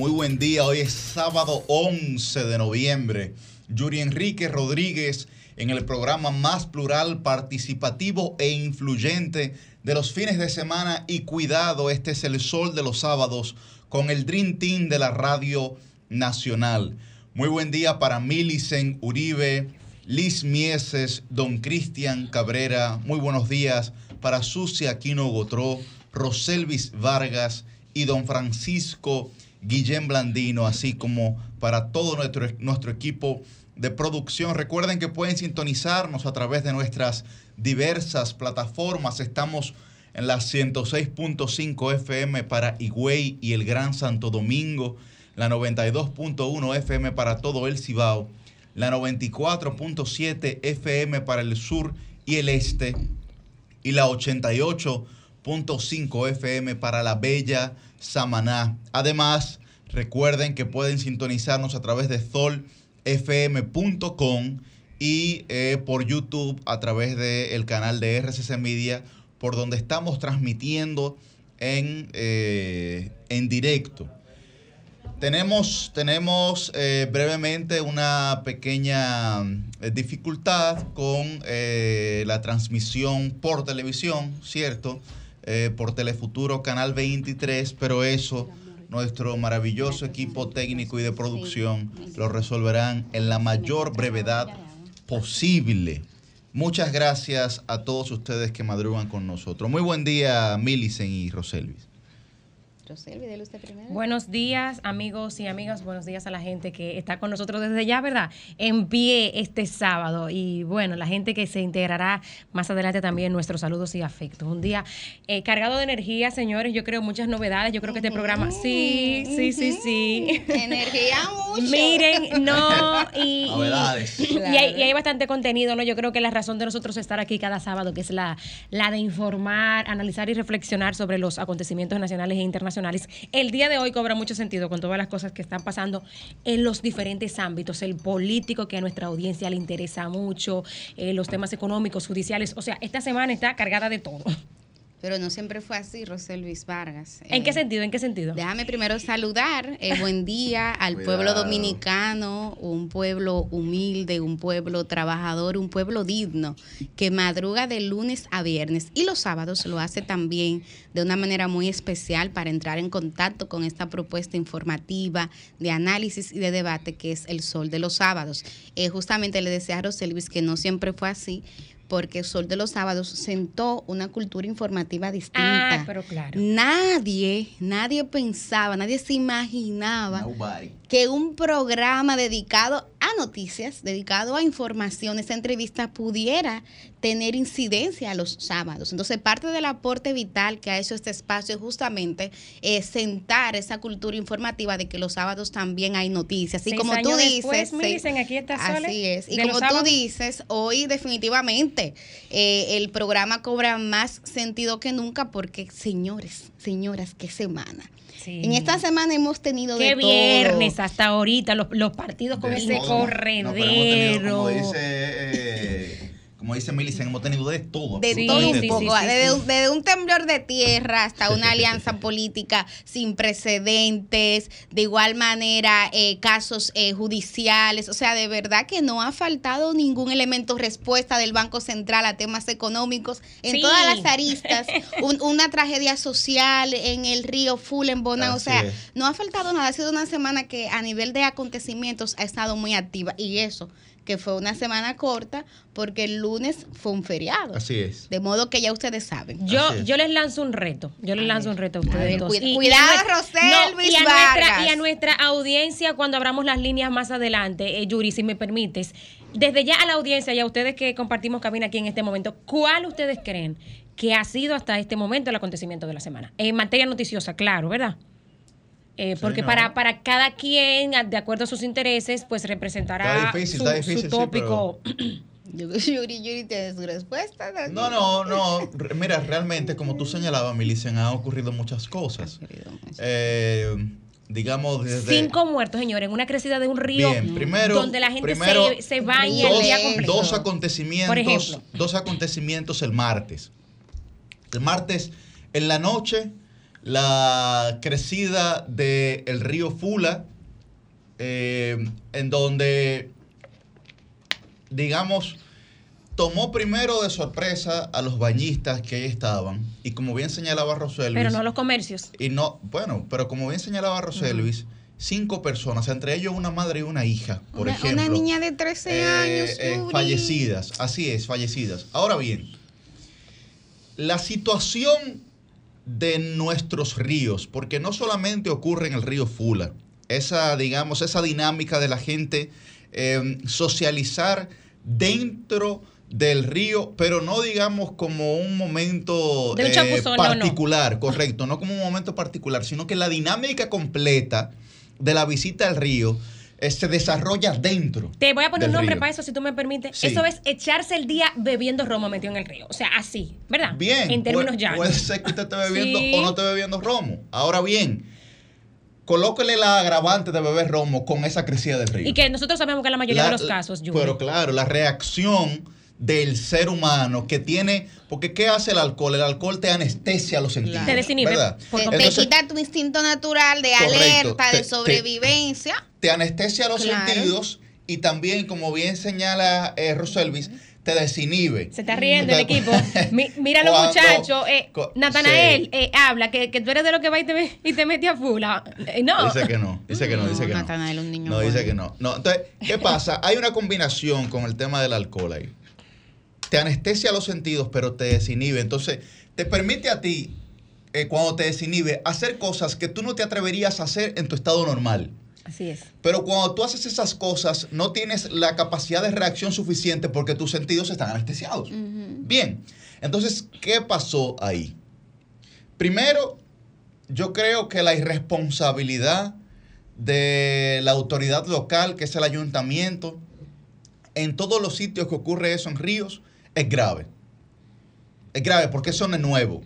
Muy buen día. Hoy es sábado 11 de noviembre. Yuri Enrique Rodríguez en el programa más plural, participativo e influyente de los fines de semana y cuidado, este es el sol de los sábados con el Dream Team de la Radio Nacional. Muy buen día para Milicen Uribe, Liz Mieses, Don Cristian Cabrera. Muy buenos días para Susi Aquino Gotró, Roselvis Vargas y Don Francisco Guillén Blandino, así como para todo nuestro, nuestro equipo de producción. Recuerden que pueden sintonizarnos a través de nuestras diversas plataformas. Estamos en la 106.5 FM para Higüey y el Gran Santo Domingo, la 92.1 FM para todo el Cibao, la 94.7 FM para el sur y el este y la 88.5 FM para la bella Samaná. Además, recuerden que pueden sintonizarnos a través de Sol fm.com y eh, por YouTube a través del canal de RCC Media, por donde estamos transmitiendo en, eh, en directo. Tenemos, tenemos eh, brevemente una pequeña dificultad con la transmisión por televisión, ¿cierto? Por Telefuturo Canal 23, pero eso nuestro maravilloso equipo técnico y de producción lo resolverán en la mayor brevedad posible. Muchas gracias a todos ustedes que madrugan con nosotros. Muy buen día, Milicen y Roselvis. Buenos días, amigos y amigas. Buenos días a la gente que está con nosotros desde ya, ¿verdad? En pie este sábado. Y bueno, la gente que se integrará más adelante también, nuestros saludos y afectos. Un día eh, cargado de energía, señores. Yo creo muchas novedades. Yo creo que este programa. Sí, sí, sí, sí. Energía mucho. Miren, no. Y, novedades. Y, hay, bastante contenido, ¿no? Yo creo que la razón de nosotros estar aquí cada sábado, que es la, la de informar, analizar y reflexionar sobre los acontecimientos nacionales e internacionales el día de hoy cobra mucho sentido con todas las cosas que están pasando en los diferentes ámbitos, el político que a nuestra audiencia le interesa mucho, eh, los temas económicos, judiciales, o sea, esta semana está cargada de todo. Pero no siempre fue así, Rosel Luis Vargas. ¿En qué eh, sentido? ¿En qué sentido? Déjame primero saludar, eh, buen día al pueblo dominicano, un pueblo humilde, un pueblo trabajador, un pueblo digno, que madruga de lunes a viernes y los sábados lo hace también de una manera muy especial para entrar en contacto con esta propuesta informativa de análisis y de debate que es el sol de los sábados. Eh, justamente le decía a Rosel Luis que no siempre fue así porque Sol de los Sábados sentó una cultura informativa distinta. Ah, pero claro. Nadie, nadie pensaba, nadie se imaginaba que un programa dedicado a noticias, dedicado a información, esa entrevista pudiera tener incidencia a los sábados. Entonces, parte del aporte vital que ha hecho este espacio es justamente eh, sentar esa cultura informativa de que los sábados también hay noticias. Y como tú dices, dicen, aquí está así es. Y como tú dices, hoy definitivamente eh, el programa cobra más sentido que nunca porque, señores, señoras, qué semana. En esta semana hemos tenido Qué viernes hasta ahorita, los, los partidos con ese corredero. como dice eh, como dice Millicent, hemos tenido de todo. De todo un poco, desde, un temblor de tierra hasta una alianza política sin precedentes, de igual manera eh, casos eh, judiciales, o sea, de verdad que no ha faltado ningún elemento respuesta del Banco Central a temas económicos en todas las aristas, una tragedia social en el río Full en Bona, o sea, no ha faltado nada, ha sido una semana que a nivel de acontecimientos ha estado muy activa y eso que fue una semana corta porque el lunes fue un feriado. Así es. De modo que ya ustedes saben. Yo, yo les lanzo un reto. Yo les lanzo un reto a ustedes. cuidado, Rosel, y, a nuestra, y a nuestra audiencia cuando abramos las líneas más adelante, eh, Yuri, si me permites, desde ya a la audiencia y a ustedes que compartimos cabina aquí en este momento, ¿cuál ustedes creen que ha sido hasta este momento el acontecimiento de la semana? En materia noticiosa, claro, ¿verdad? Eh, porque para, para cada quien, de acuerdo a sus intereses, pues representará su, tópico. Yuri, Yuri tiene su respuesta. No, no, no. Mira, realmente, como tú señalabas, Milicen, han ocurrido muchas cosas. Eh, digamos, desde... Cinco muertos, señores, en una crecida de un río Bien, primero, donde la gente se, se baña dos, el día completo. Dos acontecimientos, dos acontecimientos el martes. El martes en la noche la crecida del río Fula, eh, en donde, digamos, tomó primero de sorpresa a los bañistas que ahí estaban. Y como bien señalaba Roselvis. Pero no a los comercios. Y no, bueno, pero como bien señalaba Roselvis, cinco personas, entre ellos una madre y una hija, por ejemplo. Una niña de 13 eh, años. Eh, fallecidas, así es, fallecidas. Ahora bien, la situación de nuestros ríos, porque no solamente ocurre en el río Fula, esa, digamos, esa dinámica de la gente em, socializar dentro del río, pero no digamos como un momento eh, particular, correcto, no como un momento particular, sino que la dinámica completa de la visita al río eh, se desarrolla dentro. Te voy a poner un nombre para eso, si tú me permites. Eso es echarse el día bebiendo romo metido en el río. O sea, así, ¿verdad? Bien. En términos ya. Puede ser que usted esté bebiendo o no esté bebiendo romo. Ahora bien, colóquele la agravante de beber romo con esa crecida del río. Y que nosotros sabemos que en la mayoría de los casos, Pero claro, la reacción del ser humano que tiene, porque ¿qué hace el alcohol? El alcohol te anestesia los sentidos. Te desinhibe. Te, quita tu instinto natural de alerta, de sobrevivencia. Te, anestesia los sentidos y también, como bien señala eh, Roselvis, te desinhibe. Se está riendo el equipo. mira los muchachos. Eh, Natanael eh, habla que, tú eres de los que va y te, y te mete a fula. Eh, no. Dice que no. Dice que no. Dice que Natanael, un niño. No, dice que no. No, entonces, ¿qué pasa? Hay una combinación con el tema del alcohol ahí te anestesia los sentidos, pero te desinhibe. Entonces, te permite a ti, eh, cuando te desinhibe, hacer cosas que tú no te atreverías a hacer en tu estado normal. Así es. Pero cuando tú haces esas cosas, no tienes la capacidad de reacción suficiente porque tus sentidos están anestesiados. Bien, entonces, ¿qué pasó ahí? Primero, yo creo que la irresponsabilidad de la autoridad local, que es el ayuntamiento, en todos los sitios que ocurre eso en ríos, es grave. Es grave porque eso no es nuevo.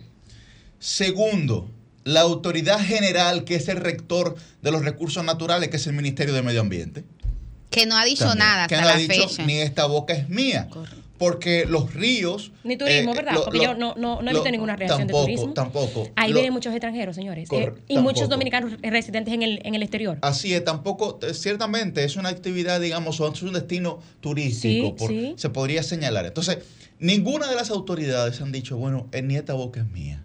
Segundo, la autoridad general, que es el rector de los recursos naturales, que es el Ministerio de Medio Ambiente. Que no ha dicho nada hasta que no ha dicho, Ni esta boca es mía. Porque los ríos... Ni turismo, eh, ¿verdad? porque yo no, no, he visto ninguna reacción de turismo. Tampoco, Ahí vienen muchos extranjeros, señores. Eh, y muchos dominicanos residentes en el, en el exterior. Así es, tampoco, eh, ciertamente es una actividad, digamos, es un destino turístico, se podría señalar. Entonces, Ninguna de las autoridades han dicho, bueno, en nieta boca es mía.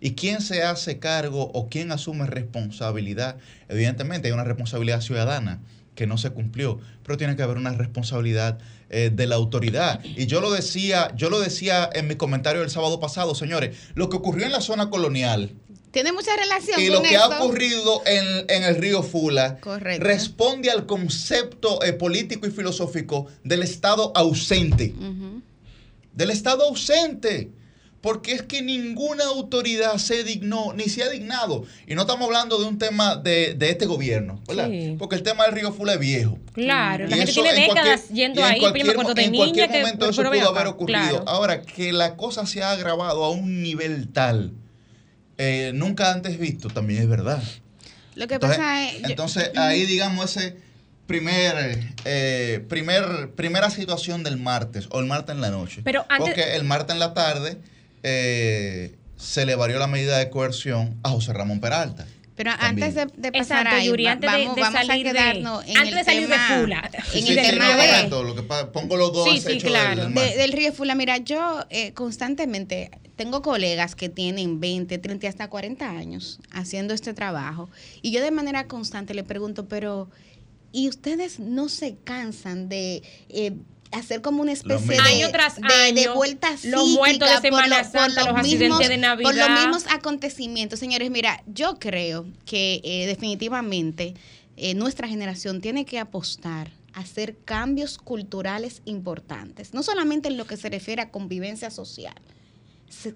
¿Y quién se hace cargo o quién asume responsabilidad? Evidentemente hay una responsabilidad ciudadana que no se cumplió, pero tiene que haber una responsabilidad eh, de la autoridad. Y yo lo decía, yo lo decía en mi comentario del sábado pasado, señores, lo que ocurrió en la zona colonial. Tiene mucha relación y lo que ha ocurrido en, el río Fula responde al concepto eh, político y filosófico del Estado ausente del Estado ausente. Porque es que ninguna autoridad se dignó, ni se ha dignado. Y no estamos hablando de un tema de, este gobierno, ¿verdad? Porque el tema del río Fula es viejo. Claro, la gente tiene décadas yendo ahí, en cualquier, de en cualquier momento eso pudo haber ocurrido. Ahora, que la cosa se ha agravado a un nivel tal, eh, nunca antes visto, también es verdad. Lo que pasa es... Entonces, ahí digamos ese primer, eh, primer, primera situación del martes o el martes en la noche. Pero Porque el martes en la tarde eh, se le varió la medida de coerción a José Ramón Peralta. Pero antes de, pasar ahí, antes vamos, de, vamos a quedarnos en antes el de salir tema, de Fula. En el tema de, lo que pongo los dos sí, sí, claro. del, del, río Fula. Mira, yo eh, constantemente tengo colegas que tienen 20, 30 hasta 40 años haciendo este trabajo y yo de manera constante le pregunto, pero y ustedes no se cansan de eh, hacer como una especie de, año tras de, vuelta los muertos de Semana Santa, los, accidentes de Navidad. Por los mismos acontecimientos. Señores, mira, yo creo que eh, definitivamente eh, nuestra generación tiene que apostar a hacer cambios culturales importantes, no solamente en lo que se refiere a convivencia social,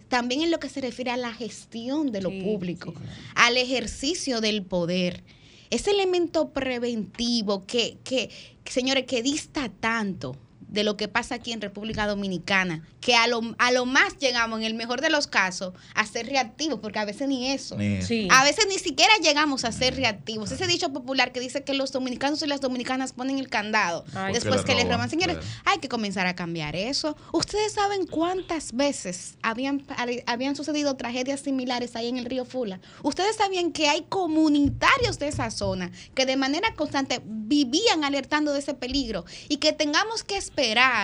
también en lo que se refiere a la gestión de lo público, al ejercicio del poder ese elemento preventivo que, que, señores, que dista tanto de lo que pasa aquí en República Dominicana, que a lo, a lo más llegamos, en el mejor de los casos, a ser reactivos, porque a veces ni eso. A veces ni siquiera llegamos a ser reactivos. Ese dicho popular que dice que los dominicanos y las dominicanas ponen el candado después que les roban. Señores, hay que comenzar a cambiar eso. Ustedes saben cuántas veces habían, habían sucedido tragedias similares ahí en el río Fula. Ustedes sabían que hay comunitarios de esa zona que de manera constante vivían alertando de ese peligro y que tengamos que esperar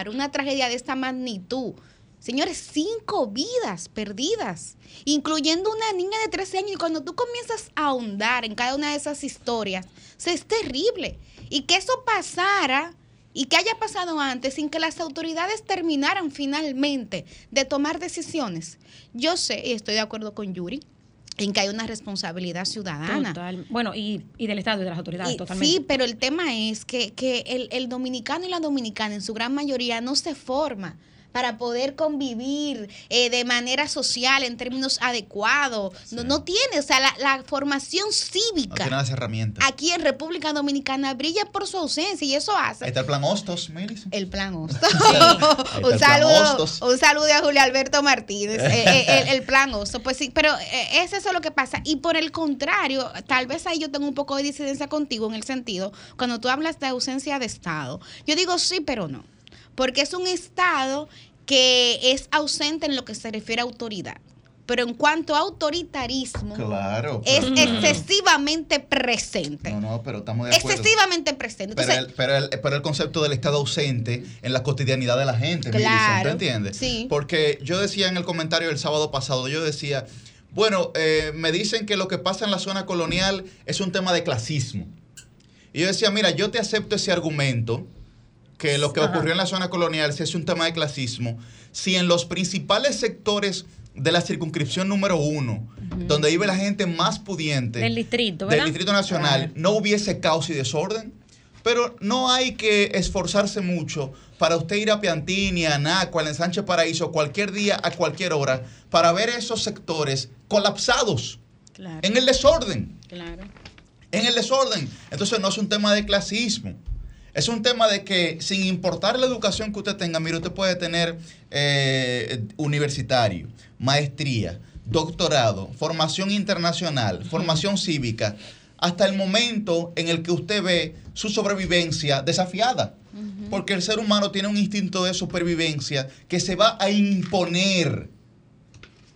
una tragedia de esta magnitud. Señores, cinco vidas perdidas, incluyendo una niña de 13 años. Y cuando tú comienzas a ahondar en cada una de esas historias, es terrible. Y que eso pasara y que haya pasado antes sin que las autoridades terminaran finalmente de tomar decisiones. Yo sé, y estoy de acuerdo con Yuri, en que hay una responsabilidad ciudadana. Bueno, y, del Estado y de las autoridades, totalmente. Sí, pero el tema es que, que el, el, dominicano y la dominicana en su gran mayoría no se forma para poder convivir eh, de manera social en términos adecuados. No, no, tiene, o sea, la, formación cívica. No tiene las herramientas. Aquí en República Dominicana brilla por su ausencia y eso hace. Ahí está el plan Hostos, Melis. El plan Hostos. un, saludo, un saludo a Julio Alberto Martínez. Eh, eh, el, plan Hostos. Pues sí, pero es eso lo que pasa. Y por el contrario, tal vez ahí yo tengo un poco de disidencia contigo en el sentido, cuando tú hablas de ausencia de Estado, yo digo sí, pero no porque es un Estado que es ausente en lo que se refiere a autoridad. Pero en cuanto a autoritarismo, claro, es excesivamente presente. No, no, pero estamos de acuerdo. Excesivamente presente. pero, el, concepto del Estado ausente en la cotidianidad de la gente, claro, ¿te entiendes? Sí. Porque yo decía en el comentario del sábado pasado, yo decía, bueno, eh, me dicen que lo que pasa en la zona colonial es un tema de clasismo. Y yo decía, mira, yo te acepto ese argumento, que lo que ocurrió en la zona colonial si es un tema de clasismo, si en los principales sectores de la circunscripción número uno, donde vive la gente más pudiente del distrito, del distrito nacional, no hubiese caos y desorden. Pero no hay que esforzarse mucho para usted ir a Piantini, a Naco, al Ensanche Paraíso, cualquier día, a cualquier hora, para ver esos sectores colapsados en el desorden. Claro. En el desorden. Entonces no es un tema de clasismo. Es un tema de que sin importar la educación que usted tenga, mire, usted puede tener eh, universitario, maestría, doctorado, formación internacional, formación cívica, hasta el momento en el que usted ve su sobrevivencia desafiada. Porque el ser humano tiene un instinto de supervivencia que se va a imponer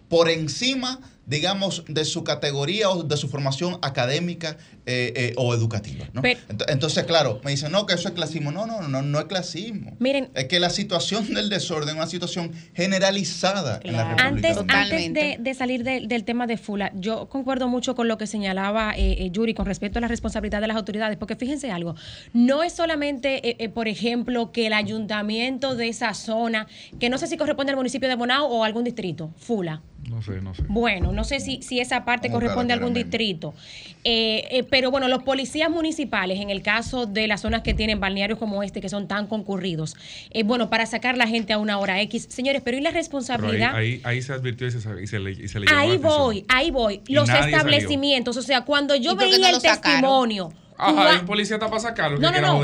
por encima digamos, de su categoría o de su formación académica eh, eh, o educativa. ¿no? Entonces, claro, me dicen, no, que eso es clasismo. No, no, no, no es clasismo. Miren, es que la situación del desorden es una situación generalizada en la República Antes, antes de, salir del tema de Fula, yo concuerdo mucho con lo que señalaba eh, Yuri con respecto a la responsabilidad de las autoridades, porque fíjense algo, no es solamente, por ejemplo, que el ayuntamiento de esa zona, que no sé si corresponde al municipio de Bonao o algún distrito, Fula, no sé, no sé. Bueno, no sé si, si esa parte corresponde a algún distrito. Eh, eh, pero bueno, los policías municipales, en el caso de las zonas que tienen balnearios como este, que son tan concurridos, eh, bueno, para sacar la gente a una hora X. Señores, pero ¿y la responsabilidad? Ahí, ahí, se advirtió y se, y se, le, y se le Ahí voy, ahí voy. los establecimientos, o sea, cuando yo veía el testimonio Ajá, un policía está para sacarlo. No, no, no.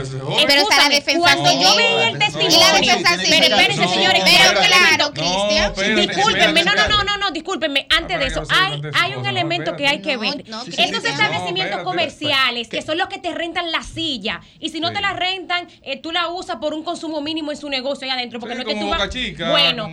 Pero está la defensa Cuando yo veía el testimonio. Pero espérense, señores. Pero claro, Cristian. Discúlpenme, no, no, no, no, no, discúlpenme. Antes de eso, hay, hay un elemento que hay que ver. Esos establecimientos comerciales, que son los que te rentan la silla, y si no te la rentan, eh, tú la usas por un consumo mínimo en su negocio ahí adentro, porque no vas. Bueno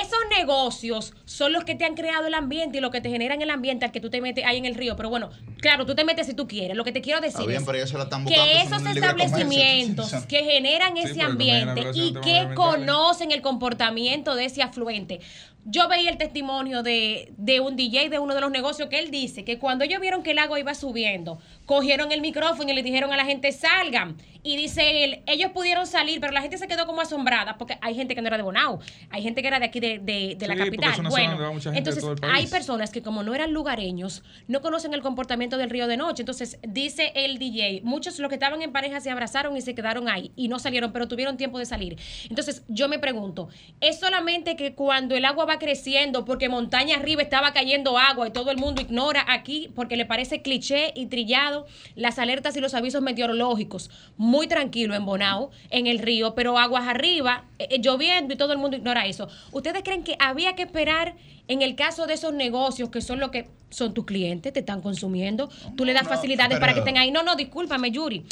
esos negocios son los que te han creado el ambiente y lo que te generan el ambiente al que tú te metes ahí en el río. Pero bueno, claro, tú te metes si tú quieres. Lo que te quiero decir es que esos establecimientos que generan ese ambiente y que conocen el comportamiento de ese afluente. Yo veía el testimonio de, de un DJ de uno de los negocios que él dice que cuando ellos vieron que el agua iba subiendo, cogieron el micrófono y le dijeron a la gente salgan. Y dice él, ellos pudieron salir, pero la gente se quedó como asombrada porque hay gente que no era de Bonao, hay gente que era de aquí de, de, la capital. Bueno, entonces hay personas que como no eran lugareños, no conocen el comportamiento del río de noche. Entonces, dice el DJ, muchos los que estaban en pareja se abrazaron y se quedaron ahí y no salieron, pero tuvieron tiempo de salir. Entonces, yo me pregunto, ¿es solamente que cuando el agua va creciendo, porque montaña arriba estaba cayendo agua y todo el mundo ignora aquí porque le parece cliché y trillado las alertas y los avisos meteorológicos? Muy tranquilo en Bonao, en el río, pero aguas arriba, eh, eh, lloviendo y todo el mundo ignora eso. ¿Ustedes creen que había que esperar en el caso de esos negocios que son lo que son tus clientes, te están consumiendo, tú le das facilidades para que estén ahí? No, no, discúlpame, Yuri.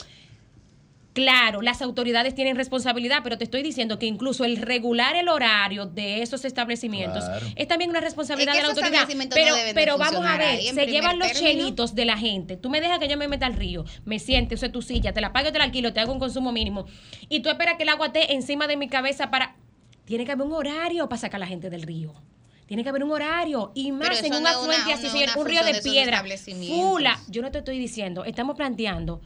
Claro, las autoridades tienen responsabilidad, pero te estoy diciendo que incluso el regular el horario de esos establecimientos es también una responsabilidad de la autoridad. Pero, pero vamos a ver, se llevan los chelitos de la gente. Tú me dejas que yo me meta al río, me siente, use tu silla, te la pago, te la alquilo, te hago un consumo mínimo. Y tú esperas que el agua esté encima de mi cabeza para. Tiene que haber un horario para sacar a la gente del río. Tiene que haber un horario. Y más en un afluente así, un río de, piedra. Fula. Yo no te estoy diciendo, estamos planteando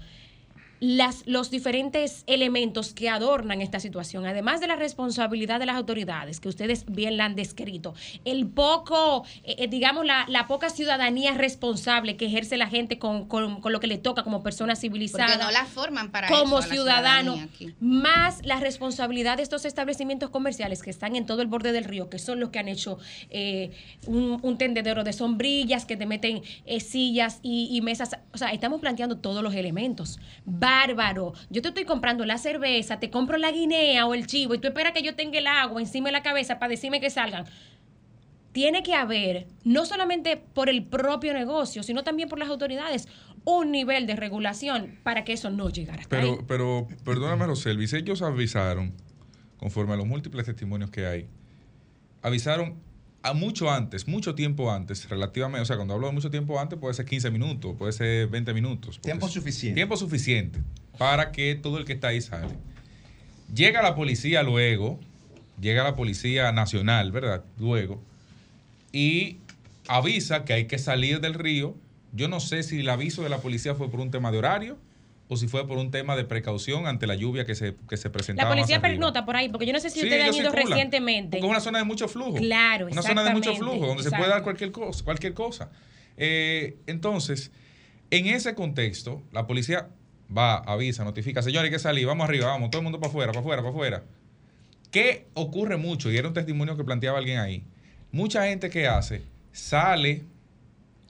las, los diferentes elementos que adornan esta situación, además de la responsabilidad de las autoridades, que ustedes bien la han descrito, el poco, eh, eh, digamos, la, la, poca ciudadanía responsable que ejerce la gente con, con, lo que le toca como persona civilizada. Porque no la forman para Como ciudadano, más la responsabilidad de estos establecimientos comerciales que están en todo el borde del río, que son los que han hecho eh, un, tendedero de sombrillas, que te meten sillas y, y mesas. O sea, estamos planteando todos los elementos bárbaro. Yo te estoy comprando la cerveza, te compro la guinea o el chivo y tú esperas que yo tenga el agua encima de la cabeza para decirme que salgan. Tiene que haber, no solamente por el propio negocio, sino también por las autoridades, un nivel de regulación para que eso no llegara hasta pero, ahí. Pero, perdóname, Roselvis, ellos avisaron, conforme a los múltiples testimonios que hay, avisaron a mucho antes, mucho tiempo antes, relativamente, o sea, cuando hablo de mucho tiempo antes, puede ser 15 minutos, puede ser 20 minutos. Tiempo suficiente. Tiempo suficiente para que todo el que está ahí sale. Llega la policía luego, llega la policía nacional, ¿verdad? Luego, y avisa que hay que salir del río. Yo no sé si el aviso de la policía fue por un tema de horario o si fue por un tema de precaución ante la lluvia que se, que se presentaba. La policía nota por ahí, porque yo no sé si ustedes han ido recientemente. Porque es una zona de mucho flujo. Claro, Una zona de mucho flujo, donde se puede dar cualquier cosa. Cualquier cosa. Eh, entonces, en ese contexto, la policía va, avisa, notifica, señores, hay que salir, vamos arriba, vamos, todo el mundo para afuera, para afuera, para afuera. ¿Qué ocurre mucho? Y era un testimonio que planteaba alguien ahí. Mucha gente que hace, sale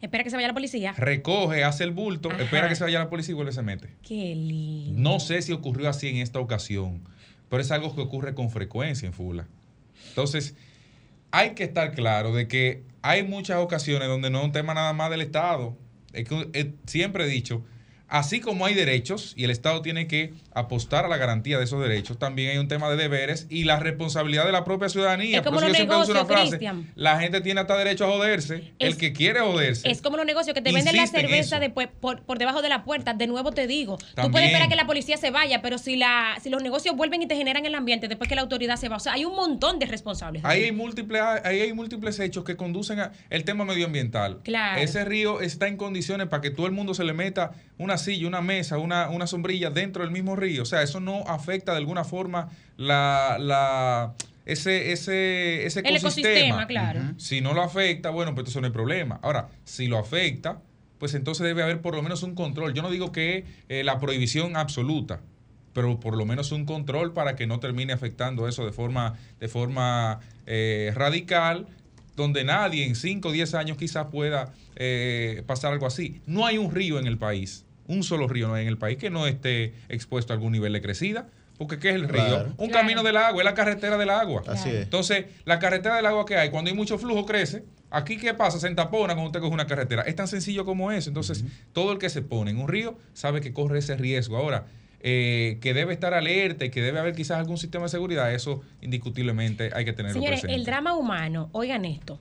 Espera que se vaya la policía. Recoge, hace el bulto, espera que se vaya la policía y vuelve y se mete. Qué lindo. No sé si ocurrió así en esta ocasión, pero es algo que ocurre con frecuencia en Fula. Entonces, hay que estar claro de que hay muchas ocasiones donde no es un tema nada más del Estado. Es que eh, siempre he dicho, así como hay derechos y el Estado tiene que apostar a la garantía de esos derechos, también hay un tema de deberes y la responsabilidad de la propia ciudadanía. Es como los negocios, la gente tiene hasta derecho a joderse, el que quiere joderse. Es como los negocios que te venden la cerveza después por, debajo de la puerta. De nuevo te digo, tú puedes esperar que la policía se vaya, pero si la si los negocios vuelven y te generan el ambiente después que la autoridad se va, o sea, hay un montón de responsables. Ahí hay múltiples ahí hay múltiples hechos que conducen al tema medioambiental. Claro. Ese río está en condiciones para que todo el mundo se le meta una silla, una mesa, una, una sombrilla dentro del mismo río. O sea, eso no afecta de alguna forma la, la ese, ese, ese ecosistema. claro. Si no lo afecta, bueno, pues eso no hay problema. Ahora, si lo afecta, pues entonces debe haber por lo menos un control. Yo no digo que eh, la prohibición absoluta, pero por lo menos un control para que no termine afectando eso de forma, de forma eh, radical, donde nadie en 5 o 10 años quizás pueda eh, pasar algo así. No hay un río en el país un solo río en el país que no esté expuesto a algún nivel de crecida. Porque ¿qué es el río? Un camino del agua, es la carretera del agua. Así es. Entonces, la carretera del agua que hay, cuando hay mucho flujo, crece. Aquí, ¿qué pasa? Se entapona cuando usted coge una carretera. Es tan sencillo como eso. Entonces, todo el que se pone en un río sabe que corre ese riesgo. Ahora, eh, que debe estar alerta y que debe haber quizás algún sistema de seguridad, eso indiscutiblemente hay que tenerlo Señores, el drama humano, oigan esto.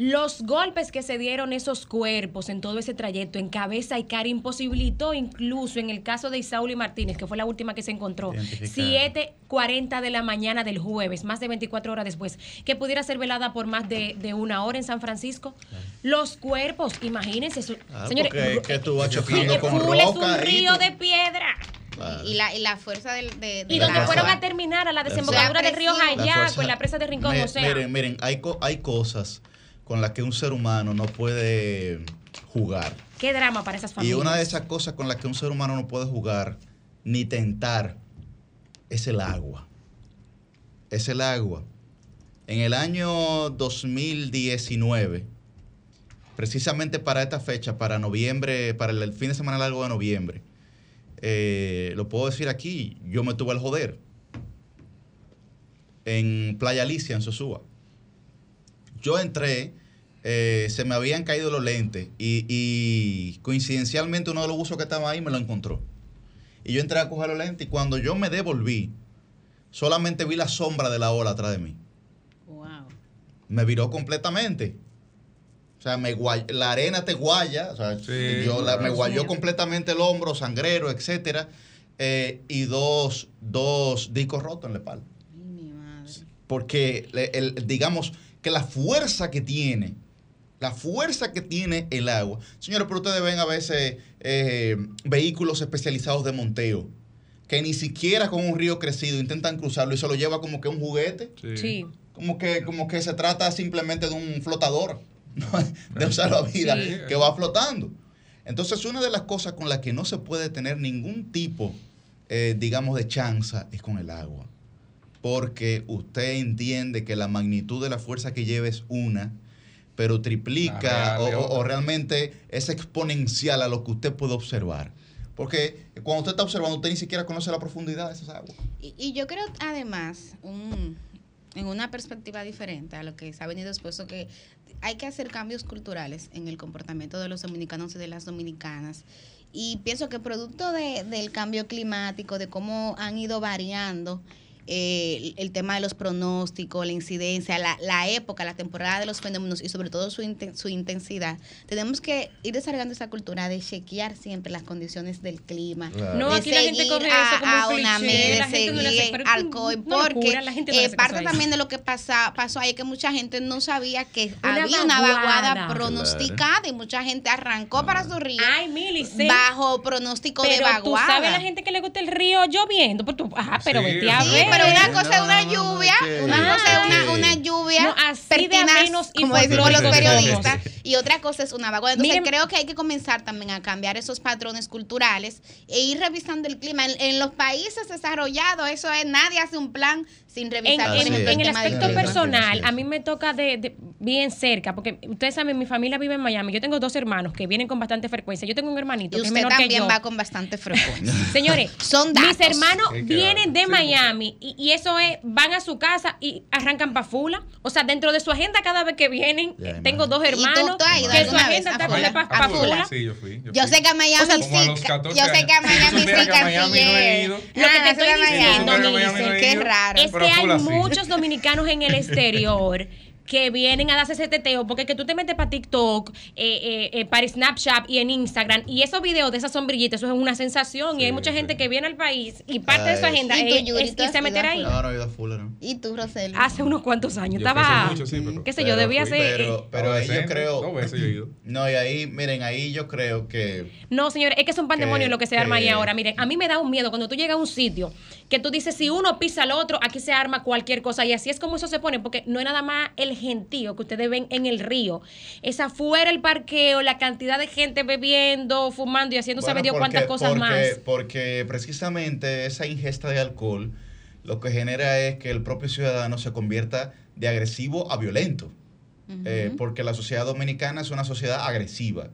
Los golpes que se dieron esos cuerpos en todo ese trayecto, en cabeza y cara, imposibilitó incluso en el caso de Isauli Martínez, que fue la última que se encontró, 7.40 de la mañana del jueves, más de 24 horas después, que pudiera ser velada por más de, una hora en San Francisco. Los cuerpos, imagínense, ah, señores, que, que tú vas con es un río de piedra. Y, la, y la fuerza del, de, Y donde fueron a terminar a la desembocadura del río Jayaco, en la presa de Rincón, o sea. Miren, miren, hay, hay cosas con las que un ser humano no puede jugar. Qué drama para esas familias. Y una de esas cosas con las que un ser humano no puede jugar ni tentar es el agua. Es el agua. En el año 2019, precisamente para esta fecha, para noviembre, para el fin de semana largo de noviembre, eh, lo puedo decir aquí, yo me tuve al joder en Playa Alicia, en Sosúa. Yo entré, eh, se me habían caído los lentes y, coincidencialmente uno de los buzos que estaba ahí me lo encontró. Y yo entré a coger los lentes y cuando yo me devolví, solamente vi la sombra de la ola atrás de mí. Wow. Me viró completamente. O sea, me la arena te guaya, o sea, yo me guayó completamente el hombro, sangrero, etcétera, eh, y dos, dos discos rotos en la espalda. Porque, el, digamos, que la fuerza que tiene, la fuerza que tiene el agua. Señores, pero ustedes ven a veces eh, vehículos especializados de monteo que ni siquiera con un río crecido intentan cruzarlo y se lo lleva como que un juguete. Sí. Como que, como que se trata simplemente de un flotador, de un salvavidas que va flotando. Entonces, una de las cosas con las que no se puede tener ningún tipo, eh, digamos, de chanza es con el agua porque usted entiende que la magnitud de la fuerza que lleva es una, pero triplica o, realmente es exponencial a lo que usted puede observar. Porque cuando usted está observando, usted ni siquiera conoce la profundidad de esas aguas. Y, yo creo, además, en una perspectiva diferente a lo que se ha venido expuesto, que hay que hacer cambios culturales en el comportamiento de los dominicanos y de las dominicanas. Y pienso que producto del cambio climático, de cómo han ido variando eh, el tema de los pronósticos, la incidencia, la, la, época, la temporada de los fenómenos y sobre todo su, su intensidad, tenemos que ir desarrollando esa cultura de chequear siempre las condiciones del clima. No, aquí la gente corre a, eso como a una de seguir alcohol, porque eh, parte también de lo que pasa, pasó ahí es que mucha gente no sabía que había una vaguada. pronosticada y mucha gente arrancó para su río bajo pronóstico de vaguada. Tú sabes la gente que le gusta el río lloviendo, pues tú, ajá, pero vete a ver pero una cosa es una lluvia, una cosa es una, lluvia no, pertinaz, como decimos los periodistas, y otra cosa es una vaguada. Entonces creo que hay que comenzar también a cambiar esos patrones culturales e ir revisando el clima. En, los países desarrollados, eso es, nadie hace un plan sin revisar. En, en, el aspecto personal, a mí me toca de, bien cerca, porque ustedes saben, mi familia vive en Miami. Yo tengo dos hermanos que vienen con bastante frecuencia. Yo tengo un hermanito que es menor que yo. también va con bastante frecuencia. Señores, Son mis hermanos vienen de Miami y, eso es, van a su casa y arrancan pa' Fula. O sea, dentro de su agenda cada vez que vienen, tengo dos hermanos que su agenda está para Fula. Sí, yo fui. Yo, sé que a Miami sí. Yo sé que a Miami sí, canciller. Lo que te ah, estoy diciendo, qué raro que hay muchos dominicanos en el exterior que vienen a darse ese teteo, porque que tú te metes para TikTok, eh, eh, eh, para Snapchat y en Instagram, y esos videos de esas sombrillitas, eso es una sensación, y hay mucha gente que viene al país y parte de su agenda es, irse meter ahí. ¿Y tú, Rosel? Hace unos cuantos años, estaba, qué sé yo, debía ser... Pero, pero ahí yo creo... No, y ahí, miren, ahí yo creo que... No, señores, es que es un pandemonio lo que se arma ahí ahora. Miren, a mí me da un miedo cuando tú llegas a un sitio que tú dices, si uno pisa al otro, aquí se arma cualquier cosa, y así es como eso se pone, porque no es nada más el gentío que ustedes ven en el río. Es afuera el parqueo, la cantidad de gente bebiendo, fumando y haciendo sabe Dios cuántas cosas porque, más. Porque precisamente esa ingesta de alcohol lo que genera es que el propio ciudadano se convierta de agresivo a violento. Eh, porque la sociedad dominicana es una sociedad agresiva.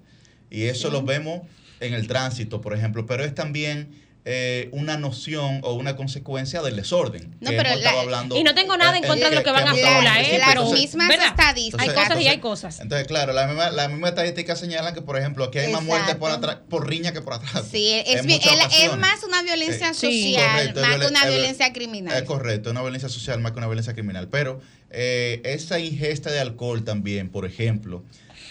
Y eso lo vemos en el tránsito, por ejemplo, pero es también eh, una noción o una consecuencia del desorden. No, pero hablando, y no tengo nada en eh, contra de lo que, van a sola, ¿eh? Las mismas estadísticas. Hay cosas y hay cosas. Entonces, claro, las mismas la misma estadísticas señalan que, por ejemplo, aquí hay más muertes por, atrás, por riña que por atrás. Sí, es, es más una violencia social, más que una violencia criminal. Es correcto, una violencia social más que una violencia criminal. Pero eh, esa ingesta de alcohol también, por ejemplo,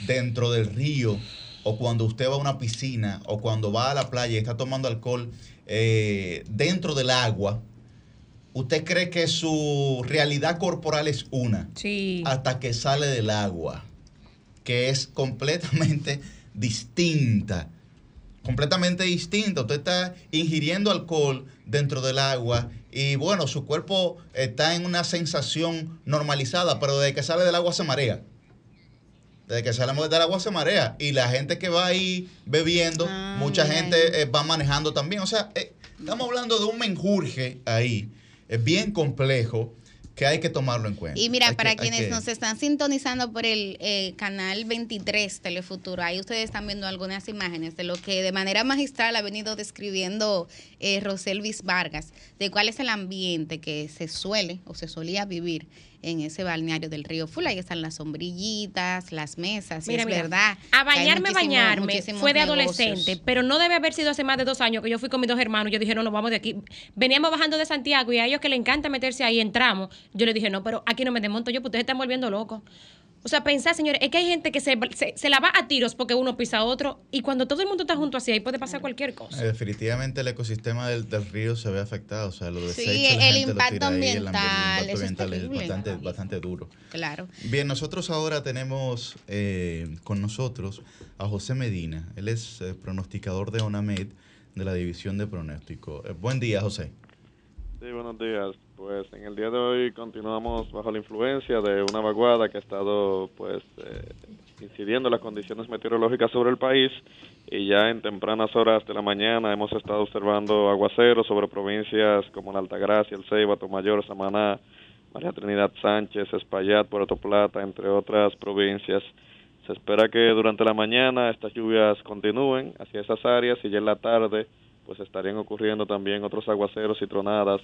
dentro del río, o cuando usted va a una piscina, o cuando va a la playa y está tomando alcohol, eh, dentro del agua, usted cree que su realidad corporal es una. Hasta que sale del agua, que es completamente distinta. Completamente distinta. Usted está ingiriendo alcohol dentro del agua y bueno, su cuerpo está en una sensación normalizada, pero desde que sale del agua se marea. Desde que salimos del agua se marea. Y la gente que va ahí bebiendo, ah, mucha gente eh, va manejando también. O sea, eh, estamos hablando de un menjurje ahí. Es bien complejo que hay que tomarlo en cuenta. Y mira, para quienes nos están sintonizando por el eh, canal 23 Telefuturo, ahí ustedes están viendo algunas imágenes de lo que de manera magistral ha venido describiendo eh, Roselvis Vargas, de cuál es el ambiente que se suele o se solía vivir en ese balneario del río Fula. Ahí están las sombrillitas, las mesas, es verdad. A bañarme, bañarme, fue de adolescente, pero no debe haber sido hace más de dos años que yo fui con mis dos hermanos. Yo dije, no, nos vamos de aquí. Veníamos bajando de Santiago y a ellos que les encanta meterse ahí, entramos. Yo les dije, no, pero aquí no me desmonto yo, porque ustedes están volviendo locos. O sea, pensar, señores, es que hay gente que se, se, la va a tiros porque uno pisa a otro y cuando todo el mundo está junto así, ahí puede pasar cualquier cosa. Eh, definitivamente el ecosistema del, río se ve afectado, o sea, lo Sí, el, impacto ambiental, es, bastante, bastante duro. Claro. Bien, nosotros ahora tenemos eh, con nosotros a José Medina. Él es eh, pronosticador de ONAMED de la División de Pronóstico. buen día, José. Sí, buenos días. Pues en el día de hoy continuamos bajo la influencia de una vaguada que ha estado pues eh, incidiendo en las condiciones meteorológicas sobre el país y ya en tempranas horas de la mañana hemos estado observando aguaceros sobre provincias como la Altagracia, el Ceiba, Tomayor, Samaná, María Trinidad Sánchez, Espaillat, Puerto Plata, entre otras provincias. Se espera que durante la mañana estas lluvias continúen hacia esas áreas y ya en la tarde pues estarían ocurriendo también otros aguaceros y tronadas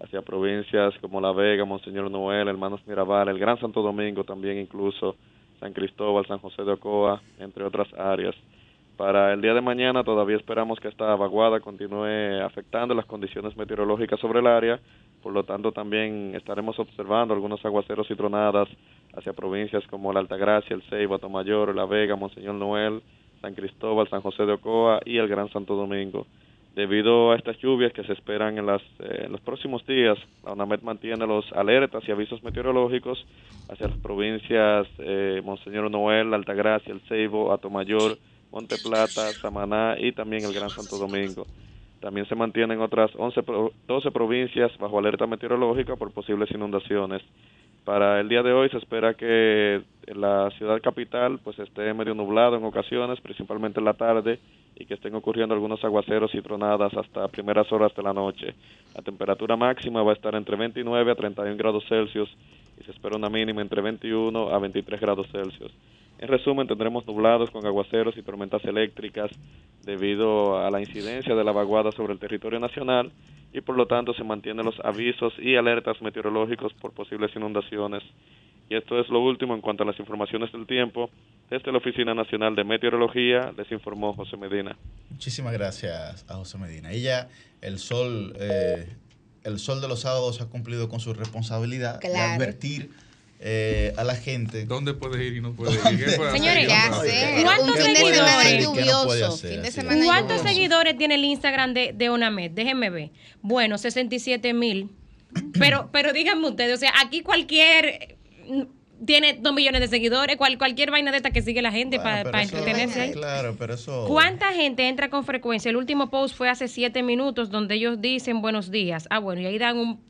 hacia provincias como La Vega, Monseñor Noel, Hermanos Mirabal, el Gran Santo Domingo también incluso, San Cristóbal, San José de Ocoa, entre otras áreas. Para el día de mañana todavía esperamos que esta vaguada continúe afectando las condiciones meteorológicas sobre el área, por lo tanto también estaremos observando algunos aguaceros y tronadas hacia provincias como la Altagracia, el Ceiba, Tomayor, La Vega, Monseñor Noel, San Cristóbal, San José de Ocoa y el Gran Santo Domingo. Debido a estas lluvias que se esperan en, las, eh, los próximos días, la UNAMED mantiene los alertas y avisos meteorológicos hacia las provincias eh, Monseñor Noel, Altagracia, El Ceibo, Atomayor, Monte Plata, Samaná y también el Gran Santo Domingo. También se mantienen otras 11, 12 provincias bajo alerta meteorológica por posibles inundaciones. Para el día de hoy se espera que la ciudad capital pues esté medio nublado en ocasiones, principalmente en la tarde, y que estén ocurriendo algunos aguaceros y tronadas hasta primeras horas de la noche. La temperatura máxima va a estar entre 29 a 31 grados Celsius y se espera una mínima entre 21 a 23 grados Celsius. En resumen, tendremos nublados con aguaceros y tormentas eléctricas debido a la incidencia de la vaguada sobre el territorio nacional y por lo tanto se mantienen los avisos y alertas meteorológicos por posibles inundaciones y esto es lo último en cuanto a las informaciones del tiempo. Desde la Oficina Nacional de Meteorología les informó José Medina. Muchísimas gracias a José Medina. Y ya el sol, eh, el sol de los sábados ha cumplido con su responsabilidad de advertir eh, a la gente. ¿Dónde puede ir y no puede ir? Señores, ¿cuántos seguidores? ¿Cuántos seguidores tiene el Instagram de, de Onamed? Déjenme ver. Bueno, 67 mil. Pero, pero díganme ustedes, o sea, aquí cualquier tiene dos millones de seguidores, cual, cualquier vaina de esta que sigue la gente para entretenerse ahí. Claro, pero eso... ¿Cuánta gente entra con frecuencia? El último post fue hace siete minutos donde ellos dicen buenos días. Ah, bueno, y ahí dan un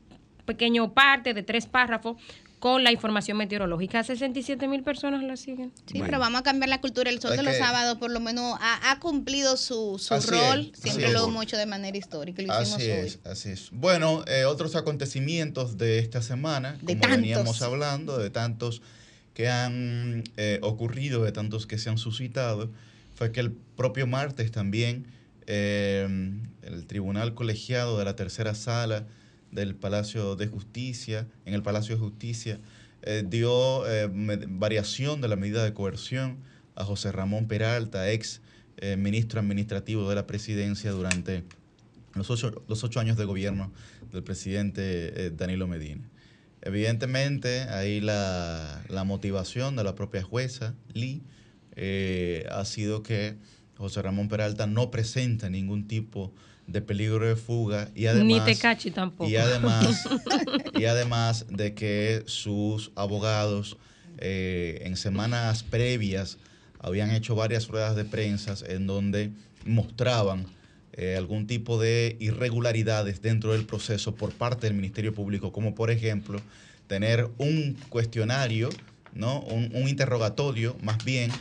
pequeño parte de tres párrafos con la información meteorológica. 67 mil personas la siguen. Sí, pero vamos a cambiar la cultura. El Sol de los Sábados por lo menos ha, cumplido su, su rol. Siempre lo hemos hecho de manera histórica. Lo así es, así es. Bueno, eh, otros acontecimientos de esta semana, de como veníamos hablando, de tantos que han eh, ocurrido, de tantos que se han suscitado, fue que el propio martes también eh, el Tribunal Colegiado de la Tercera Sala del Palacio de Justicia, en el Palacio de Justicia, eh, dio eh, variación de la medida de coerción a José Ramón Peralta, ex eh, ministro administrativo de la presidencia durante los ocho, los ocho años de gobierno del presidente Danilo Medina. Evidentemente, ahí la, la, motivación de la propia jueza, Lee, ha sido que José Ramón Peralta no presenta ningún tipo de de peligro de fuga y además ni te cachi tampoco y además y además de que sus abogados eh, en semanas previas habían hecho varias ruedas de prensa en donde mostraban eh, algún tipo de irregularidades dentro del proceso por parte del Ministerio Público, como por ejemplo tener un cuestionario ¿no? Un, interrogatorio más bien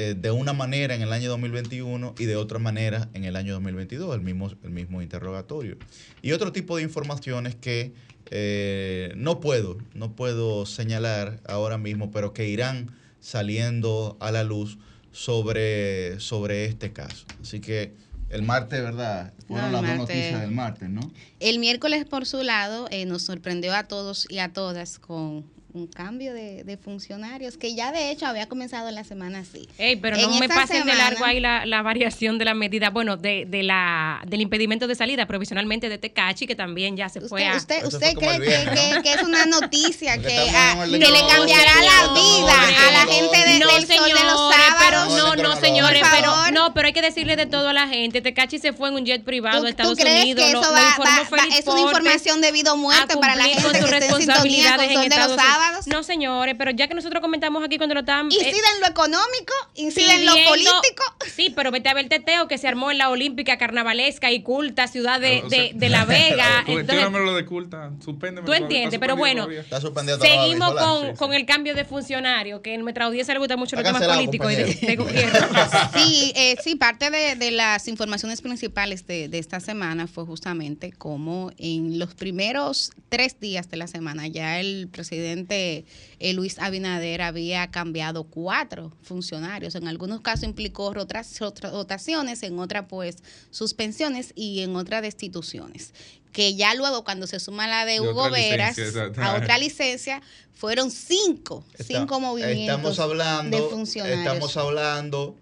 eh, de una manera en el año 2021 y de otra manera en el año 2022, el mismo, el mismo interrogatorio. Y otro tipo de informaciones que eh, no puedo, no puedo señalar ahora mismo, pero que irán saliendo a la luz sobre, sobre este caso. Así que el martes, ¿verdad? Fueron las dos noticias del martes, ¿no? El miércoles, por su lado, eh, nos sorprendió a todos y a todas con un cambio de, funcionarios que ya de hecho había comenzado la semana así. Ey, pero no me pasen de largo ahí la, variación de la medida, bueno, de, de, la del impedimento de salida provisionalmente de Tecachi, que también ya se fue a... ¿Usted, usted cree que, es una noticia que, que le cambiará la vida a la gente de, del sol de los sábados? no, no, señores, pero no, pero hay que decirle de todo a la gente. Tecachi se fue en un jet privado a Estados Unidos. Que eso va, es una información debido a muerte para la gente que esté en sintonía con Sol de los sábados. No, señores, pero ya que nosotros comentamos aquí cuando lo estaban... Incide eh, en lo económico, incide en lo político. Sí, pero vete a ver el teteo que se armó en la Olímpica Carnavalesca y culta ciudad de, de, La Vega. Entonces, lo de culta, suspéndeme. Tú entiendes, pero bueno, seguimos con, con, el cambio de funcionario, que en nuestra audiencia le gusta mucho los temas políticos y de, gobierno. sí, eh, sí, parte de, de las informaciones principales de, de esta semana fue justamente como en los primeros tres días de la semana ya el presidente eh, Luis Abinader había cambiado cuatro funcionarios. En algunos casos implicó rotaciones, en otras pues suspensiones y en otras destituciones. Que ya luego cuando se suma la de Hugo Veras a otra licencia, fueron cinco, cinco movimientos hablando, de funcionarios. Estamos hablando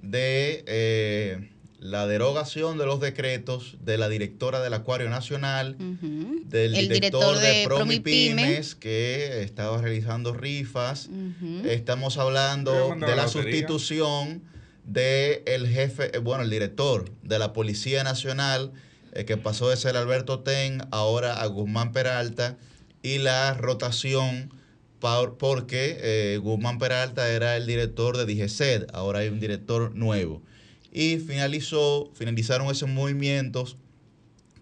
de... Eh, la derogación de los decretos de la directora del Acuario Nacional, del director, de, Promipymes, que estaba realizando rifas. Estamos hablando de la sustitución del el jefe, eh, bueno, el director de la Policía Nacional, eh, que pasó de ser Alberto Ten ahora a Guzmán Peralta, y la rotación porque eh, Guzmán Peralta era el director de DGCED, ahora hay un director nuevo y finalizó, finalizaron esos movimientos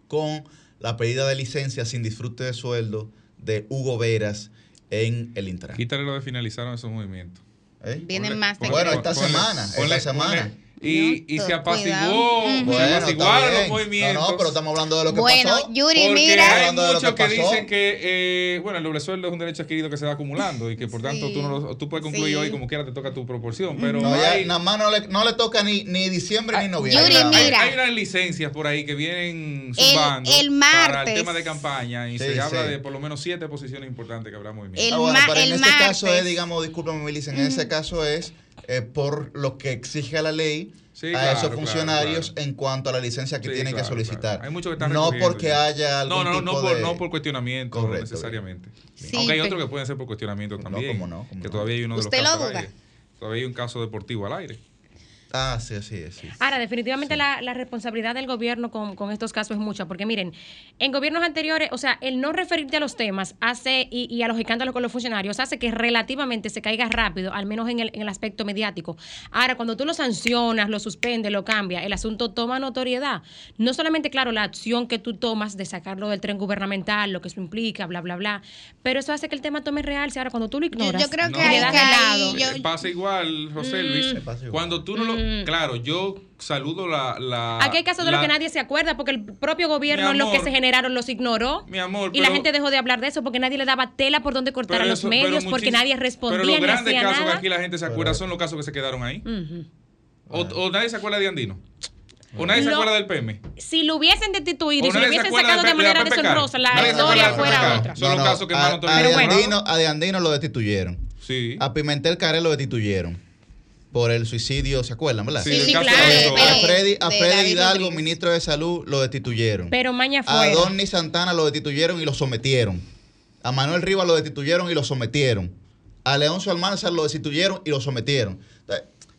con la pedida de licencia sin disfrute de sueldo de Hugo Veras en el Intran. Quítale lo de finalizaron esos movimientos. ¿Eh? Vienen más. Bueno, esta semana, esta semana. Y, y se apaciguó, se apaciguaron los movimientos. No, no, pero estamos hablando de lo que bueno, pasó. Bueno, Yuri, mira. Hay muchos que, dicen que, eh, bueno, el doble sueldo es un derecho adquirido que se va acumulando y que por tanto tú, no tú puedes concluir hoy como quiera te toca tu proporción. Pero no, nada más no le, no le toca ni, ni diciembre ni noviembre. Yuri, mira. Hay, unas licencias por ahí que vienen sumando el, martes, para el tema de campaña y se habla de por lo menos siete posiciones importantes que habrá movimiento. El, ah, bueno, pero en este caso es, digamos, discúlpame, Melissa, en ese caso es eh, por lo que exige la ley a esos funcionarios en cuanto a la licencia que tienen que solicitar. Hay muchos que están No porque haya algún no, no, tipo no, por, de... no por cuestionamiento necesariamente. Aunque hay otros que pueden ser por cuestionamiento también. No, no, que todavía hay uno de los casos al aire. Todavía hay un caso deportivo al aire. Ah, sí, sí, sí. Ahora, definitivamente la, responsabilidad del gobierno con, estos casos es mucha, porque miren, en gobiernos anteriores, o sea, el no referirte a los temas hace y, a los escándalos con los funcionarios hace que relativamente se caiga rápido, al menos en el, en el aspecto mediático. Ahora, cuando tú lo sancionas, lo suspendes, lo cambias, el asunto toma notoriedad. No solamente, claro, la acción que tú tomas de sacarlo del tren gubernamental, lo que eso implica, bla, bla, bla, pero eso hace que el tema tome realce. Ahora, cuando tú lo ignoras, yo, creo que, le das lado. Eh, pasa igual, José Luis. Mm. Cuando tú no lo Mm. Claro, yo saludo la, la Aquí hay casos de los que nadie se acuerda porque el propio gobierno, los que se generaron, los ignoró. Mi amor. y la gente dejó de hablar de eso porque nadie le daba tela por donde cortar a los medios, porque nadie respondía. Pero los grandes casos que aquí la gente se acuerda son los casos que se quedaron ahí. o, nadie se acuerda de Andino. ¿O nadie se acuerda del PM? Si lo hubiesen destituido y si lo hubiesen sacado de, manera deshonrosa, la historia fuera otra. Son los casos que más a, de Andino, a de Andino lo destituyeron. Sí. A Pimentel Caré lo destituyeron por el suicidio, ¿se acuerdan, verdad? Sí, sí, claro. a Freddy, a Freddy Hidalgo, ministro de Salud, lo destituyeron. Pero mañana A Donny Santana lo destituyeron y lo sometieron. A Manuel Rivas lo destituyeron y lo sometieron. A Leoncio Almanzar lo destituyeron y lo sometieron.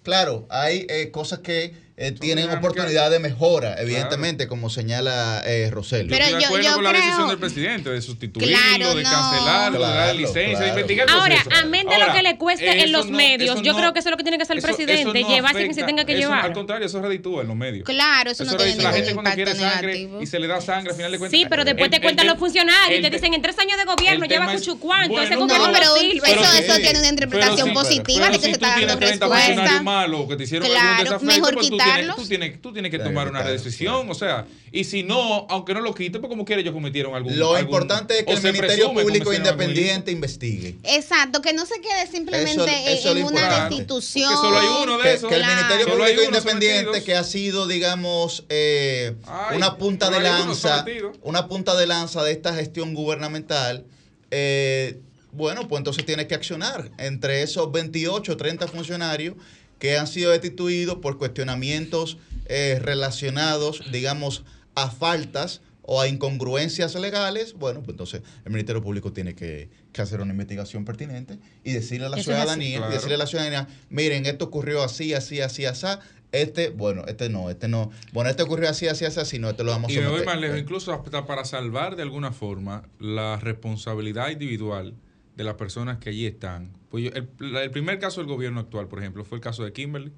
claro, hay eh, cosas que eh, tienen oportunidad de mejora, evidentemente, como señala eh, Roselio. Pero yo de acuerdo con la decisión del presidente de sustituirlo, de cancelarlo, de dar licencia, de investigar. Ahora, amén de lo que le cueste en los medios, yo creo que eso es lo que tiene que hacer el presidente, llevarse quien se tenga que llevar. Al contrario, eso reditúa en los medios. Claro, eso, no tiene ningún La gente cuando quiere sangre y se le da sangre, al final de cuentas. Sí, pero después te cuentan los funcionarios y te dicen en tres años de gobierno lleva cucho cuánto. Ese gobierno no, pero eso tiene una interpretación positiva de que se está dando respuesta. malos que te tú tienes tú tienes que tomar una decisión, o sea, y si no, aunque no lo quite, pues como quiera ellos cometieron algún Lo importante es que el Ministerio Público Independiente investigue. Exacto, que no se quede simplemente en una destitución. Que solo hay uno de esos. Que, el Ministerio Público Independiente, que ha sido, digamos, eh, una punta de lanza, una punta de lanza de esta gestión gubernamental, eh, bueno, pues entonces tiene que accionar. Entre esos 28 o 30 funcionarios que han sido destituidos por cuestionamientos eh, relacionados, digamos, a faltas o a incongruencias legales, bueno, pues entonces el Ministerio Público tiene que, hacer una investigación pertinente y decirle a la ciudadanía, decirle a la ciudadanía, miren, esto ocurrió así, así, así, así, este, bueno, este no, este no, bueno, este ocurrió así, así, así, así, no, este lo vamos a Y me voy más lejos, incluso hasta para salvar de alguna forma la responsabilidad individual de las personas que allí están. Pues el, el primer caso del gobierno actual, por ejemplo, fue el caso de Kimberly.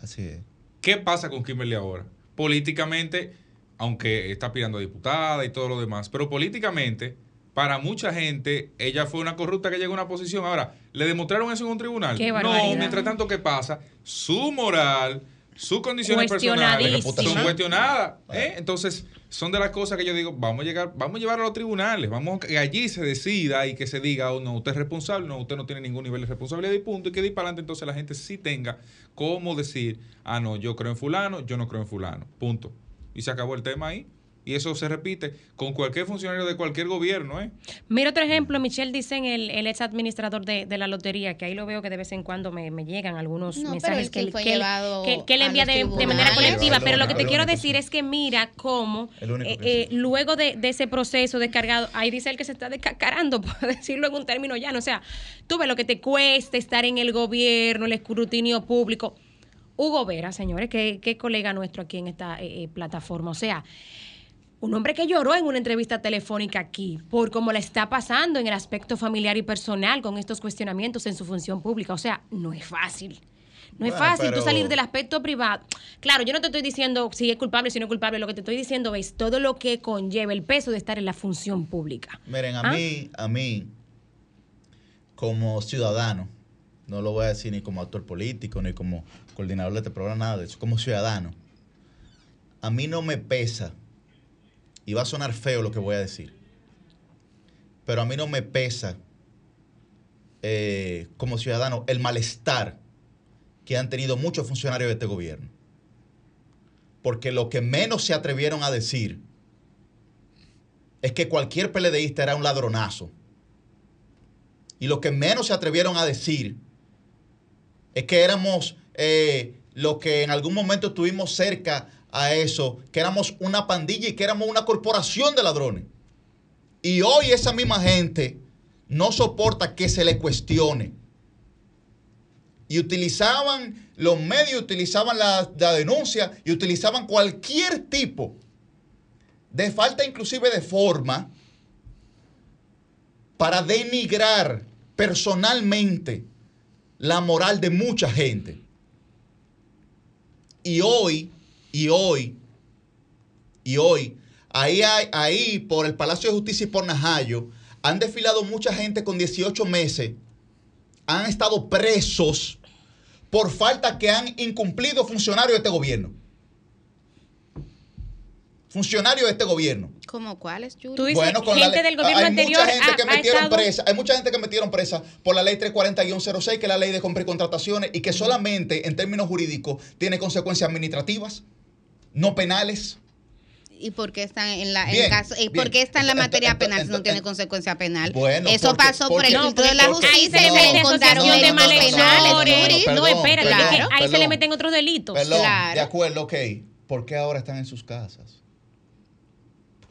Así es. ¿Qué pasa con Kimberly ahora? Políticamente, aunque está aspirando a diputada y todo lo demás, pero políticamente, para mucha gente, ella fue una corrupta que llegó a una posición. Ahora, ¿le demostraron eso en un tribunal? no, mientras tanto, ¿qué pasa? Su moral, sus condiciones personales son cuestionadas. ¿eh? Entonces, son de las cosas que yo digo, vamos a llegar, vamos a llevar a los tribunales, vamos a que allí se decida y que se diga, oh, no, usted es responsable, no, usted no tiene ningún nivel de responsabilidad y punto, y que de para adelante entonces la gente sí tenga cómo decir, ah, no, yo creo en fulano, yo no creo en fulano, punto. Y se acabó el tema ahí. Y eso se repite con cualquier funcionario de cualquier gobierno. ¿eh? Mira otro ejemplo, Michelle dicen el, el ex administrador de, la lotería, que ahí lo veo que de vez en cuando me, llegan algunos mensajes que, que, que, él envía de, manera colectiva. pero lo que te quiero decir es que mira cómo eh, eh, luego de, ese proceso descargado, ahí dice él que se está descargando, por decirlo en un término llano. O sea, tú ves lo que te cuesta estar en el gobierno, el escrutinio público. Hugo Vera, señores, que, que colega nuestro aquí en esta eh, plataforma. O sea, un hombre que lloró en una entrevista telefónica aquí por cómo le está pasando en el aspecto familiar y personal con estos cuestionamientos en su función pública. O sea, no es fácil. No es fácil tú salir del aspecto privado. Claro, yo no te estoy diciendo si es culpable o si no es culpable. Lo que te estoy diciendo es todo lo que conlleva el peso de estar en la función pública. Miren, a ¿Ah? mí, a mí, como ciudadano, no lo voy a decir ni como actor político, ni como coordinador de este programa, nada de eso, como ciudadano, a mí no me pesa y va a sonar feo lo que voy a decir, pero a mí no me pesa eh, como ciudadano el malestar que han tenido muchos funcionarios de este gobierno. Porque lo que menos se atrevieron a decir es que cualquier PLDista era un ladronazo. Y lo que menos se atrevieron a decir es que éramos eh, lo que en algún momento estuvimos cerca a eso, que éramos una pandilla y que éramos una corporación de ladrones. Y hoy esa misma gente no soporta que se le cuestione. Y utilizaban los medios, utilizaban la, denuncia y utilizaban cualquier tipo de falta inclusive de forma para denigrar personalmente la moral de mucha gente. Y hoy y hoy, y hoy, ahí, hay, ahí por el Palacio de Justicia y por Najayo, han desfilado mucha gente con 18 meses, han estado presos por falta que han incumplido funcionarios de este gobierno. Funcionarios de este gobierno. ¿Cómo cuáles, Tú dices, bueno, con gente del gobierno hay anterior mucha gente que metieron presa, hay mucha gente que metieron presa por la ley 340-06, que es la ley de compra y contrataciones, y que solamente en términos jurídicos tiene consecuencias administrativas no penales. ¿Y por qué están en la caso, y por qué está en la materia penal si no tiene consecuencia penal? Bueno, Eso pasó por el filtro de la justicia y se le encontraron delitos penales. No, espera, ahí se le meten otros delitos. Perdón, de acuerdo, ok. ¿Por qué ahora están en sus casas?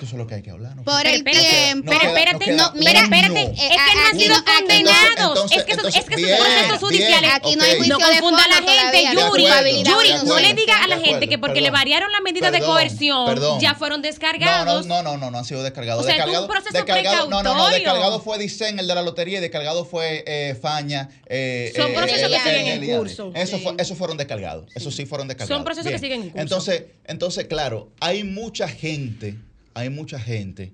Eso es lo que hay que hablar. ¿no? Por el tiempo. Pero espérate, no, mira, espérate. Es que no han sido condenados. Es que es que son procesos judiciales. Aquí no hay juicio No confunda a la gente, Yuri. Yuri, no le diga a la gente que porque le variaron las medidas de coerción ya fueron descargados. No, no, no, no han sido descargados. O sea, es un proceso precautorio. No, no, no, descargado fue Dicen, el de la lotería, y descargado fue eh, Faña. Eh, Son eh, procesos que siguen en curso. Eso fueron descargados. Eso sí fueron descargados. Son procesos que siguen en curso. Entonces, entonces, claro, hay mucha gente hay mucha gente,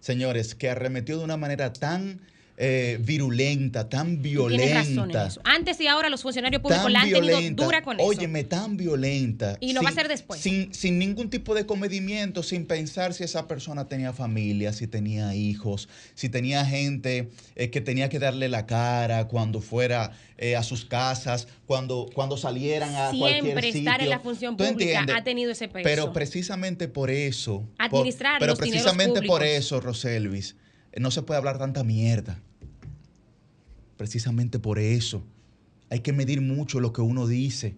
señores, que arremetió de una manera tan eh, virulenta, tan violenta. Antes y ahora los funcionarios públicos la han tenido dura con eso. Óyeme, tan violenta. Y lo va a hacer después. Sin, sin, ningún tipo de comedimiento, sin pensar si esa persona tenía familia, si tenía hijos, si tenía gente eh, que tenía que darle la cara cuando fuera eh, a sus casas, cuando, cuando salieran a cualquier sitio. estar en la función pública ha tenido ese peso. Pero precisamente por eso. Administrar Pero precisamente por eso, Roselvis no se puede hablar tanta mierda. Precisamente por eso. Hay que medir mucho lo que uno dice.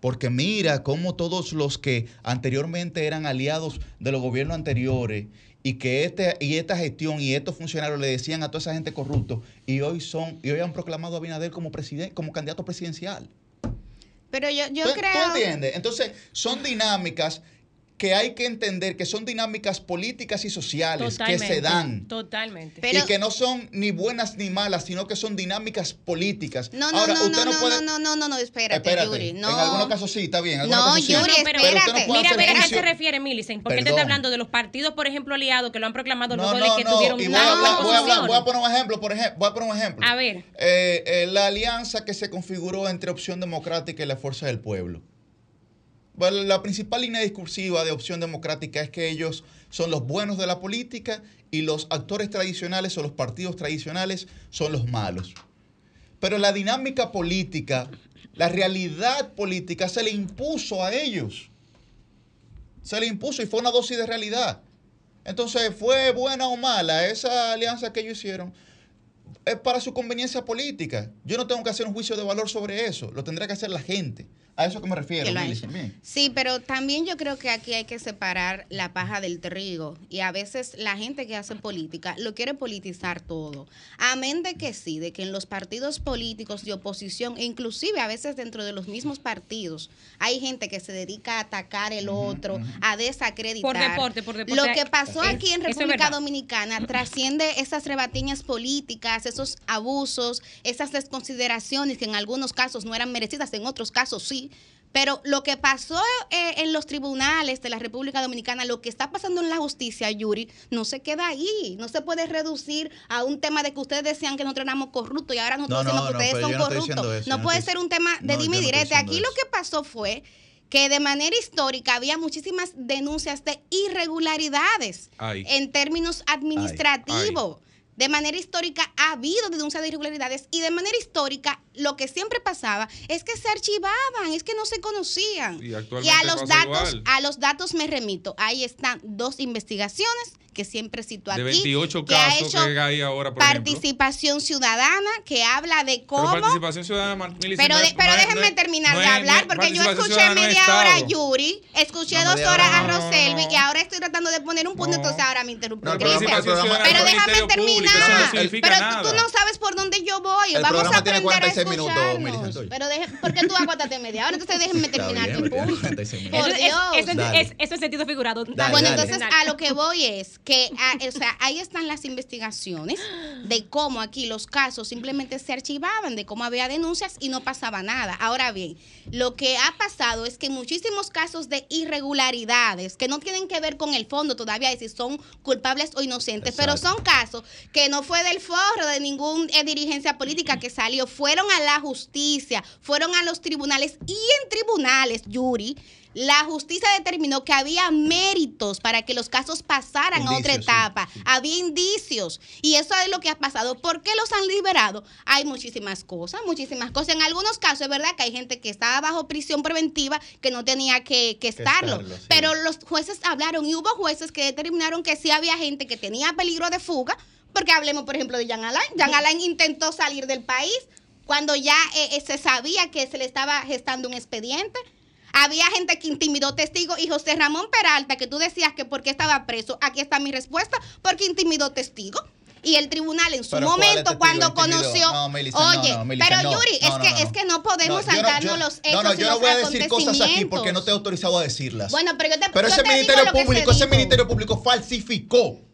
Porque mira cómo todos los que anteriormente eran aliados de los gobiernos anteriores y que este, y esta gestión y estos funcionarios le decían a toda esa gente corrupto y hoy son y hoy han proclamado a Abinader como presidente, como candidato presidencial. Pero yo, yo creo. ¿Tú entiendes? Entonces, son dinámicas que hay que entender que son dinámicas políticas y sociales que se dan. Totalmente. Y que no son ni buenas ni malas, sino que son dinámicas políticas. No, no, Ahora, no, no, no, no, no, no, no, espérate, Yuri. En algunos casos sí, está bien. No, Yuri, pero, espérate. Mira, mira, ¿a qué se refiere, Millicent? Porque él está hablando de los partidos, por ejemplo, aliados que lo han proclamado no, luego no, de que tuvieron y voy, a hablar, voy, a poner un ejemplo, por ejemplo, voy a poner un ejemplo. A ver. Eh, eh, la alianza que se configuró entre Opción Democrática y la Fuerza del Pueblo. La principal línea discursiva de opción democrática es que ellos son los buenos de la política y los actores tradicionales o los partidos tradicionales son los malos. Pero la dinámica política, la realidad política se le impuso a ellos. Se le impuso y fue una dosis de realidad. Entonces, ¿fue buena o mala esa alianza que ellos hicieron? Es para su conveniencia política. Yo no tengo que hacer un juicio de valor sobre eso. Lo tendrá que hacer la gente. A eso que me refiero. Sí, pero también yo creo que aquí hay que separar la paja del trigo. Y a veces la gente que hace política lo quiere politizar todo. Amén de que sí, de que en los partidos políticos de oposición, e inclusive a veces dentro de los mismos partidos, hay gente que se dedica a atacar el otro, a desacreditar. Por deporte, por deporte. Lo que pasó aquí en República Dominicana trasciende esas rebatiñas políticas, esos abusos, esas desconsideraciones que en algunos casos no eran merecidas, en otros casos sí pero lo que pasó eh, en los tribunales de la República Dominicana, lo que está pasando en la justicia, Yuri, no se queda ahí. No se puede reducir a un tema de que ustedes decían que nosotros éramos corruptos y ahora nosotros decimos que ustedes son corruptos. no, puede ser un tema de dime direte. Aquí lo que pasó fue que de manera histórica había muchísimas denuncias de irregularidades en términos administrativos de manera histórica ha habido denuncias de irregularidades y de manera histórica lo que siempre pasaba es que se archivaban, es que no se conocían. Y, a los datos, a los datos me remito. Ahí están dos investigaciones que siempre cito aquí. De 28 que casos ha hecho que hay ahora, por Participación ciudadana, que habla de cómo. Pero participación ciudadana, Pero, pero déjenme terminar de hablar, porque yo escuché media hora a Yuri, escuché dos horas a Roselvi, y ahora estoy tratando de poner un punto, entonces ahora me interrumpo. pero déjame terminar. pero tú no sabes por dónde yo voy. Vamos a aprender a escucharnos. Pero porque tú aguantaste media hora, entonces déjenme terminar mi punto. Por Dios. Eso es sentido figurado. Bueno, entonces a lo que voy es que, ah, o sea, ahí están las investigaciones de cómo aquí los casos simplemente se archivaban, de cómo había denuncias y no pasaba nada. Ahora bien, lo que ha pasado es que muchísimos casos de irregularidades que no tienen que ver con el fondo todavía de si son culpables o inocentes, pero son casos que no fue del forro de ninguna eh, dirigencia política que salió, fueron a la justicia, fueron a los tribunales y en tribunales, Yuri, la justicia determinó que había méritos para que los casos pasaran a otra etapa. Había indicios. Y eso es lo que ha pasado. ¿Por qué los han liberado? Hay muchísimas cosas, muchísimas cosas. En algunos casos es verdad que hay gente que estaba bajo prisión preventiva que no tenía que, estarlo. Pero los jueces hablaron y hubo jueces que determinaron que sí había gente que tenía peligro de fuga. Porque hablemos, por ejemplo, de Jean Alain. Jean Alain intentó salir del país cuando ya eh, eh, se sabía que se le estaba gestando un expediente. Había gente que intimidó testigos y José Ramón Peralta, que tú decías que porque estaba preso, aquí está mi respuesta, porque intimidó testigos y el tribunal en su momento cuando conoció oye pero Yuri es que es que no. podemos saltarnos los hechos no no yo no voy a decir cosas aquí porque no te he autorizado a decirlas. Bueno pero yo te pero ese ministerio público ese ministerio público falsificó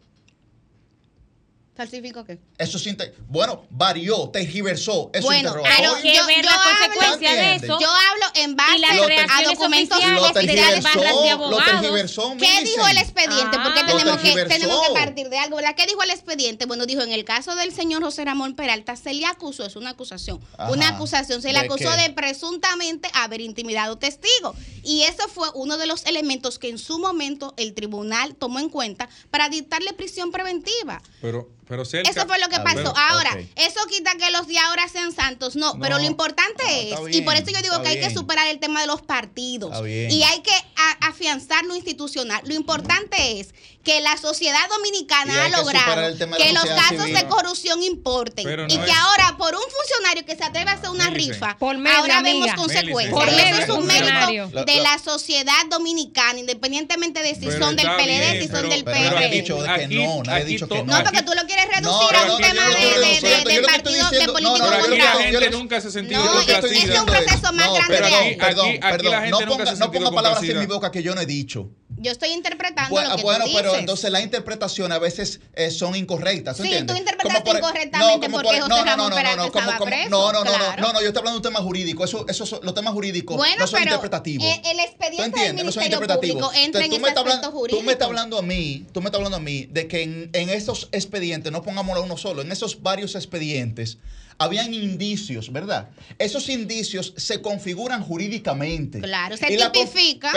¿Falsificó qué? Eso sí, bueno, varió, tergiversó, eso bueno, Pero que yo, ver la consecuencia de eso. Yo hablo en base a documentos oficiales de abogados. ¿Qué dijo el expediente? Porque ah. tenemos que, tenemos que partir de algo, ¿verdad? ¿Qué dijo el expediente? Bueno, dijo, en el caso del señor José Ramón Peralta, se le acusó, es una acusación, una acusación, se le acusó de presuntamente haber intimidado testigos. Y eso fue uno de los elementos que en su momento el tribunal tomó en cuenta para dictarle prisión preventiva. Pero eso fue lo que pasó. ahora, eso quita que los de ahora sean santos. No, pero lo importante es, y por eso yo digo que hay que superar el tema de los partidos. Y hay que afianzar lo institucional. Lo importante es que la sociedad dominicana ha logrado que los casos de corrupción importen. y que ahora, por un funcionario que se atreve a hacer una rifa, ahora vemos consecuencias. eso es un mérito de la sociedad dominicana, independientemente de si son del PLD, si son del PRD. dicho que no, nadie ha dicho que no. No, porque tú lo quieres reducir a un tema de, de, partido de político la gente nunca se ha sentido no, es un proceso más grande de ahí. Perdón, perdón, no ponga palabras en mi boca que yo no he dicho. Yo estoy interpretando bueno, lo que bueno tú pero entonces las interpretaciones a veces eh, son incorrectas. sí, tú interpretaste incorrectamente no, porque José Ramón no, no, no, estaba preso. No, no, no, no, no, yo estoy hablando de un tema jurídico. Eso, eso, los temas jurídicos no son interpretativos. El, el expediente del Ministerio Público entra en ese aspecto jurídico. Tú me estás hablando a mí, tú me estás hablando a mí de que en, en esos expedientes, no pongámoslo uno solo, en esos varios expedientes habían indicios, ¿verdad? Esos indicios se configuran jurídicamente. Claro, se tipifica.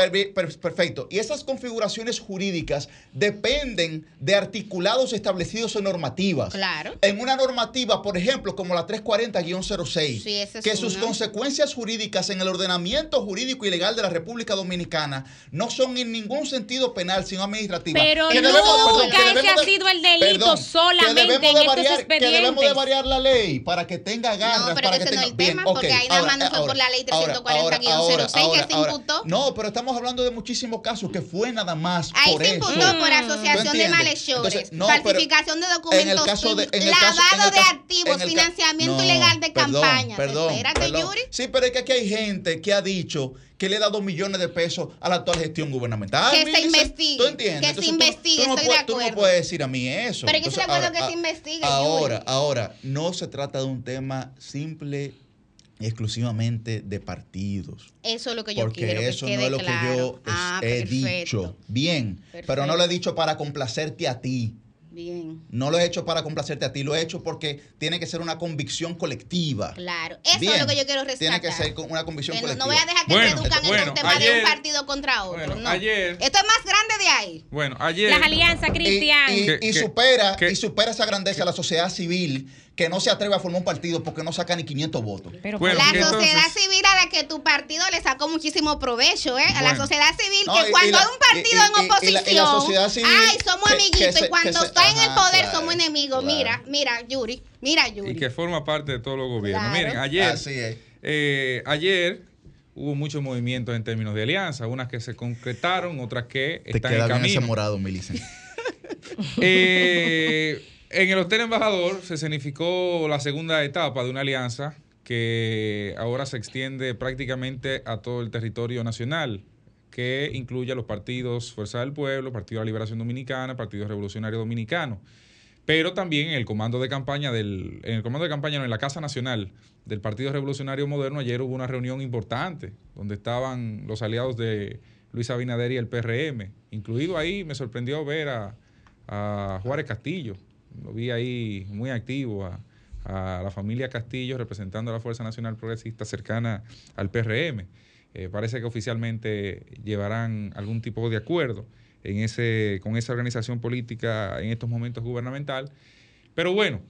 perfecto. Y esas configuraciones jurídicas dependen de articulados establecidos en normativas. Claro. En una normativa, por ejemplo, como la 340-06, que sus consecuencias jurídicas en el ordenamiento jurídico y legal de la República Dominicana no son en ningún sentido penal, sino administrativa. Pero nunca ese ha sido el delito solamente en estos expedientes. Que debemos de variar la ley para que tenga ganas. No, pero para ese que no es el tema, porque ahí nada más no fue por la ley 340-06 que se imputó. No, pero estamos hablando de muchísimos casos que fue nada más ahí por se imputó por asociación de malhechores, falsificación de documentos, lavado de activos, financiamiento ilegal de campañas. Perdón, Espérate, Yuri. Sí, pero es que aquí hay gente que ha dicho que le da dos millones de pesos a la actual gestión gubernamental. Que se investigue. ¿Tú entiendes? Que se investigue. Tú no puedes decir a mí eso. Pero yo estoy de acuerdo que se investigue. Ahora, ahora, no se trata de un tema simple y exclusivamente de partidos. Eso es lo que yo porque quiero. Porque eso no es lo que yo ah, he dicho. Bien, pero no lo he dicho para complacerte a ti. No lo he hecho para complacerte a ti, lo he hecho porque tiene que ser una convicción colectiva. Claro, eso es lo que yo quiero rescatar. Tiene que ser una convicción colectiva. No voy a dejar que bueno, reduzcan bueno, el tema de un partido contra otro. no. Ayer, Esto es más grande de ahí. Bueno, ayer. Las alianzas, Cristian. Y, supera, y supera esa grandeza a la sociedad civil que no se atreve a formar un partido porque no saca ni 500 votos. Pero la sociedad civil a la que tu partido le sacó muchísimo provecho, ¿eh? A la sociedad civil, que cuando hay un partido en oposición, ay, somos amiguitos, y cuando está en el poder somos enemigos. Mira, mira, Yuri, mira, Yuri. Y que forma parte de todos los gobiernos. Miren, ayer, eh, ayer hubo muchos movimientos en términos de alianza, unas que se concretaron, otras que Te están queda en camino. Bien morado, eh, en el Hotel Embajador se significó la segunda etapa de una alianza que ahora se extiende prácticamente a todo el territorio nacional, que incluye a los partidos Fuerza del Pueblo, Partido de la Liberación Dominicana, Partido Revolucionario Dominicano, pero también en el comando de campaña del, en el comando de campaña, no, en la Casa Nacional del Partido Revolucionario Moderno, ayer hubo una reunión importante donde estaban los aliados de Luis Abinader y el PRM. Incluido ahí me sorprendió ver a, a Juárez Castillo, lo vi ahí muy activo a, la familia Castillo representando a la Fuerza Nacional Progresista cercana al PRM. Eh, parece que oficialmente llevarán algún tipo de acuerdo en ese, con esa organización política en estos momentos gubernamental. Pero bueno,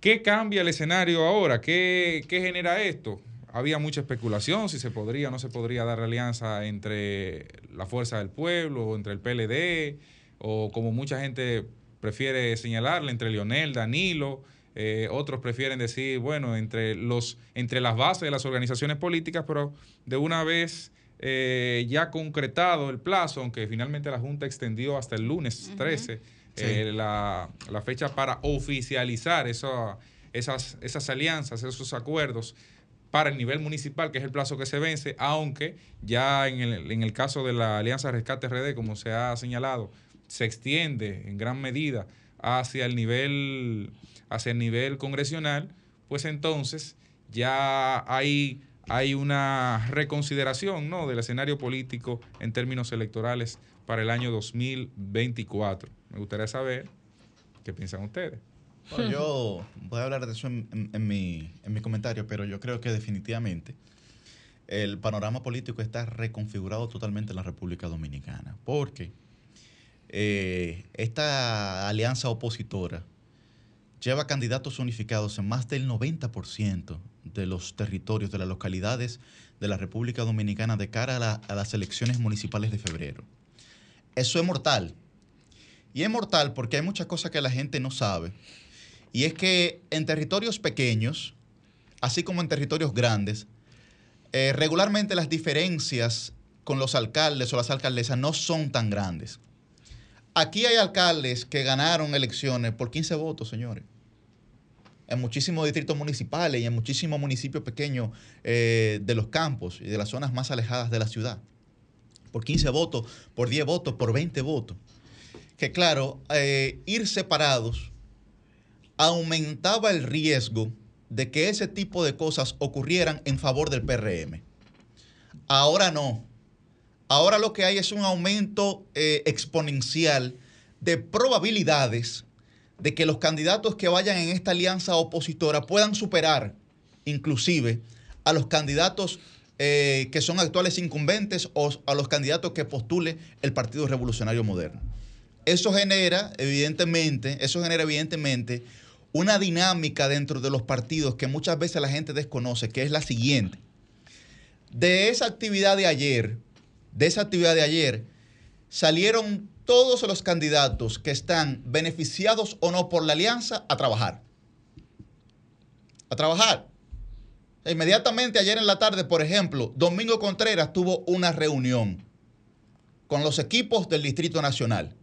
¿qué cambia el escenario ahora? ¿Qué, qué genera esto? Había mucha especulación si se podría o no se podría dar alianza entre la Fuerza del Pueblo, o entre el PLD, o como mucha gente prefiere señalarle entre Lionel, Danilo, eh, otros prefieren decir, bueno, entre, los, entre las bases de las organizaciones políticas, pero de una vez eh, ya concretado el plazo, aunque finalmente la Junta extendió hasta el lunes 13 eh, la, fecha para oficializar esas, esas alianzas, esos acuerdos para el nivel municipal, que es el plazo que se vence, aunque ya en el, en el caso de la Alianza Rescate RD, como se ha señalado, se extiende en gran medida hacia el nivel, hacia el nivel congresional, pues entonces ya hay hay una reconsideración ¿no? del escenario político en términos electorales para el año 2024. Me gustaría saber qué piensan ustedes. yo voy a hablar de eso en, mi, comentario, pero yo creo que definitivamente el panorama político está reconfigurado totalmente en la República Dominicana, porque eh, esta alianza opositora lleva candidatos unificados en más del 90% de los territorios, de las localidades de la República Dominicana de cara a, las elecciones municipales de febrero. Eso es mortal. Y es mortal porque hay muchas cosas que la gente no sabe. Y es que en territorios pequeños, así como en territorios grandes, eh, regularmente las diferencias con los alcaldes o las alcaldesas no son tan grandes. Aquí hay alcaldes que ganaron elecciones por 15 votos, señores en muchísimos distritos municipales y en muchísimos municipios pequeños eh, de los campos y de las zonas más alejadas de la ciudad. Por 15 votos, por 10 votos, por 20 votos. Que claro, eh, ir separados aumentaba el riesgo de que ese tipo de cosas ocurrieran en favor del PRM. Ahora no. Ahora lo que hay es un aumento eh, exponencial de probabilidades de que los candidatos que vayan en esta alianza opositora puedan superar inclusive a los candidatos eh, que son actuales incumbentes o a los candidatos que postule el Partido Revolucionario Moderno. Eso genera, evidentemente, eso genera evidentemente una dinámica dentro de los partidos que muchas veces la gente desconoce, que es la siguiente. De esa actividad de ayer, de esa actividad de ayer, salieron todos los candidatos que están beneficiados o no por la alianza a trabajar. A trabajar. Inmediatamente ayer en la tarde, por ejemplo, Domingo Contreras tuvo una reunión con los equipos del Distrito Nacional.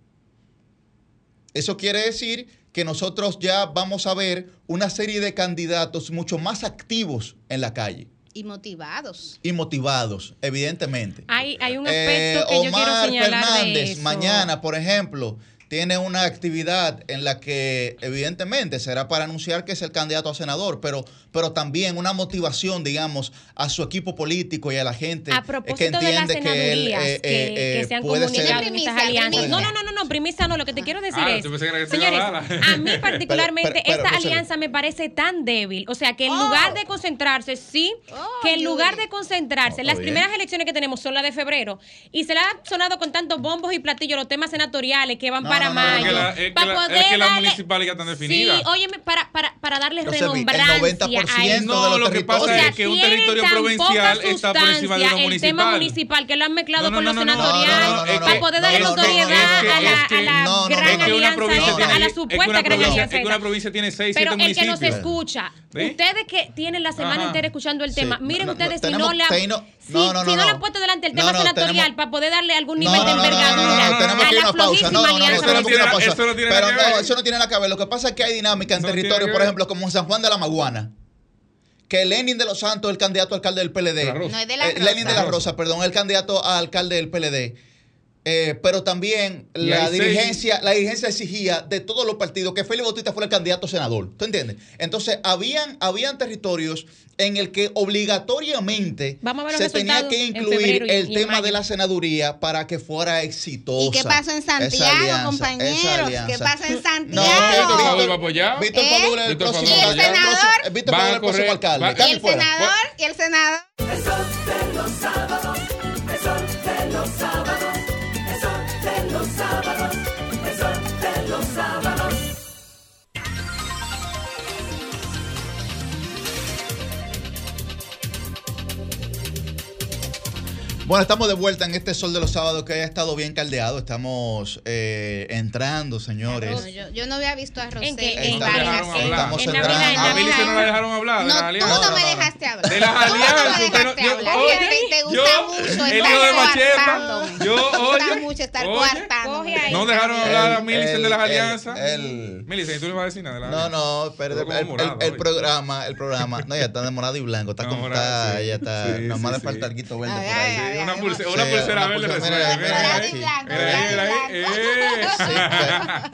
Eso quiere decir que nosotros ya vamos a ver una serie de candidatos mucho más activos en la calle. Y motivados. Y motivados, evidentemente. Hay, hay un aspecto eh, que yo quiero señalar Fernández, mañana, por ejemplo, tiene una actividad en la que evidentemente será para anunciar que es el candidato a senador, pero, pero también una motivación, digamos, a su equipo político y a la gente que entiende que él eh, que, eh, se han comunicado en estas alianzas. No, no, no, no, no, primicia no, lo que te quiero decir ah, es, señores, a mí particularmente esta alianza me parece tan débil, o sea, que en lugar oh. de concentrarse, sí, oh, que en lugar de concentrarse, las primeras elecciones que tenemos son las de febrero y se le ha sonado con tantos bombos y platillos los temas senatoriales que van para es que, la, las municipales ya están definidas. Sí, óyeme, para, para, para darle el 90% No, lo que pasa es que un territorio provincial está por encima de lo municipal. El tema municipal, que lo han mezclado con lo senatorial, para poder darle notoriedad a la gran alianza, a la supuesta gran alianza. Es que una provincia tiene 6, 7 municipios. Pero el que nos escucha, ustedes que tienen la semana entera escuchando el tema, miren ustedes si no le si, no, no, si no, le han puesto delante el tema senatorial para poder darle algún nivel de envergadura a la flojísima alianza. Eso no tiene Pero no, eso no tiene nada que ver. Lo que pasa es que hay dinámica en territorios, por ejemplo, como en San Juan de la Maguana que Lenin de los Santos, el candidato a alcalde del PLD. No es de la eh, Lenin de la Rosa, perdón, el candidato a alcalde del PLD eh, pero también la dirigencia, la dirigencia exigía de todos los partidos que Félix Bautista fuera el candidato senador. ¿Tú entiendes? Entonces, habían, habían territorios en el que obligatoriamente se tenía que incluir el tema de la senaduría para que fuera exitosa. ¿Y qué pasa en Santiago, compañeros? ¿Qué pasa en Santiago? No, Víctor Fadul va a apoyar. Víctor Fadul es el próximo ¿Y el senador? Víctor Fadul es el próximo alcalde. ¿Y el senador? ¿Y el senador? Sábados, eso de los sábados. Bueno, estamos de vuelta en este sol de los sábados que ha estado bien caldeado. Estamos eh, entrando, señores. No, yo, yo no había visto a Rosé ¿En qué? en. Estamos En entrando. Navidad, en A Milly Navidad. no la dejaron hablar No, tú alianzas. no me No, no, no. dejaste hablar. De las Tú no me alianzas, dejaste yo- hablar. oye, te, te gusta yo, mucho el estar hijo de Macheta, coartándome. yo, Te gusta mucho estar ahí. No dejaron hablar a Millicent de las alianzas. Millicent, ¿tú no ibas a decir nada No, alianzas? no, pero como el, programa, el programa, no, ya está de morado y blanco, está morado, está, ya está, nomás le falta el guito verde por ahí. Una, Sí, pulsera una verde resuelve. mira, Mira mira, ahí, mira ahí,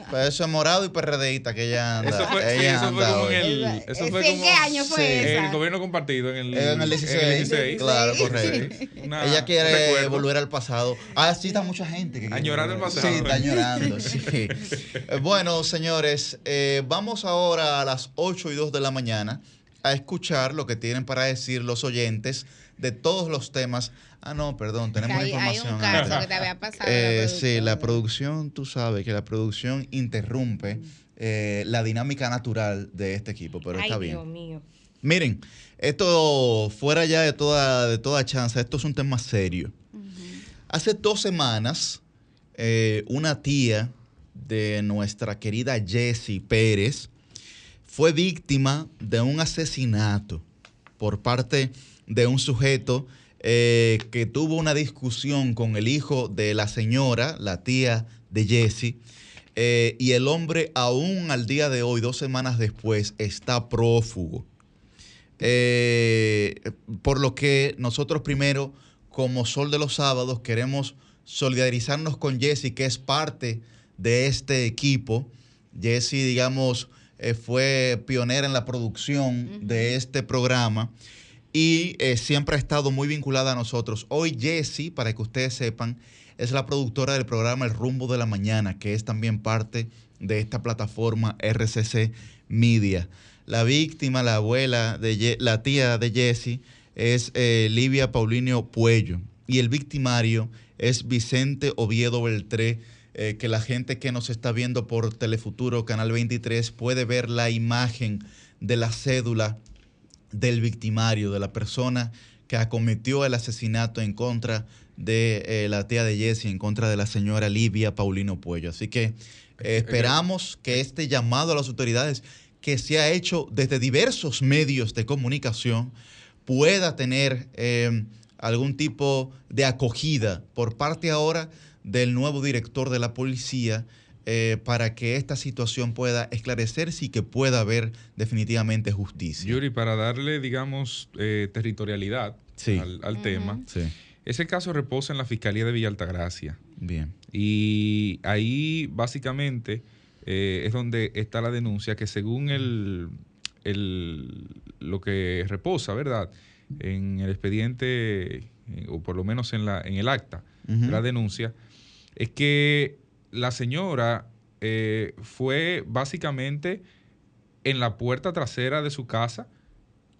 pero eso es morado y perreíta que ella anda. Eso fue, sí, eso en el. Eso fue ¿En qué año fue Sí. esa? el gobierno compartido en el, En el 16, claro, correcto. Una- Ella quiere volver al pasado. Ah, sí, está mucha gente. Que Añorando el pasado. Sí, está añorando, sí. Bueno, señores, eh, vamos ahora a las 8 y 2 de la mañana a escuchar lo que tienen para decir los oyentes de todos los temas. Ah, no, perdón, tenemos Hay, hay información. un caso antes. que te había pasado. Eh, la sí, la producción, tú sabes que la producción interrumpe eh, la dinámica natural de este equipo, pero Ay, está bien. Dios mío. Miren, esto fuera ya de toda, de toda chance, esto es un tema serio. Hace dos semanas, eh, una tía de nuestra querida Jessie Pérez fue víctima de un asesinato por parte de un sujeto eh, que tuvo una discusión con el hijo de la señora, la tía de Jessie, eh, y el hombre aún al día de hoy, dos semanas después, está prófugo. Eh, por lo que nosotros primero, como Sol de los Sábados, queremos solidarizarnos con Jesse, que es parte de este equipo. Jesse, digamos, eh, fue pionera en la producción de este programa y eh, siempre ha estado muy vinculada a nosotros. Hoy Jessie, para que ustedes sepan, es la productora del programa El Rumbo de la Mañana, que es también parte de esta plataforma RCC Media. La víctima, la abuela, de la tía de Jesse, es eh, Livia Paulinio Puello. Y el victimario es Vicente Oviedo Beltré, eh, que la gente que nos está viendo por Telefuturo, Canal 23, puede ver la imagen de la cédula del victimario, de la persona que acometió el asesinato en contra de eh, la tía de Jesse, en contra de la señora Livia Paulino Puello. Así que eh, esperamos que este llamado a las autoridades que se ha hecho desde diversos medios de comunicación pueda tener eh, algún tipo de acogida por parte ahora del nuevo director de la policía eh, para que esta situación pueda esclarecerse y que pueda haber definitivamente justicia. Yuri, para darle, digamos, eh, territorialidad Sí. al, al tema, Sí, ese caso reposa en la Fiscalía de Villa Altagracia. bien. Y ahí básicamente eh, es donde está la denuncia que según el, el- lo que reposa, ¿verdad? En el expediente, o por lo menos en, la, en el acta de la denuncia, es que la señora eh, fue básicamente en la puerta trasera de su casa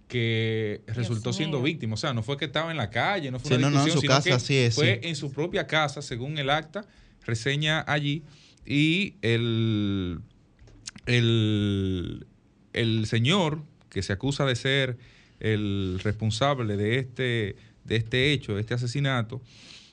que resultó siendo víctima. O sea, no fue que estaba en la calle, no fue Sí, una no, no, en su sino casa, que así es, fue sí. en su propia casa, según el acta, reseña allí, y el, el, el señor que se acusa de ser el responsable de este, de este hecho, de este asesinato,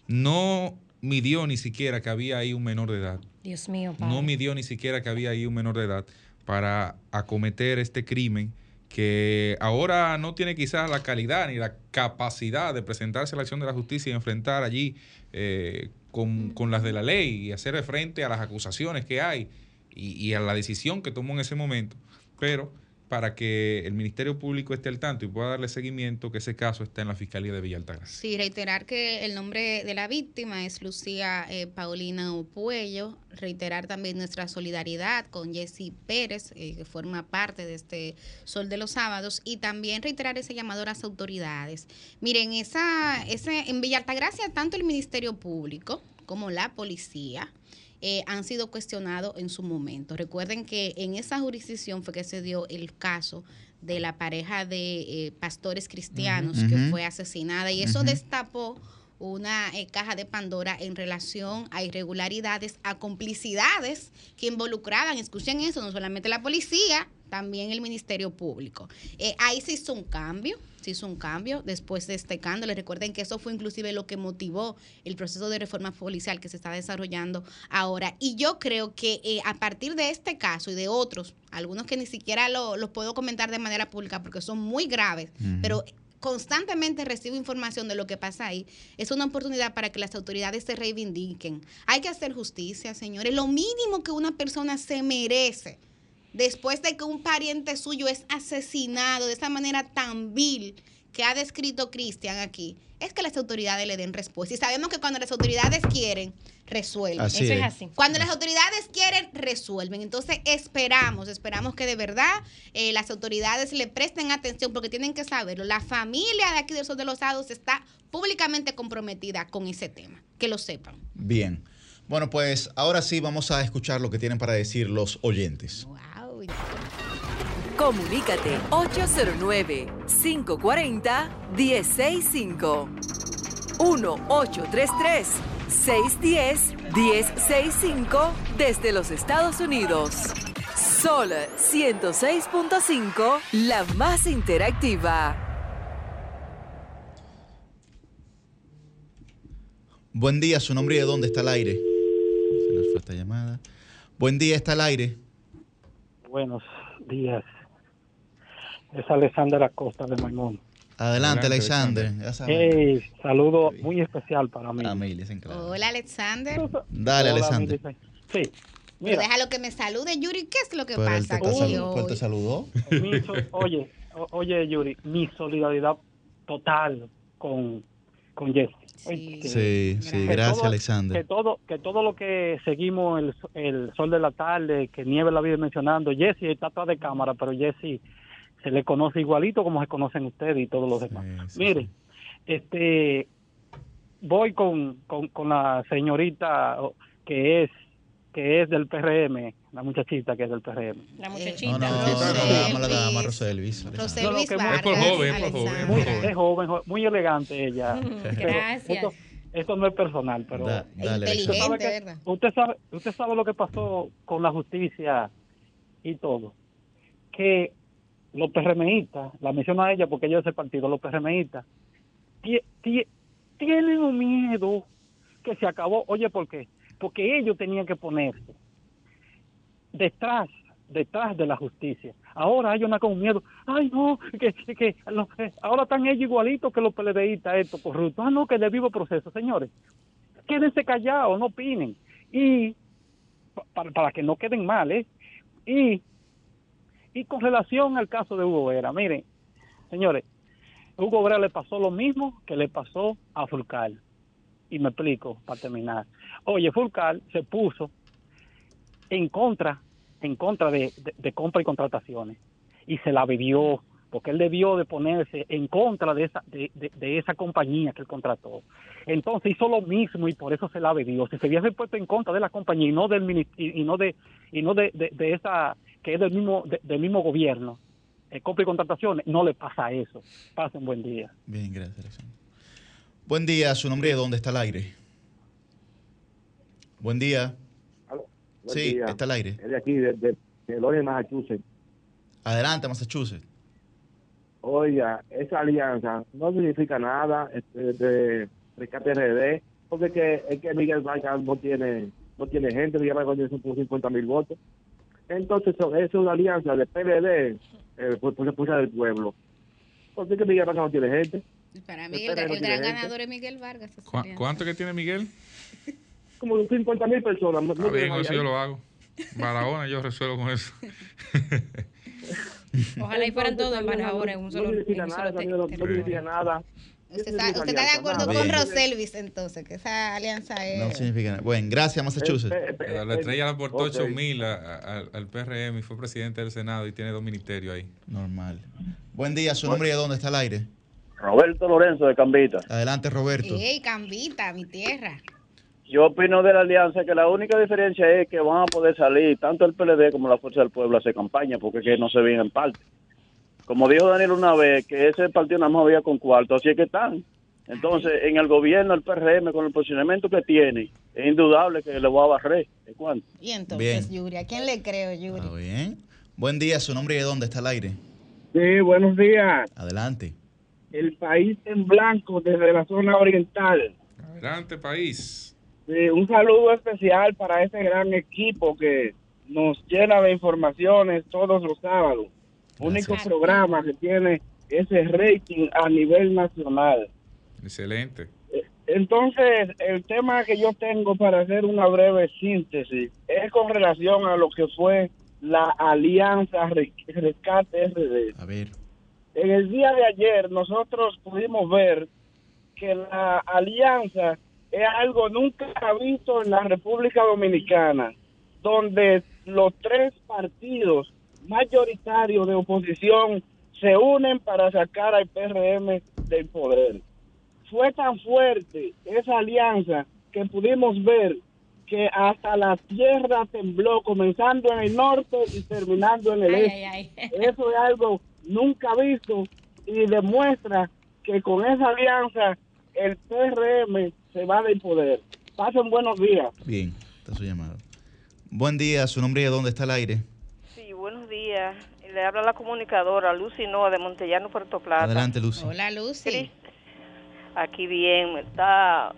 no midió ni siquiera que había ahí un menor de edad. Dios mío, padre. No midió ni siquiera que había ahí un menor de edad para acometer este crimen que ahora no tiene quizás la calidad ni la capacidad de presentarse a la acción de la justicia y enfrentar allí eh, con, con las de la ley y hacer frente a las acusaciones que hay y, y a la decisión que tomó en ese momento. Pero para que el Ministerio Público esté al tanto y pueda darle seguimiento, que ese caso está en la Fiscalía de Villa Altagracia. Sí, reiterar que el nombre de la víctima es Lucía eh, Paulina Opuello. Reiterar también nuestra solidaridad con Jesse Pérez, eh, que forma parte de este Sol de los Sábados. Y también reiterar ese llamado a las autoridades. Miren, esa, ese, en Villa Altagracia, tanto el Ministerio Público como la policía eh, han sido cuestionados en su momento. Recuerden que en esa jurisdicción fue que se dio el caso de la pareja de eh, pastores cristianos que fue asesinada y eso destapó una eh, caja de Pandora en relación a irregularidades, a complicidades que involucraban, escuchen eso, no solamente la policía, también el Ministerio Público. Eh, ahí se hizo un cambio, se hizo un cambio después de este escándalo. Recuerden que eso fue inclusive lo que motivó el proceso de reforma policial que se está desarrollando ahora. Y yo creo que eh, a partir de este caso y de otros, algunos que ni siquiera los lo puedo comentar de manera pública porque son muy graves, pero constantemente recibo información de lo que pasa ahí, es una oportunidad para que las autoridades se reivindiquen. Hay que hacer justicia, señores. Lo mínimo que una persona se merece después de que un pariente suyo es asesinado de esa manera tan vil que ha descrito Cristian aquí, es que las autoridades le den respuesta. Y sabemos que cuando las autoridades quieren, resuelven. Eso es así. Cuando las autoridades quieren, resuelven. Entonces esperamos, esperamos que de verdad eh, las autoridades le presten atención porque tienen que saberlo. La familia de aquí del Sur de los Sados está públicamente comprometida con ese tema. Que lo sepan. Bien. Bueno, pues ahora sí vamos a escuchar lo que tienen para decir los oyentes. Wow. Comunícate 809-540-1065. 1-833-610-1065 desde los Estados Unidos. Sol 106.5, la más interactiva. Buen día, su nombre y de dónde está el aire. Se nos fue esta llamada. Buen día, está el aire. Buenos días. Es Alexander Acosta de Maimón. Adelante, Adelante, Alexander. Hey, saludo Sí. muy especial para mí. Dicen claro. Hola, Alexander. Dale, Hola, Alexander. Sí, Pero mira, déjalo que me salude, Yuri. ¿Qué es lo que Pero él pasa te, aquí pues él te hoy? saludó. so- oye, oye, Yuri, mi solidaridad total con, con Jesse. Sí. Que- Sí, sí, que gracias, todo- Alexander. Que todo, que todo lo que seguimos el, el sol de la tarde, que Nieve la vive mencionando, Jesse está atrás de cámara, pero Jesse se le conoce igualito como se conocen ustedes y todos los demás. Sí, sí, Mire, sí. este, voy con, con, con la señorita que es que es del PRM, la muchachita que es del PRM. La No, muchachita. no, no, Roselvis. dama la dama, Roselvis. No, que- Es por joven, es por joven, Alexander. joven. Es joven, jo- muy elegante ella. Gracias. Esto, esto no es personal, pero Da- dale, Inteligente. Alexander. ¿Sabe? ¿verdad? usted sabe, usted sabe lo que pasó con la justicia y todo. Que los PRMistas, la menciono a ella porque ella es el partido, los PRMistas, tie- tie- tienen un miedo que se acabó. Oye, ¿por qué? Porque ellos tenían que ponerse detrás detrás de la justicia. Ahora hay una con miedo. Ay, no, que, que eh, ahora están ellos igualitos que los PLDistas, estos corruptos. Ah, no, que de vivo proceso, señores. Quédense callados, no opinen. Y pa- para, para que no queden mal, ¿eh? Y, y con relación al caso de Hugo Vera, miren, señores, Hugo Vera le pasó lo mismo que le pasó a Fulcal. Y me explico para terminar. Oye, Fulcal se puso en contra, en contra de, compra y contrataciones y se la bebió porque él debió de ponerse en contra de esa de, de- de esa compañía que contrató. Entonces hizo lo mismo y por eso se la bebió. Si se hubiese puesto en contra de la compañía y no del y, no de y no de- de esa que es del mismo de- del mismo gobierno, eh, compra y contrataciones, no le pasa eso. Pasen buen día. Bien, gracias, Alexander. Buen día, su nombre de dónde está el aire. Buen día. Buen Sí, día. está al aire. Es de aquí, de, de, de Massachusetts. Adelante, Massachusetts. Oiga, esa alianza no significa nada este, de Rescate RD, porque es que, es que Miguel Vargas no tiene no tiene gente, Miguel Vargas tiene por 50 mil votos. Entonces, eso es una alianza de PLD, eh, por, por Fuerza del Pueblo. Porque es que Miguel Vargas no tiene gente. Para mí, el, el tiene gran gente. ganador es Miguel Vargas. ¿Cu- alianza. ¿Cuánto que tiene Miguel? Como 50 mil personas. no- Está no bien, eso yo lo hago. Barahona, yo resuelvo con eso. Ojalá y fueran todos en Barahona en un No solo, no, significa nada. Usted está, usted de acuerdo nada. con. Roselvis, entonces, que esa alianza es... No significa nada. Bueno, gracias, Massachusetts. Eh, eh, eh, La estrella le aportó ok. 8 mil al PRM y fue presidente del Senado y tiene dos ministerios ahí. Normal. Buen día, su nombre y de dónde está el aire. Roberto Lorenzo de Cambita. Adelante, Roberto. ¡Ey, Cambita, mi tierra! Yo opino de la alianza que la única diferencia es que van a poder salir tanto el PLD como la Fuerza del Pueblo a hacer campaña, porque es que no se ven en parte. Como dijo Daniel una vez, que ese partido nada más había con cuarto, así es que están. Entonces, en el gobierno, el PRM, con el posicionamiento que tiene, es indudable que le voy a barrer. ¿De cuánto? Y entonces, Yuri, ¿a quién le creo, Yuri? Está bien. Buen día, su nombre y de dónde está el aire. Sí, buenos días. Adelante. El país en blanco desde la zona oriental. Adelante, país. Sí, un saludo especial para ese gran equipo que nos llena de informaciones todos los sábados. Único programa que tiene ese rating a nivel nacional. Excelente. Entonces, el tema que yo tengo para hacer una breve síntesis es con relación a lo que fue la Alianza Re- Rescate RD. A ver. En el día de ayer nosotros pudimos ver que la alianza es algo nunca visto en la República Dominicana, donde los tres partidos mayoritarios de oposición se unen para sacar al PRM del poder. Fue tan fuerte esa alianza que pudimos ver que hasta la tierra tembló, comenzando en el norte y terminando en el Ay, este. ay, ay. Eso es algo nunca visto y demuestra que con esa alianza el PRM se va del poder. Pasen buenos días. Bien, está su llamada. Buen día, su nombre y de dónde está el aire. Buenos días. Le habla la comunicadora Lucy Noa de Montellano, Puerto Plata. Adelante, Lucy. Hola, Lucy. Aquí bien, está,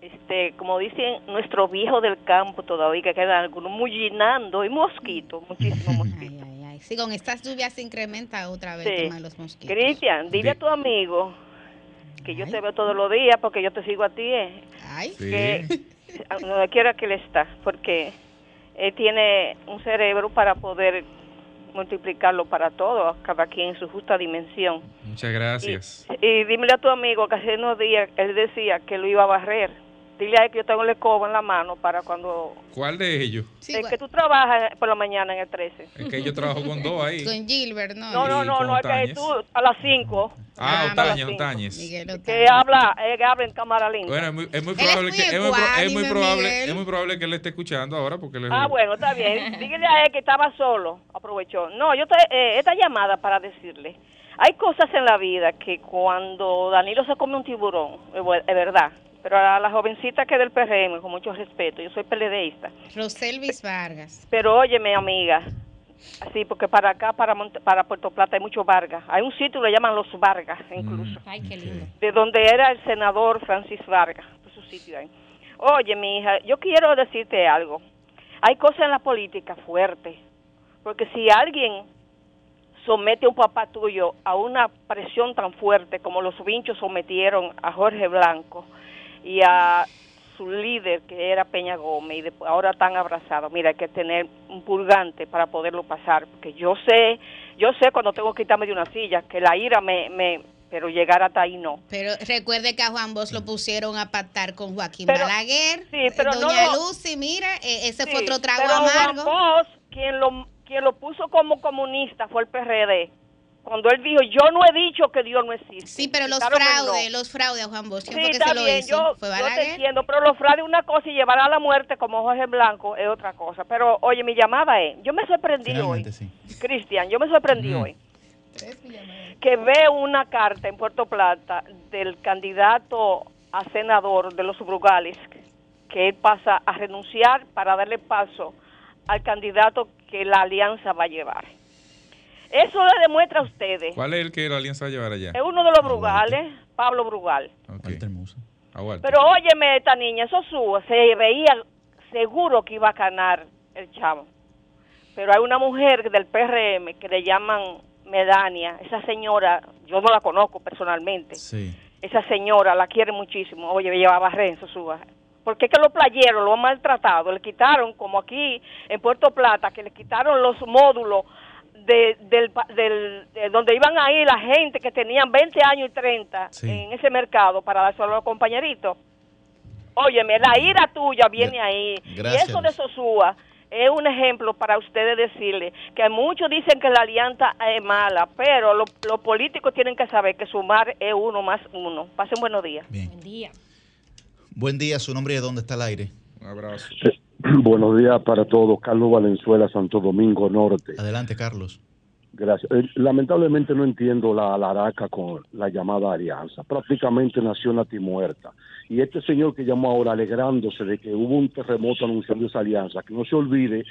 este, como dicen nuestros viejos del campo todavía, que quedan algunos mullinando y mosquitos, muchísimos mosquitos. Ay, ay. Sí, con estas lluvias se incrementa otra vez Sí. el tema de los mosquitos. Cristian, dile a tu amigo que yo te veo todos los días porque yo te sigo a ti, eh, Ay. que donde quiera que él está, porque él tiene un cerebro para poder multiplicarlo para todos, cada quien en su justa dimensión. Muchas gracias. Y dímele a tu amigo que hace unos días él decía que lo iba a barrer. Dile a él que yo tengo el escoba en la mano para cuando... ¿Cuál de ellos? es que tú trabajas por la mañana en el 13. Es que yo trabajo con dos ahí. Con Gilbert, ¿no? No, no, no, no, es que tú a las 5. Ah, a las Otañez, cinco. Otañez. Que habla, eh, que habla en cámara linda. Bueno, es muy, es muy Él es probable muy que es muy, es muy probable es muy probable que él esté escuchando ahora porque él es Ah, bueno, está bien. Dígale a él que estaba solo. Aprovechó. No, yo te, eh, esta llamada para decirle. Hay cosas en la vida que cuando Danilo se come un tiburón, es bu- es verdad. Pero a la jovencita que es del PRM, con mucho respeto, yo soy PLDista. Roselvis Vargas. Pero óyeme, amiga, así, porque para acá, para Monte- para Puerto Plata, hay muchos Vargas. Hay un sitio, le llaman Los Vargas, incluso. Ay, qué lindo. De donde era el senador Francis Vargas. Su sitio ahí. Oye, mi hija, yo quiero decirte algo. Hay cosas en la política fuertes. Porque si alguien somete a un papá tuyo a una presión tan fuerte como los vinchos sometieron a Jorge Blanco y a su líder que era Peña Gómez y ahora están abrazados. Mira, hay que tener un purgante para poderlo pasar, porque yo sé, yo sé cuando tengo que quitarme de una silla, que la ira me, me pero llegar hasta ahí no. Pero recuerde que a Juan Bosch lo pusieron a pactar con Joaquín Pero- Balaguer. sí, pero no Doña lo- Lucy, mira, eh, ese Sí, fue otro trago pero amargo. Juan Bosch, quien lo, quien lo puso como comunista fue el PRD. Cuando él dijo, yo no he dicho que Dios no existe. Sí, pero los fraudes, no. los fraudes a Juan Bosch, ¿quién Sí, que está se lo bien, hizo? yo, ¿Fue yo te entiendo, pero los fraudes una cosa y llevar a la muerte como Jorge Blanco es otra cosa. Pero, oye, mi llamada es, yo me sorprendí Finalmente, hoy, sí. Cristian, yo me sorprendí Ujú. hoy, que veo una carta en Puerto Plata del candidato a senador de los Brugales, que él pasa a renunciar para darle paso al candidato que la alianza va a llevar. Eso le demuestra a ustedes. ¿Cuál es el que la alianza va a llevar allá? Es uno de los Brugales, Pablo Brugal. A Walter. Pero óyeme, esta niña, eso su, se veía seguro que iba a ganar el chavo. Pero hay una mujer del PRM que le llaman Medania. Esa señora, yo no la conozco personalmente. Sí. Esa señora la quiere muchísimo. Oye, llevaba Renzo su porque es que los playeros lo han maltratado, le quitaron, como aquí en Puerto Plata, que le quitaron los módulos de, del, pa- del- de donde iban ahí la gente que tenían 20 años y 30 Sí. en ese mercado para dárselo a los compañeritos. Óyeme, la ira tuya viene ahí. Gracias, y eso de Sosúa es un ejemplo para ustedes decirle que muchos dicen que la alianza es mala, pero lo- los políticos tienen que saber que sumar es uno más uno. Pasen buenos días. Buen día. Buen día, su nombre y de dónde está el aire. Un abrazo. Buenos días para todos. Carlos Valenzuela, Santo Domingo Norte. Adelante, Carlos. Gracias. Eh, lamentablemente no entiendo la laraca con la llamada alianza. Prácticamente nació Nati muerta. Y este señor que llamó ahora alegrándose de que hubo un terremoto anunciando esa alianza, que no se olvide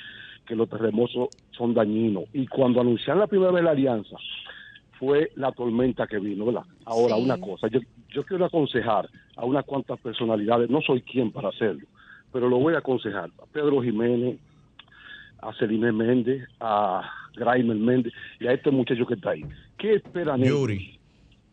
que los terremotos son dañinos. Y cuando anunciaron la primera vez la alianza, fue la tormenta que vino, ¿verdad? Ahora, Sí. una cosa, yo, yo quiero aconsejar a unas cuantas personalidades, no soy quien para hacerlo, pero lo voy a aconsejar a Pedro Jiménez, a Celine Méndez, a Graimer Méndez y a este muchacho que está ahí. ¿Qué esperan Yuri. ellos?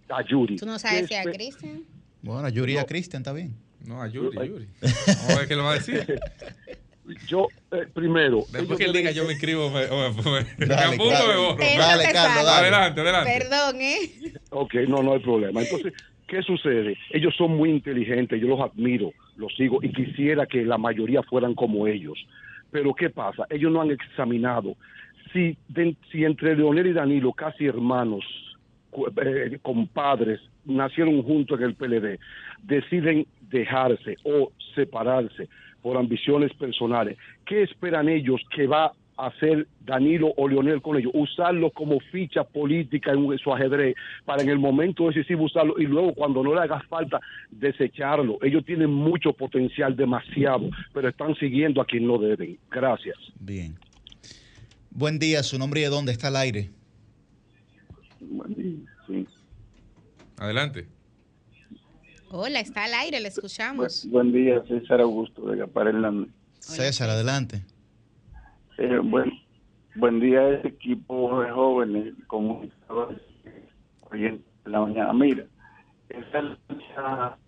A Yuri. ¿Tú no sabes si ¿Qué a Cristian? Bueno, Yuri y a Cristian está bien. No, a Yuri, Yuri. Vamos a ver qué le va a decir. Yo, eh, primero. Después que él diga yo me inscribo, me, me, me, Dale, me apunto, Carlos. me borro. Dale, Dale, Carlos, dale. Adelante, adelante. Perdón, ¿eh? Ok, no, no hay problema. Entonces, ¿qué sucede? Ellos son muy inteligentes, yo los admiro, los sigo y quisiera que la mayoría fueran como ellos. Pero ¿qué pasa? Ellos no han examinado si, si entre Leonel y Danilo, casi hermanos, eh, compadres, nacieron juntos en el PLD, deciden dejarse o separarse por ambiciones personales, ¿qué esperan ellos que va hacer Danilo o Leonel con ellos? Usarlo como ficha política en su ajedrez para en el momento decisivo usarlo y luego cuando no le haga falta desecharlo. Ellos tienen mucho potencial, demasiado, pero están siguiendo a quien no deben. Gracias. Bien. Buen día, su nombre y de dónde está al aire. Adelante. Hola, está al aire, le escuchamos. Buen día, César Augusto de Gapar Hernández. César, adelante. Eh, buen, buen día a ese equipo de jóvenes comunicadores oyentes de la mañana. Mira, esa lucha-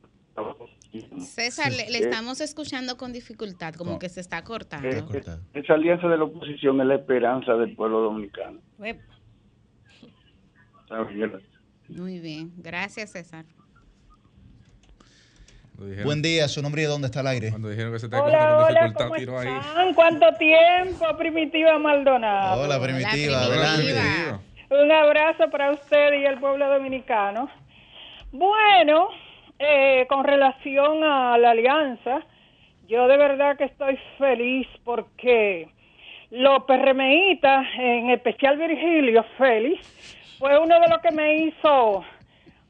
César, le, le Eh, estamos escuchando con dificultad, como que se está cortando. esa alianza de la oposición es la esperanza del pueblo dominicano. Muy bien, gracias César. Buen día, su nombre y de dónde está al aire. Cuando dijeron que se Hola, hola, ¿cómo están? ¿Cuánto tiempo, Primitiva Maldonado? Hola, Primitiva, adelante. Un abrazo para usted y el pueblo dominicano. Bueno, eh, con relación a la alianza, yo de verdad que estoy feliz porque los PRMistas, en especial Virgilio Félix, fue uno de los que me hizo,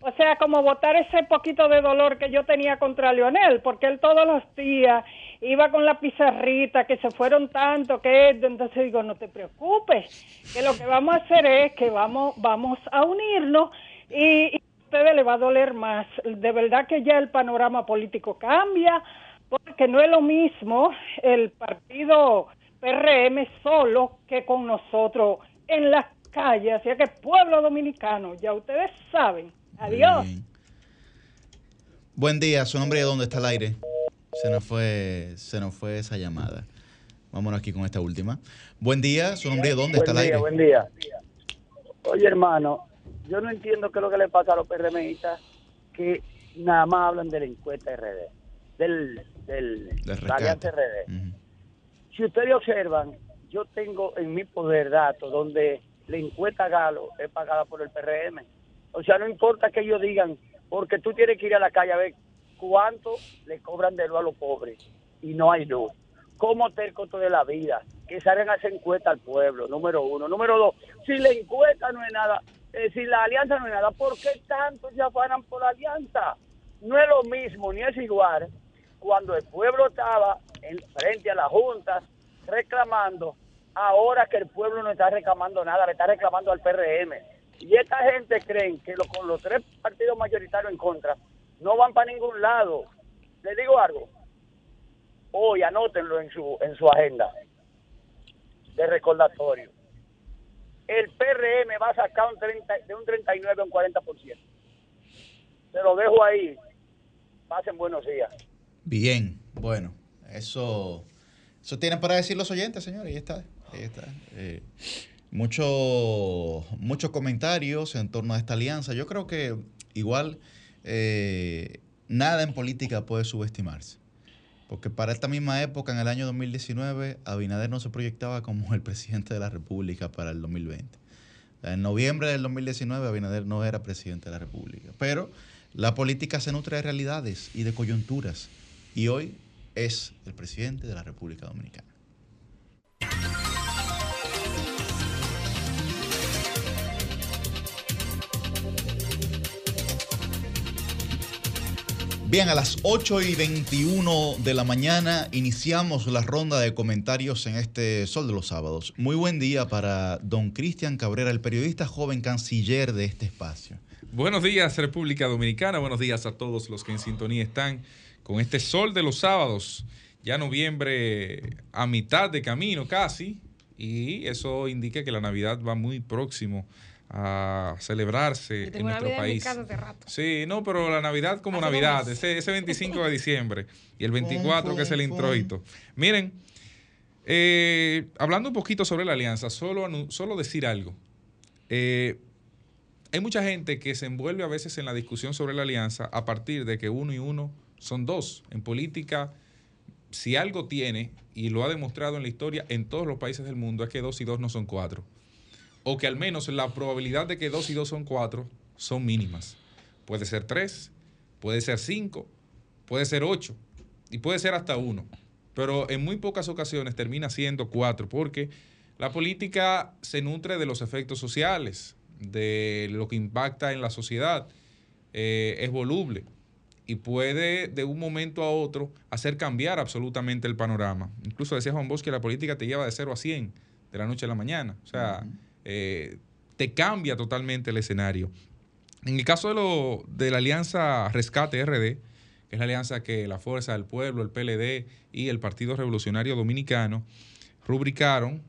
o sea, como botar ese poquito de dolor que yo tenía contra Leonel, porque él todos los días iba con la pizarrita, que se fueron tanto, que entonces digo, no te preocupes, que lo que vamos a hacer es que vamos, vamos a unirnos y, a ustedes les va a doler más. De verdad que ya el panorama político cambia, porque no es lo mismo el partido PRM solo que con nosotros en las calles. Así que pueblo dominicano, ya ustedes saben. Adiós. Buen día, su nombre y de dónde está al aire. Se nos fue, se nos fue esa llamada. Vámonos aquí con esta última. Buen día, su nombre y de dónde está Buen día, aire. buen día. Oye, hermano, yo no entiendo qué es lo que le pasa a los PRMistas que nada más hablan de la encuesta RD, del, del, alianza RD. Si ustedes observan, yo tengo en mi poder datos donde la encuesta Galo es pagada por el PRM. O sea, no importa que ellos digan, porque tú tienes que ir a la calle a ver cuánto le cobran de luz a los pobres y no hay luz. ¿Cómo está el costo de la vida? Que salgan a hacer encuesta al pueblo, número uno. Número dos, si la encuesta no es nada, eh, si la alianza no es nada, ¿por qué tanto se afanan por la alianza? No es lo mismo, ni es igual cuando el pueblo estaba en, frente a la Junta reclamando, ahora que el pueblo no está reclamando nada, le está reclamando al PRM. Y esta gente creen que con los tres partidos mayoritarios en contra no van para ningún lado. Les digo algo, hoy anótenlo en su, en su agenda de recordatorio. El PRM va a sacar un 30 de un 39 a un 40%. Se lo dejo ahí. Pasen buenos días. Bien, bueno, eso, eso tienen para decir los oyentes, señores. Ahí está, ahí está. Eh, mucho- muchos comentarios en torno a esta alianza. Yo creo que igual eh, nada en política puede subestimarse. Porque para esta misma época, en el año 2019, Abinader no se proyectaba como el presidente de la República para el 2020. O sea, En noviembre del 2019, Abinader no era presidente de la República. Pero la política se nutre de realidades y de coyunturas. Y hoy es el presidente de la República Dominicana. Bien, a las 8 y 21 de la mañana iniciamos la ronda de comentarios en este Sol de los Sábados. Muy buen día para don Cristian Cabrera, el periodista joven canciller de este espacio. Buenos días, República Dominicana. Buenos días a todos los que en sintonía están con este Sol de los Sábados. Ya noviembre a mitad de camino casi. Y eso indica que la Navidad va muy próximo a celebrarse en nuestro país. Sí, no, pero la Navidad como Navidad, ese, ese 25 de diciembre y el 24 que es el introito. Miren, eh, hablando un poquito sobre la alianza, solo, solo decir algo. Eh, hay mucha gente que se envuelve a veces en la discusión sobre la alianza a partir de que uno y uno son dos. En política, si algo tiene, y lo ha demostrado en la historia en todos los países del mundo, es que dos y dos no son cuatro o que al menos la probabilidad de que dos y dos son cuatro son mínimas. Puede ser tres, puede ser cinco, puede ser ocho y puede ser hasta uno. Pero en muy pocas ocasiones termina siendo cuatro porque la política se nutre de los efectos sociales, de lo que impacta en la sociedad, eh, es voluble y puede de un momento a otro hacer cambiar absolutamente el panorama. Incluso decía Juan Bosch que la política te lleva de 0 a 100 de la noche a la mañana. O sea, eh, te cambia totalmente el escenario. En el caso de, la alianza Rescate RD, que es la alianza que la Fuerza del Pueblo, el PLD y el Partido Revolucionario Dominicano rubricaron,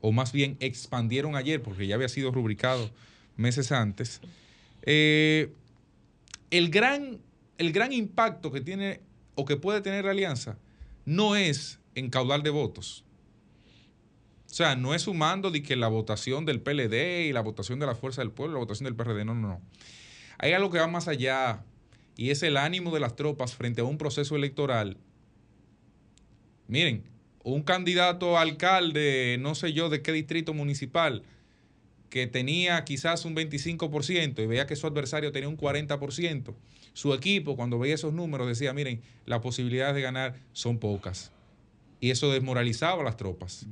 o más bien expandieron ayer, porque ya había sido rubricado meses antes, eh, el, gran, el gran impacto que tiene o que puede tener la alianza no es en caudal de votos. O sea, no es sumando de que la votación del PLD y la votación de la Fuerza del Pueblo, la votación del PRD, no, no, no. Hay algo que va más allá y es el ánimo de las tropas frente a un proceso electoral. Miren, un candidato a alcalde, no sé yo de qué distrito municipal, que tenía quizás un 25% y veía que su adversario tenía un 40%, su equipo cuando veía esos números decía, miren, las posibilidades de ganar son pocas. Y eso desmoralizaba a las tropas.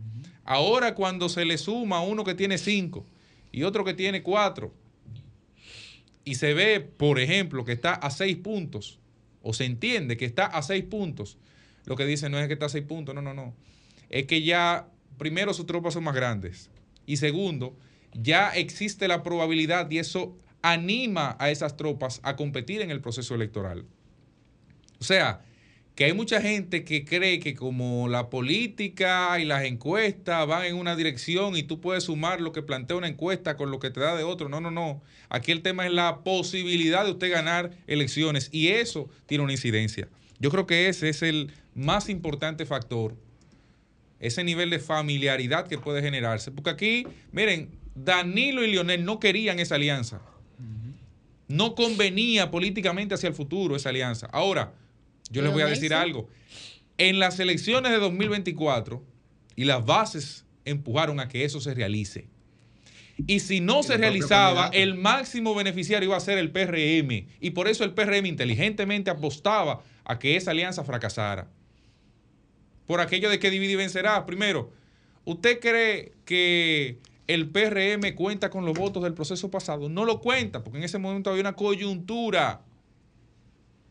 Ahora cuando se le suma uno que tiene 5 y otro que tiene 4, y se ve, por ejemplo, que está a 6 puntos, o se entiende que está a 6 puntos, lo que dice no es que está a 6 puntos, no, no, no. Es que ya, primero, sus tropas son más grandes. Y segundo, ya existe la probabilidad y eso anima a esas tropas a competir en el proceso electoral. O sea, que hay mucha gente que cree que como la política y las encuestas van en una dirección y tú puedes sumar lo que plantea una encuesta con lo que te da de otro. No, no, no. Aquí el tema es la posibilidad de usted ganar elecciones y eso tiene una incidencia. Yo creo que ese es el más importante factor, ese nivel de familiaridad que puede generarse. Porque aquí, miren, Danilo y Lionel no querían esa alianza. No convenía políticamente hacia el futuro esa alianza. Ahora, yo les voy a decir algo. En las elecciones de 2024, y las bases empujaron a que eso se realice. Y si no se realizaba, el máximo beneficiario iba a ser el PRM. Y por eso el PRM inteligentemente apostaba a que esa alianza fracasara. Por aquello de que divide y vencerá. Primero, ¿usted cree que el PRM cuenta con los votos del proceso pasado? No lo cuenta, porque en ese momento había una coyuntura.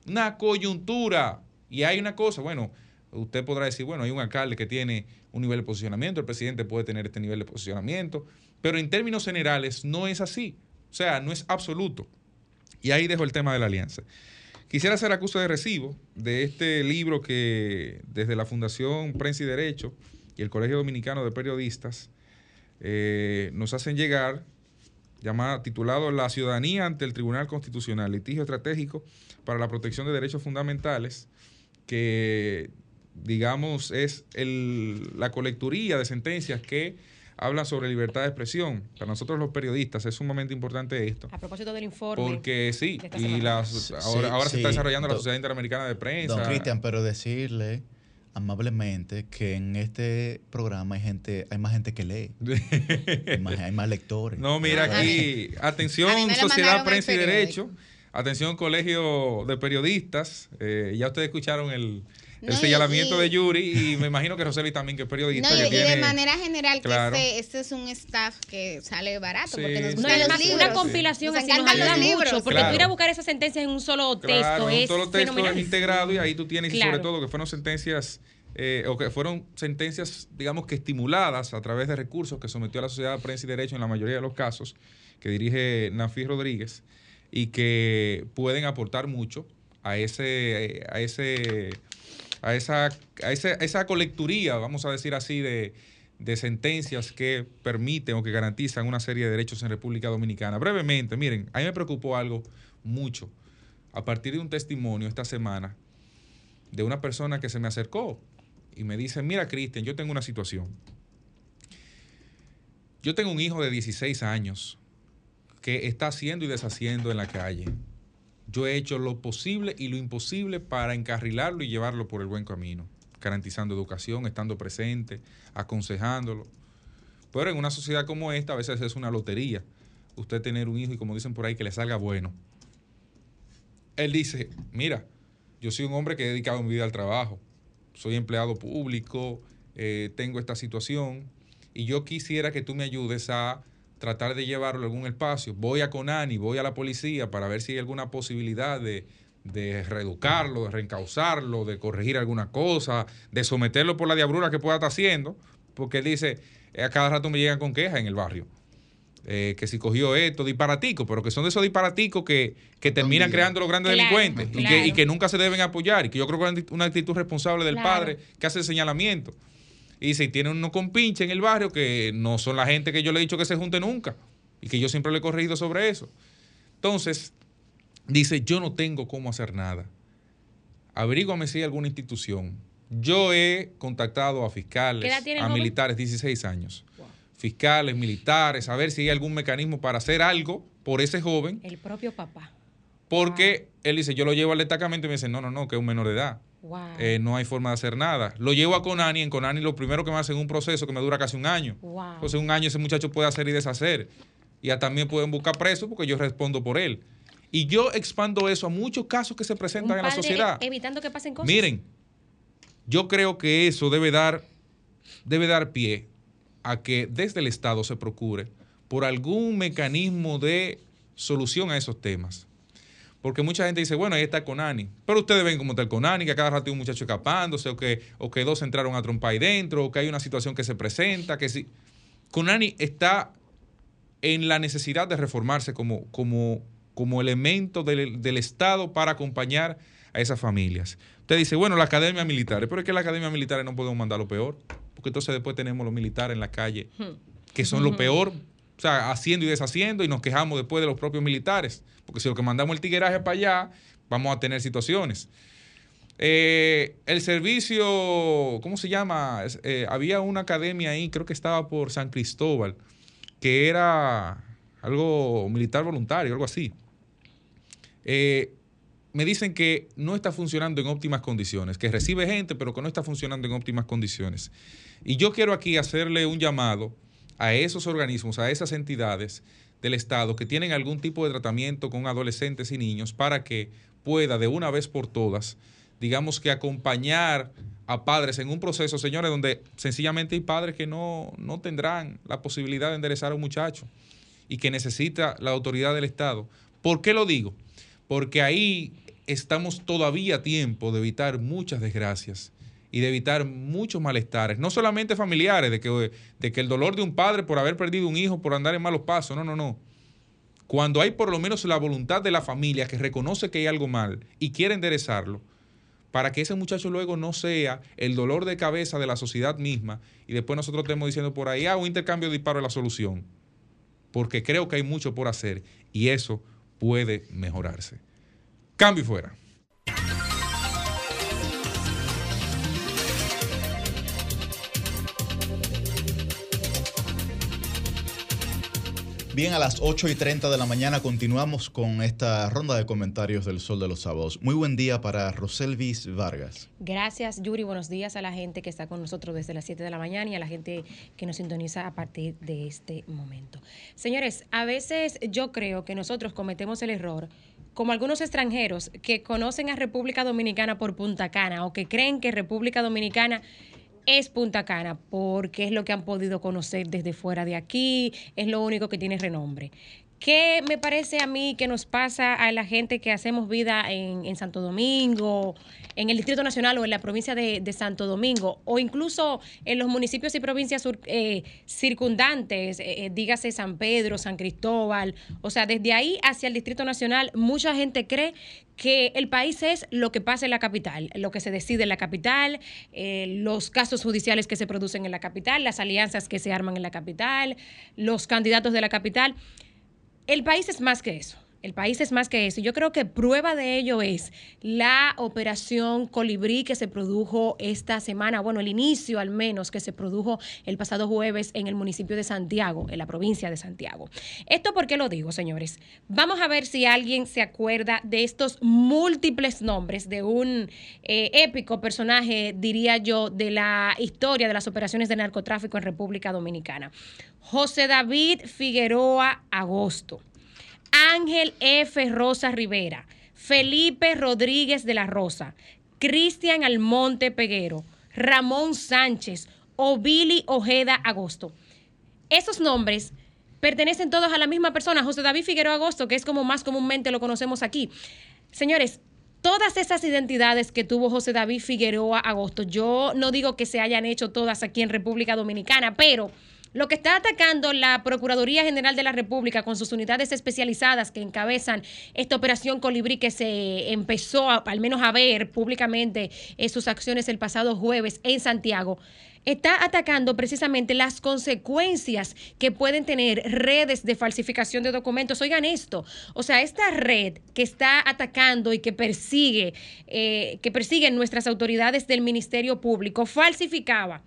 Una coyuntura. Y hay una cosa, bueno, usted podrá decir, bueno, hay un alcalde que tiene un nivel de posicionamiento, el presidente puede tener este nivel de posicionamiento, pero en términos generales no es así. O sea, no es absoluto. Y ahí dejo el tema de la alianza. Quisiera hacer acuse de recibo de este libro que desde la Fundación Prensa y Derecho y el Colegio Dominicano de Periodistas eh, nos hacen llegar, llamado, titulado La ciudadanía ante el Tribunal Constitucional, litigio estratégico para la protección de derechos fundamentales, que digamos es el- la colecturía de sentencias que hablan sobre libertad de expresión. Para nosotros los periodistas es sumamente importante esto. A propósito del informe. Porque sí, y las, ahora, ahora se está desarrollando la Sociedad Interamericana de Prensa. Don Cristian, pero decirle amablemente que en este programa hay gente, hay más gente que lee. hay, más, hay más lectores. No, mira Claro. aquí, atención, Sociedad Prensa y. Derecho. Atención, colegio de periodistas. Eh, ya ustedes escucharon el, el No, señalamiento y- de Yuri y me imagino que Roseli también, que es periodista. No, y, de manera general, Claro. que este, este es un staff que sale barato, Sí, porque nos sí, gustan No, los libros. una compilación Nos así nos ayuda los libros. mucho, porque Claro. tú ir a buscar esas sentencias en un solo texto Claro, es un solo texto fenomenal. es integrado y ahí tú tienes, y sobre todo que fueron sentencias, eh, o que fueron sentencias, digamos que estimuladas a través de recursos que sometió a la Sociedad de Prensa y Derecho en la mayoría de los casos, que dirige Nafi Rodríguez, y que pueden aportar mucho a ese, a ese, a esa, a ese- a esa colecturía, vamos a decir así, de, de sentencias que permiten o que garantizan una serie de derechos en República Dominicana. Brevemente, miren, a mí me preocupó algo mucho a partir de un testimonio esta semana de una persona que se me acercó y me dice, mira Cristian, yo tengo una situación. Yo tengo un hijo de 16 años que está haciendo y deshaciendo en la calle. Yo he hecho lo posible y lo imposible para encarrilarlo y llevarlo por el buen camino, garantizando educación, estando presente, aconsejándolo. Pero en una sociedad como esta a veces es una lotería usted tener un hijo y como dicen por ahí que le salga bueno. Él dice, mira, yo soy un hombre que he dedicado mi vida al trabajo, soy empleado público, eh, tengo esta situación y yo quisiera que tú me ayudes a tratar de llevarlo a algún espacio. Voy a Conani, voy a la policía para ver si hay alguna posibilidad de, de reeducarlo, de reencauzarlo, de corregir alguna cosa, de someterlo por la diabrura que pueda estar haciendo, porque él dice, eh, a cada rato me llegan con quejas en el barrio. Eh, que si cogió esto, disparatico, pero que son de esos disparatitos que, que terminan creando los grandes Claro, delincuentes y, que, y que nunca se deben apoyar y que yo creo que es una actitud responsable del Claro. padre que hace el señalamiento. Y si tiene uno con pinche en el barrio que no son la gente que yo le he dicho que se junte nunca y que yo siempre le he corregido sobre eso. Entonces, dice, yo no tengo cómo hacer nada. Averíguame si hay alguna institución. Yo he contactado a fiscales, ¿Qué edad tiene el a joven? militares, 16 años. Fiscales, militares, a ver si hay algún mecanismo para hacer algo por ese joven, El propio papá. porque él dice, yo lo llevo al destacamento y me dice, no, no, no, que es un menor de edad. Wow. Eh, no hay forma de hacer nada. Lo llevo a Conani, en Conani lo primero que me hacen es un proceso que me dura casi un año. Wow. Entonces un año ese muchacho puede hacer y deshacer. Y también pueden buscar preso porque yo respondo por él. Y yo expando eso a muchos casos que se Un presentan en la sociedad. evitando que pasen cosas. Miren, yo creo que eso debe dar, debe dar pie a que desde el Estado se procure por algún mecanismo de solución a esos temas. Porque mucha gente dice, bueno, ahí está Conani. Pero ustedes ven cómo está el Conani, que a cada rato hay un muchacho escapándose, o que, o que dos entraron a trompar ahí dentro, o que hay una situación que se presenta, que si. Conani está en la necesidad de reformarse como, como, como elemento del, del Estado para acompañar a esas familias. Usted dice, bueno, la academia militar, pero es que la academia militar no podemos mandar lo peor, porque entonces después tenemos los militares en la calle, que son lo peor, o sea, haciendo y deshaciendo, y nos quejamos después de los propios militares, porque si lo que mandamos el tigueraje para allá, vamos a tener situaciones. Eh, el servicio, ¿cómo se llama? Eh, había una academia ahí, creo que estaba por San Cristóbal, que era algo militar voluntario, algo así. Eh, me dicen que no está funcionando en óptimas condiciones, que recibe gente, pero que no está funcionando en óptimas condiciones. Y yo quiero aquí hacerle un llamado a esos organismos, a esas entidades del Estado que tienen algún tipo de tratamiento con adolescentes y niños para que pueda de una vez por todas, digamos que acompañar a padres en un proceso, señores, donde sencillamente hay padres que no, no tendrán la posibilidad de enderezar a un muchacho y que necesita la autoridad del Estado. ¿Por qué lo digo? Porque ahí estamos todavía a tiempo de evitar muchas desgracias y de evitar muchos malestares, no solamente familiares, de que, de que el dolor de un padre por haber perdido un hijo, por andar en malos pasos, no, no, no. Cuando hay por lo menos la voluntad de la familia que reconoce que hay algo mal y quiere enderezarlo, para que ese muchacho luego no sea el dolor de cabeza de la sociedad misma y después nosotros estemos diciendo por ahí, ah, un intercambio de disparo es la solución. Porque creo que hay mucho por hacer y eso puede mejorarse. Cambio fuera. Bien, a las 8 y 30 de la mañana continuamos con esta ronda de comentarios del Sol de los Sábados. Muy buen día para Roselvis Vargas. Gracias, Yuri. Buenos días a la gente que está con nosotros desde las 7 de la mañana y a la gente que nos sintoniza a partir de este momento. Señores, a veces yo creo que nosotros cometemos el error como algunos extranjeros que conocen a República Dominicana por Punta Cana o que creen que República Dominicana es Punta Cana, porque es lo que han podido conocer desde fuera de aquí, es lo único que tiene renombre. ¿Qué me parece a mí que nos pasa a la gente que hacemos vida en, en Santo Domingo, en el Distrito Nacional o en la provincia de, de Santo Domingo, o incluso en los municipios y provincias sur- eh, circundantes, eh, eh, dígase San Pedro, San Cristóbal, o sea, desde ahí hacia el Distrito Nacional, mucha gente cree que el país es lo que pasa en la capital, lo que se decide en la capital, eh, los casos judiciales que se producen en la capital, las alianzas que se arman en la capital, los candidatos de la capital. El país es más que eso. El país es más que eso. Yo creo que prueba de ello es la operación Colibrí que se produjo esta semana, bueno, el inicio al menos que se produjo el pasado jueves en el municipio de Santiago, en la provincia de Santiago. ¿Esto por qué lo digo, señores? Vamos a ver si alguien se acuerda de estos múltiples nombres de un eh, épico personaje, diría yo, de la historia de las operaciones de narcotráfico en República Dominicana. José David Figueroa Agosto. Ángel F. Rosa Rivera, Felipe Rodríguez de la Rosa, Cristian Almonte Peguero, Ramón Sánchez, Ovili Ojeda Agosto. Esos nombres pertenecen todos a la misma persona, José David Figueroa Agosto, que es como más comúnmente lo conocemos aquí. Señores, todas esas identidades que tuvo José David Figueroa Agosto, yo no digo que se hayan hecho todas aquí en República Dominicana, pero lo que está atacando la Procuraduría General de la República con sus unidades especializadas que encabezan esta operación Colibrí que se empezó a- al menos a ver públicamente en sus acciones el pasado jueves en Santiago, está atacando precisamente las consecuencias que pueden tener redes de falsificación de documentos. Oigan esto, o sea, esta red que está atacando y que persigue, eh, que persiguen nuestras autoridades del Ministerio Público, falsificaba.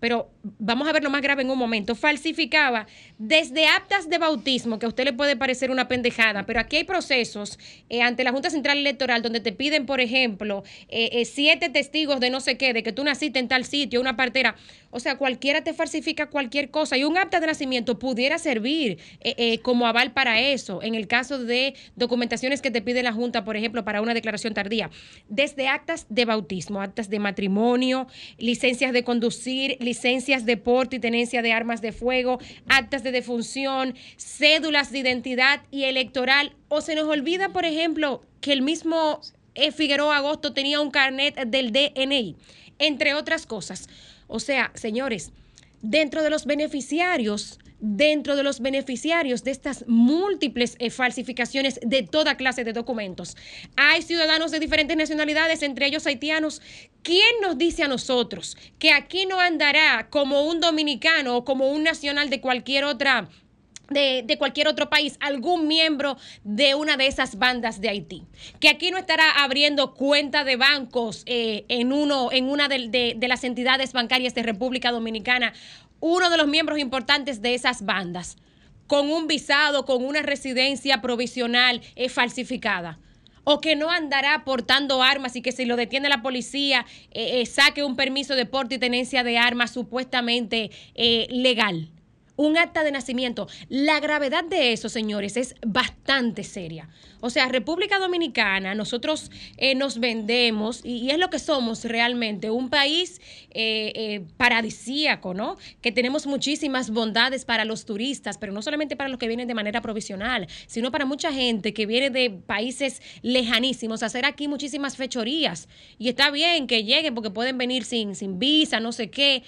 Pero vamos a ver lo más grave en un momento, falsificaba desde actas de bautismo, que a usted le puede parecer una pendejada, pero aquí hay procesos eh, ante la Junta Central Electoral donde te piden, por ejemplo, eh, eh, siete testigos de no sé qué, de que tú naciste en tal sitio, una partera, o sea, cualquiera te falsifica cualquier cosa y un acta de nacimiento pudiera servir eh, eh, como aval para eso, en el caso de documentaciones que te pide la Junta, por ejemplo, para una declaración tardía, desde actas de bautismo, actas de matrimonio, licencias de conducir, licencias de porte y tenencia de armas de fuego, actas de defunción, cédulas de identidad y electoral. O se nos olvida, por ejemplo, que el mismo eh, Figueroa Agosto tenía un carnet del DNI, entre otras cosas. O sea, señores, dentro de los beneficiarios, dentro de los beneficiarios de estas múltiples eh, falsificaciones de toda clase de documentos, hay ciudadanos de diferentes nacionalidades, entre ellos haitianos. ¿Quién nos dice a nosotros que aquí no andará como un dominicano o como un nacional de cualquier otra de, de cualquier otro país, algún miembro de una de esas bandas de Haití, que aquí no estará abriendo cuenta de bancos eh, en, uno, en una de, de- las entidades bancarias de República Dominicana, uno de los miembros importantes de esas bandas, con un visado, con una residencia provisional eh, falsificada. O que no andará portando armas y que si lo detiene la policía, eh, eh, saque un permiso de porte y tenencia de armas supuestamente legal un acta de nacimiento. La gravedad de eso, señores, es bastante seria. O sea, República Dominicana, nosotros eh, nos vendemos y, y es lo que somos realmente, un país eh, eh, paradisíaco, ¿no? Que tenemos muchísimas bondades para los turistas, pero no solamente para los que vienen de manera provisional, sino para mucha gente que viene de países lejanísimos a hacer aquí muchísimas fechorías. Y está bien que lleguen porque pueden venir sin, sin visa, no sé qué.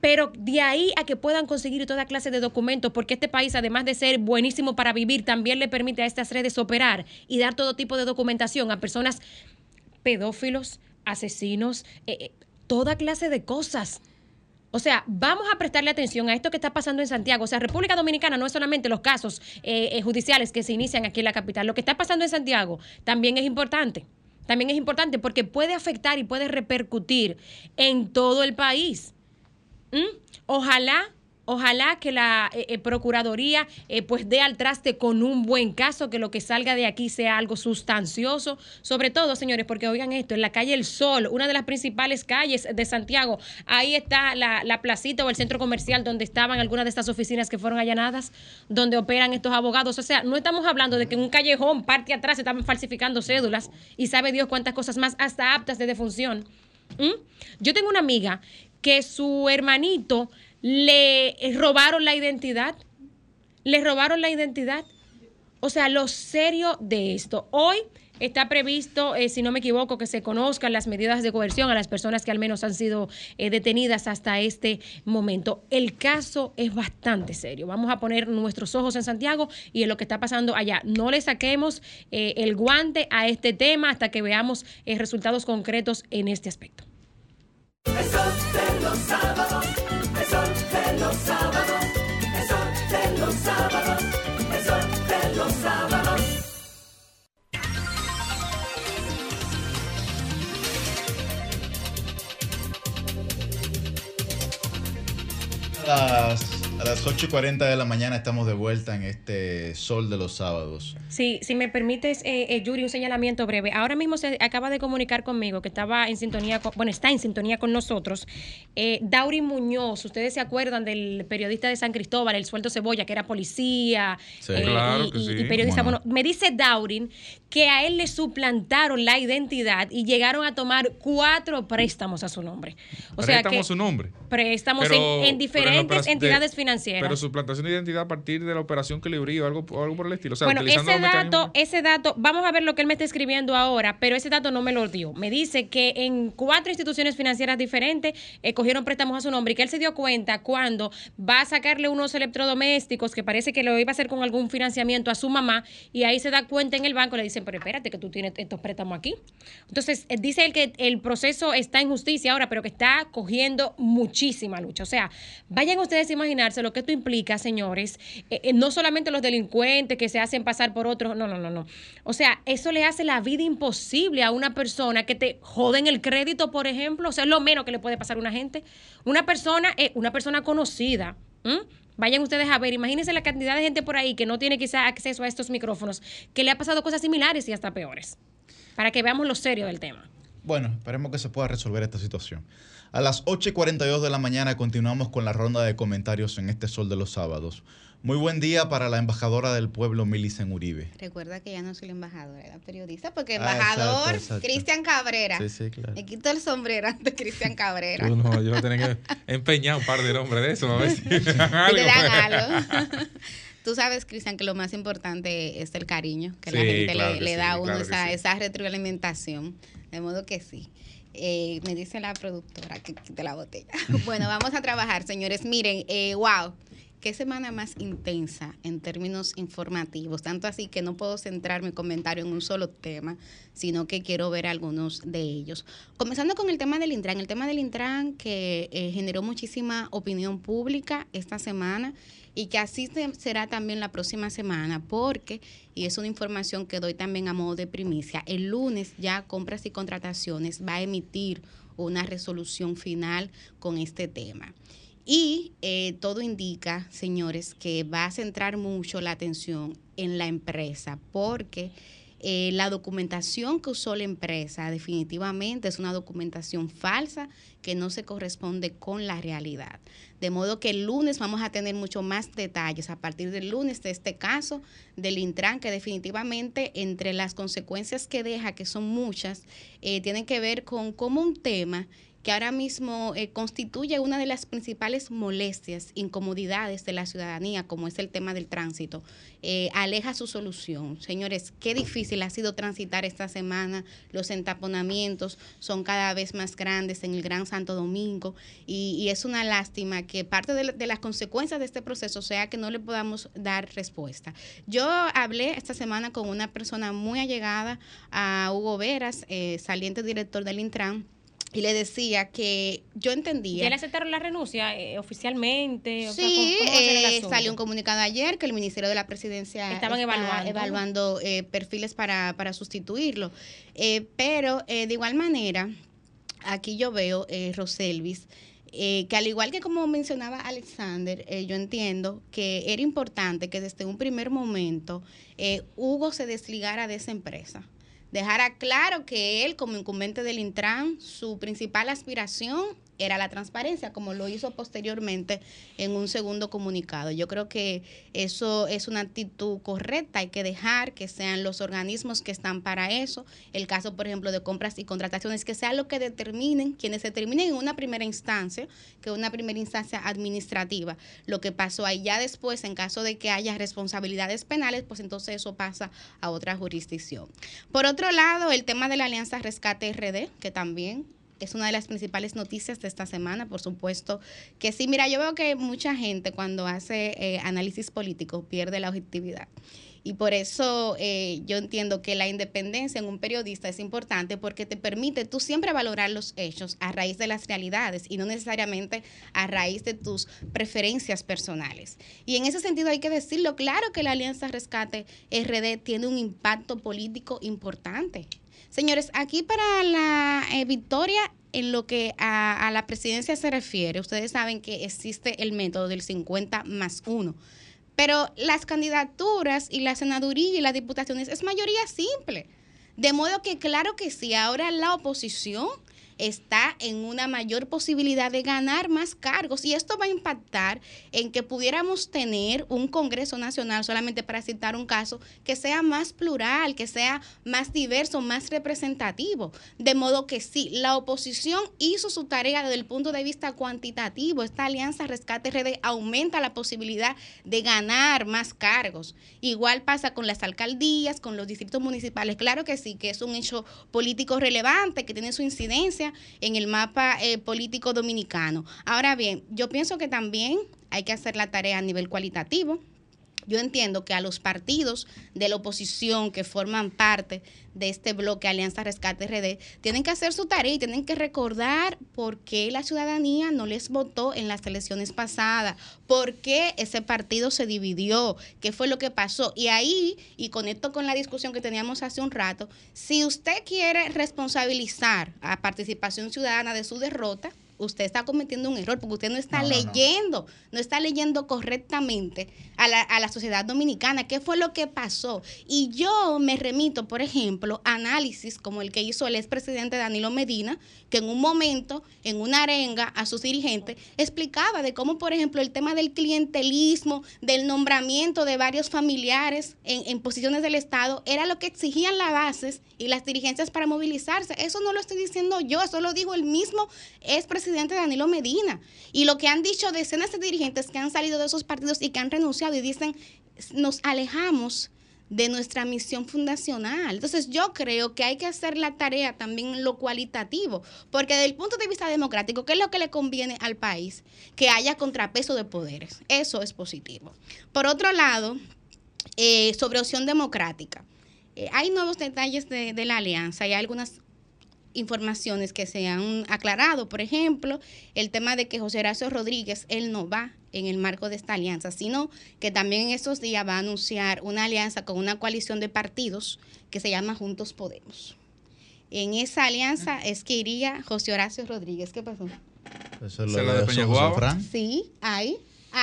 Pero de ahí a que puedan conseguir toda clase de documentos, porque este país, además de ser buenísimo para vivir, también le permite a estas redes operar y dar todo tipo de documentación a personas pedófilos, asesinos, eh, eh, toda clase de cosas. O sea, vamos a prestarle atención a esto que está pasando en Santiago. O sea, República Dominicana no es solamente los casos eh, judiciales que se inician aquí en la capital. Lo que está pasando en Santiago también es importante. También es importante porque puede afectar y puede repercutir en todo el país. ¿Mm? Ojalá Ojalá que la eh, eh, Procuraduría eh, pues dé al traste con un buen caso, que lo que salga de aquí sea algo sustancioso. Sobre todo, señores, porque oigan esto, en la calle El Sol, una de las principales calles de Santiago, ahí está la, la placita o el centro comercial donde estaban algunas de estas oficinas que fueron allanadas, donde operan estos abogados. O sea, no estamos hablando de que en un callejón, parte atrás, se estaban falsificando cédulas y sabe Dios cuántas cosas más, hasta aptas de defunción. ¿Mm? Yo tengo una amiga que su hermanito le robaron la identidad. Le robaron la identidad. O sea, lo serio de esto. Hoy está previsto, eh, si no me equivoco, que se conozcan las medidas de coerción a las personas que al menos han sido eh, detenidas hasta este momento. El caso es bastante serio. Vamos a poner nuestros ojos en Santiago y en lo que está pasando allá. No le saquemos eh, el guante a este tema hasta que veamos eh, resultados concretos en este aspecto. El sol de los sábados, el sol de los sábados, el sol de los sábados, el sol de los sábados. A las 8 y 40 de la mañana estamos de vuelta en este sol de los sábados. Sí, si me permites, eh, eh, Yuri, un señalamiento breve. Ahora mismo se acaba de comunicar conmigo que estaba en sintonía, con- bueno, está en sintonía con nosotros. Eh, Dauri Muñoz, ustedes se acuerdan del periodista de San Cristóbal, el sueldo cebolla, que era policía Sí. eh, Claro y, que sí. y periodista. Bueno. Bueno, me dice Daurin que a él le suplantaron la identidad y llegaron a tomar cuatro préstamos a su nombre. O sea Préstamo que a su nombre. préstamos Pero- en, en pero en la diferentes de- entidades financieras. Pero suplantación de identidad a partir de la operación Colibrí o algo, o algo por el estilo. O sea, bueno, ese dato, ese dato, vamos a ver lo que él me está escribiendo ahora, pero ese dato no me lo dio. Me dice que en cuatro instituciones financieras diferentes eh, cogieron préstamos a su nombre y que él se dio cuenta cuando va a sacarle unos electrodomésticos que parece que lo iba a hacer con algún financiamiento a su mamá y ahí se da cuenta en el banco, le dicen, pero espérate que tú tienes estos préstamos aquí. Entonces, eh, dice él que el proceso está en justicia ahora, pero que está cogiendo muchísima lucha. O sea, vayan ustedes a imaginarse lo que esto implica, señores. Eh, eh, no solamente los delincuentes que se hacen pasar por otros, no, no, no, no. O sea, eso le hace la vida imposible a una persona que te joden el crédito, por ejemplo. O sea, es lo menos que le puede pasar a una gente. Una persona, eh, una persona conocida. Vayan ustedes a ver, imagínense la cantidad de gente por ahí que no tiene quizá acceso a estos micrófonos, que le ha pasado cosas similares y hasta peores. Para que veamos lo serio del tema. Bueno, esperemos que se pueda resolver esta situación. A las 8 y 42 de la mañana continuamos con la ronda de comentarios en este sol de los sábados. Muy buen día para la embajadora del pueblo, Milicen Uribe. Recuerda que ya no soy la embajadora, era periodista, porque Ah, embajador exacto. Cristian Cabrera. Sí, sí, claro. Me quito el sombrero ante Cristian Cabrera. Yo no, yo voy a tener que empeñar un par de nombres de eso, a ver si me dan algo. te dan algo. Tú sabes, Cristian, que lo más importante es el cariño que la Sí, gente claro le, que le sí, da a uno, claro esa, sí. esa retroalimentación. De modo que sí. Eh, me dice la productora que quite la botella. bueno, vamos a trabajar, señores. Miren, eh, wow. Qué semana más intensa en términos informativos. Tanto así que no puedo centrar mi comentario en un solo tema, sino que quiero ver algunos de ellos. Comenzando con el tema del Intran. El tema del Intran que eh, generó muchísima opinión pública esta semana y que así se- será también la próxima semana, porque, y es una información que doy también a modo de primicia, el lunes ya compras y contrataciones va a emitir una resolución final con este tema. Y eh, todo indica, señores, que va a centrar mucho la atención en la empresa, porque eh, la documentación que usó la empresa definitivamente es una documentación falsa que no se corresponde con la realidad. De modo que el lunes vamos a tener mucho más detalles a partir del lunes de este caso del Intran, que definitivamente entre las consecuencias que deja, que son muchas, eh, tienen que ver con cómo un tema que ahora mismo eh, constituye una de las principales molestias, incomodidades de la ciudadanía, como es el tema del tránsito, eh, aleja su solución. Señores, qué difícil ha sido transitar esta semana, los entaponamientos son cada vez más grandes en el Gran Santo Domingo y, es una lástima que parte de, de las consecuencias de este proceso sea que no le podamos dar respuesta. Yo hablé esta semana con una persona muy allegada a Hugo Veras, eh, saliente director del Intran, y le decía que yo entendía. ¿Ya le aceptaron la renuncia eh, oficialmente? O sea, Sí, ¿cómo- cómo va a ser el eh, salió un comunicado ayer que el Ministerio de la Presidencia Estaban está evaluando. evaluando, eh, perfiles para, para sustituirlo. Eh, pero eh, de igual manera, aquí yo veo, eh, Roselvis, eh, que al igual que como mencionaba Alexander, eh, yo entiendo que era importante que desde un primer momento eh, Hugo se desligara de esa empresa. Dejara claro que él, como incumbente del Intran, su principal aspiración era la transparencia, como lo hizo posteriormente en un segundo comunicado. Yo creo que eso es una actitud correcta, hay que dejar que sean los organismos que están para eso, el caso, por ejemplo, de compras y contrataciones, que sea lo que determinen, quienes determinen en una primera instancia, que una primera instancia administrativa, lo que pasó ahí. Ya después, en caso de que haya responsabilidades penales, pues entonces eso pasa a otra jurisdicción. Por otro lado, el tema de la Alianza Rescate RD, que también es una de las principales noticias de esta semana, por supuesto que sí. Mira, yo veo que mucha gente cuando hace eh, análisis político pierde la objetividad. Y por eso eh, yo entiendo que la independencia en un periodista es importante porque te permite tú siempre valorar los hechos a raíz de las realidades y no necesariamente a raíz de tus preferencias personales. Y en ese sentido hay que decirlo, claro que la Alianza Rescate RD tiene un impacto político importante. Señores, aquí para la eh, victoria en lo que a, la presidencia se refiere, ustedes saben que existe el método del 50 más 1. Pero las candidaturas y la senaduría y las diputaciones es mayoría simple. De modo que claro que sí, ahora la oposición está en una mayor posibilidad de ganar más cargos y esto va a impactar en que pudiéramos tener un Congreso Nacional, solamente para citar un caso, que sea más plural, que sea más diverso, más representativo. De modo que sí, la oposición hizo su tarea desde el punto de vista cuantitativo. Esta alianza Rescate RD aumenta la posibilidad de ganar más cargos. Igual pasa con las alcaldías, con los distritos municipales. Claro que sí, que es un hecho político relevante, que tiene su incidencia en el mapa eh, político dominicano. Ahora bien, yo pienso que también hay que hacer la tarea a nivel cualitativo. Yo entiendo que a los partidos de la oposición que forman parte de este bloque Alianza Rescate RD tienen que hacer su tarea y tienen que recordar por qué la ciudadanía no les votó en las elecciones pasadas, por qué ese partido se dividió, qué fue lo que pasó. Y ahí, y conecto con la discusión que teníamos hace un rato, si usted quiere responsabilizar a participación ciudadana de su derrota, usted está cometiendo un error porque usted no está no, leyendo, no. no, está leyendo correctamente a la, a la, sociedad dominicana, qué fue lo que pasó. Y yo me remito, por ejemplo, a análisis como el que hizo el expresidente Danilo Medina, que en un momento, en una arenga a sus dirigentes, explicaba de cómo, por ejemplo, el tema del clientelismo, del nombramiento de varios familiares en, en posiciones del Estado, era lo que exigían las bases y las dirigencias para movilizarse. Eso no lo estoy diciendo yo, eso lo dijo el mismo expresidente presidente Danilo Medina. Y lo que han dicho decenas de dirigentes que han salido de esos partidos y que han renunciado y dicen, nos alejamos de nuestra misión fundacional. Entonces yo creo que hay que hacer la tarea también lo cualitativo, porque desde el punto de vista democrático, ¿qué es lo que le conviene al país? Que haya contrapeso de poderes. Eso es positivo. Por otro lado, eh, sobre opción democrática. Eh, hay nuevos detalles de, de la alianza y hay algunas informaciones que se han aclarado. Por ejemplo, el tema de que José Horacio Rodríguez, él no va en el marco de esta alianza, sino que también en estos días va a anunciar una alianza con una coalición de partidos que se llama Juntos Podemos. En esa alianza es que iría José Horacio Rodríguez. ¿Qué pasó? Eso es lo de, de Sí, ahí.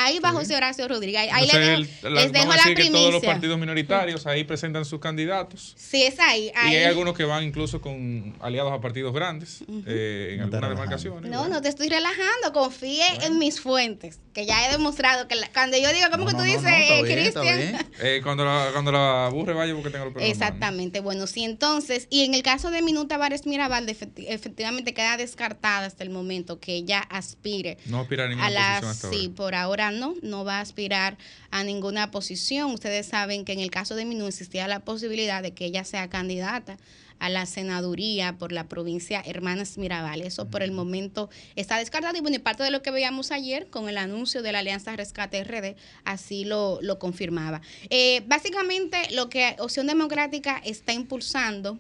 Ahí va José Horacio Rodríguez. Ahí Entonces, les, les dejo la primicia. Que todos los partidos minoritarios ahí presentan sus candidatos. Sí, es ahí. ahí. Y hay algunos que van incluso con aliados a partidos grandes uh -huh. eh, en algunas demarcaciones. No, no te estoy relajando. Confíe bueno. en mis fuentes, que ya he demostrado que la, cuando yo digo, ¿cómo no, que tú no, dices, no, Cristian? Eh, cuando, la, cuando la burre vaya porque tenga los problemas. Exactamente. Bueno, sí, entonces, y en el caso de Minuta Vares Mirabal, efectivamente queda descartada hasta el momento que ella aspire. No aspira a ninguna a la, posición hasta Sí, ahora. por ahora no, no va a aspirar a ninguna posición. Ustedes saben que en el caso de Minú existía la posibilidad de que ella sea candidata a la senaduría por la provincia Hermanas Mirabal. Eso por el momento está descartado y bueno, y parte de lo que veíamos ayer con el anuncio de la Alianza Rescate RD así lo, lo confirmaba. Eh, básicamente lo que Opción Democrática está impulsando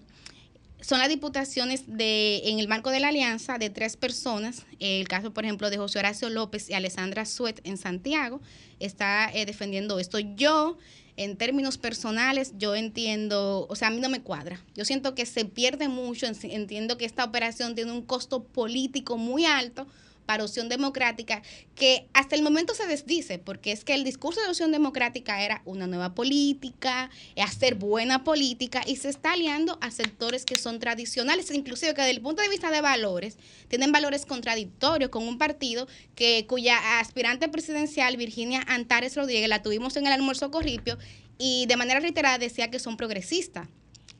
son las diputaciones de, en el marco de la alianza de tres personas. El caso, por ejemplo, de José Horacio López y Alessandra Suet en Santiago está eh, defendiendo esto. Yo, en términos personales, yo entiendo, o sea, a mí no me cuadra. Yo siento que se pierde mucho, entiendo que esta operación tiene un costo político muy alto para Opción Democrática, que hasta el momento se desdice, porque es que el discurso de Opción Democrática era una nueva política, hacer buena política, y se está aliando a sectores que son tradicionales, inclusive que desde el punto de vista de valores, tienen valores contradictorios con un partido que cuya aspirante presidencial, Virginia Antares Rodríguez, la tuvimos en el almuerzo Corripio, y de manera reiterada decía que son progresistas.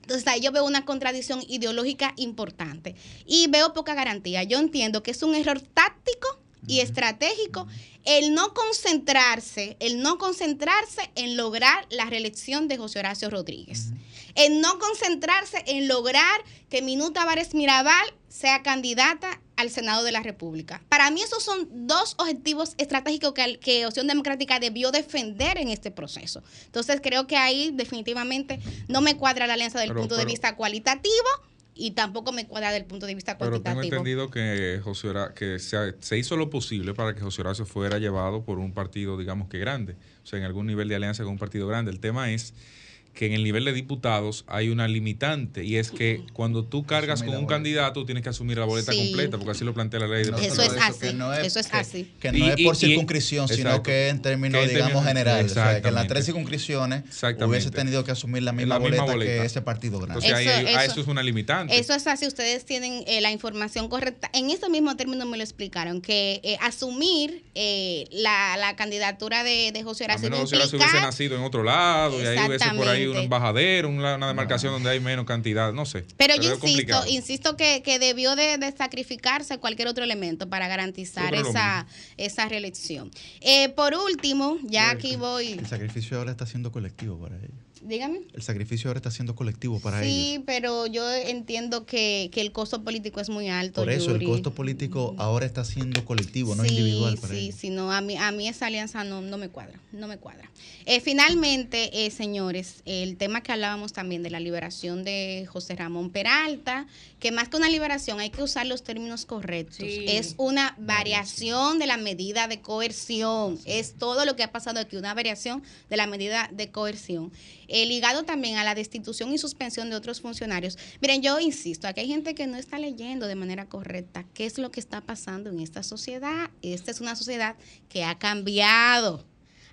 Entonces ahí yo veo una contradicción ideológica importante y veo poca garantía. Yo entiendo que es un error táctico y estratégico el no concentrarse, el no concentrarse en lograr la reelección de José Horacio Rodríguez. El no concentrarse en lograr que Minuta Vares Mirabal sea candidata al Senado de la República. Para mí esos son dos objetivos estratégicos que, que Opción Democrática debió defender en este proceso. Entonces creo que ahí definitivamente no me cuadra la alianza del Pero- punto de vista cualitativo y tampoco me cuadra del punto de vista Pero tengo cuantitativo. entendido que José que se, se hizo lo posible para que José Horacio fuera llevado por un partido, digamos que grande, o sea, en algún nivel de alianza con un partido grande. El tema es que en el nivel de diputados hay una limitante y es que cuando tú cargas con un candidato tienes que asumir la boleta Sí. completa porque así lo plantea la ley de Eso es así. eso es así. Que no Y- es por y- circunscripción, sino exacto. que en términos, Que en digamos, generales. O sea, que en las tres circunscripciones hubiese tenido que asumir la misma, La misma boleta, boleta. que ese partido grande. Entonces ahí Eso- hay- a eso- es una limitante. Eso es así, ustedes tienen eh, la información correcta. En ese mismo término me lo explicaron, que eh, asumir eh, la, la candidatura de, de José A Horacio menos a José Horacio hubiese nacido en otro lado y ahí hubiese por ahí un embajadero, una, una demarcación donde hay menos cantidad, no sé. Pero yo insisto, complicado. insisto que, que debió de, de sacrificarse cualquier otro elemento para garantizar esa, esa reelección. Eh, por último, ya aquí voy, El sacrificio ahora está siendo colectivo para ellos. Dígame. El sacrificio ahora está siendo colectivo para ellos. Sí, pero yo entiendo que, que el costo político es muy alto. Por eso Yuri. el costo político ahora está siendo colectivo, no sí, individual para sí, ellos. sí, no, a mí, a mí esa alianza no, no me cuadra, no me cuadra. Eh, finalmente, eh, señores, el tema que hablábamos también de la liberación de José Ramón Peralta, que más que una liberación hay que usar los términos correctos. Sí. Es una variación de la medida de coerción, es todo lo que ha pasado aquí, una variación de la medida de coerción. Eh, ligado también a la destitución y suspensión de otros funcionarios. Miren, yo insisto, aquí hay gente que no está leyendo de manera correcta qué es lo que está pasando en esta sociedad. Esta es una sociedad que ha cambiado.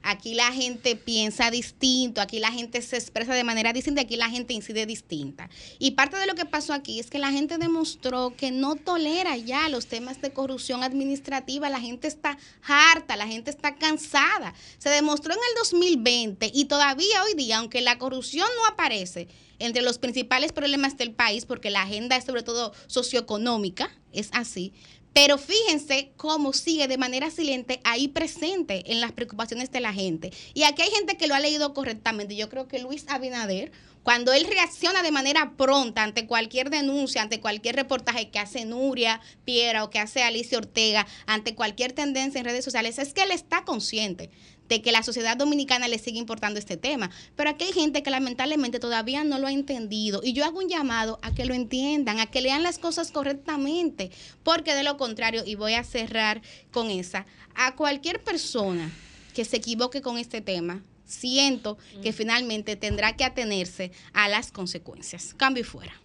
Aquí la gente piensa distinto, aquí la gente se expresa de manera distinta, aquí la gente incide distinta. Y parte de lo que pasó aquí es que la gente demostró que no tolera ya los temas de corrupción administrativa, la gente está harta, la gente está cansada. Se demostró en el 2020 y todavía hoy día, aunque la corrupción no aparece entre los principales problemas del país, porque la agenda es sobre todo socioeconómica, es así, pero fíjense cómo sigue de manera silente ahí presente en las preocupaciones de la gente. Y aquí hay gente que lo ha leído correctamente. Yo creo que Luis Abinader, cuando él reacciona de manera pronta ante cualquier denuncia, ante cualquier reportaje que hace Nuria Piera o que hace Alicia Ortega, ante cualquier tendencia en redes sociales, es que él está consciente de que la sociedad dominicana le sigue importando este tema. Pero aquí hay gente que lamentablemente todavía no lo ha entendido. Y yo hago un llamado a que lo entiendan, a que lean las cosas correctamente. Porque de lo contrario, y voy a cerrar con esa, a cualquier persona que se equivoque con este tema, siento que finalmente tendrá que atenerse a las consecuencias. Cambio y fuera.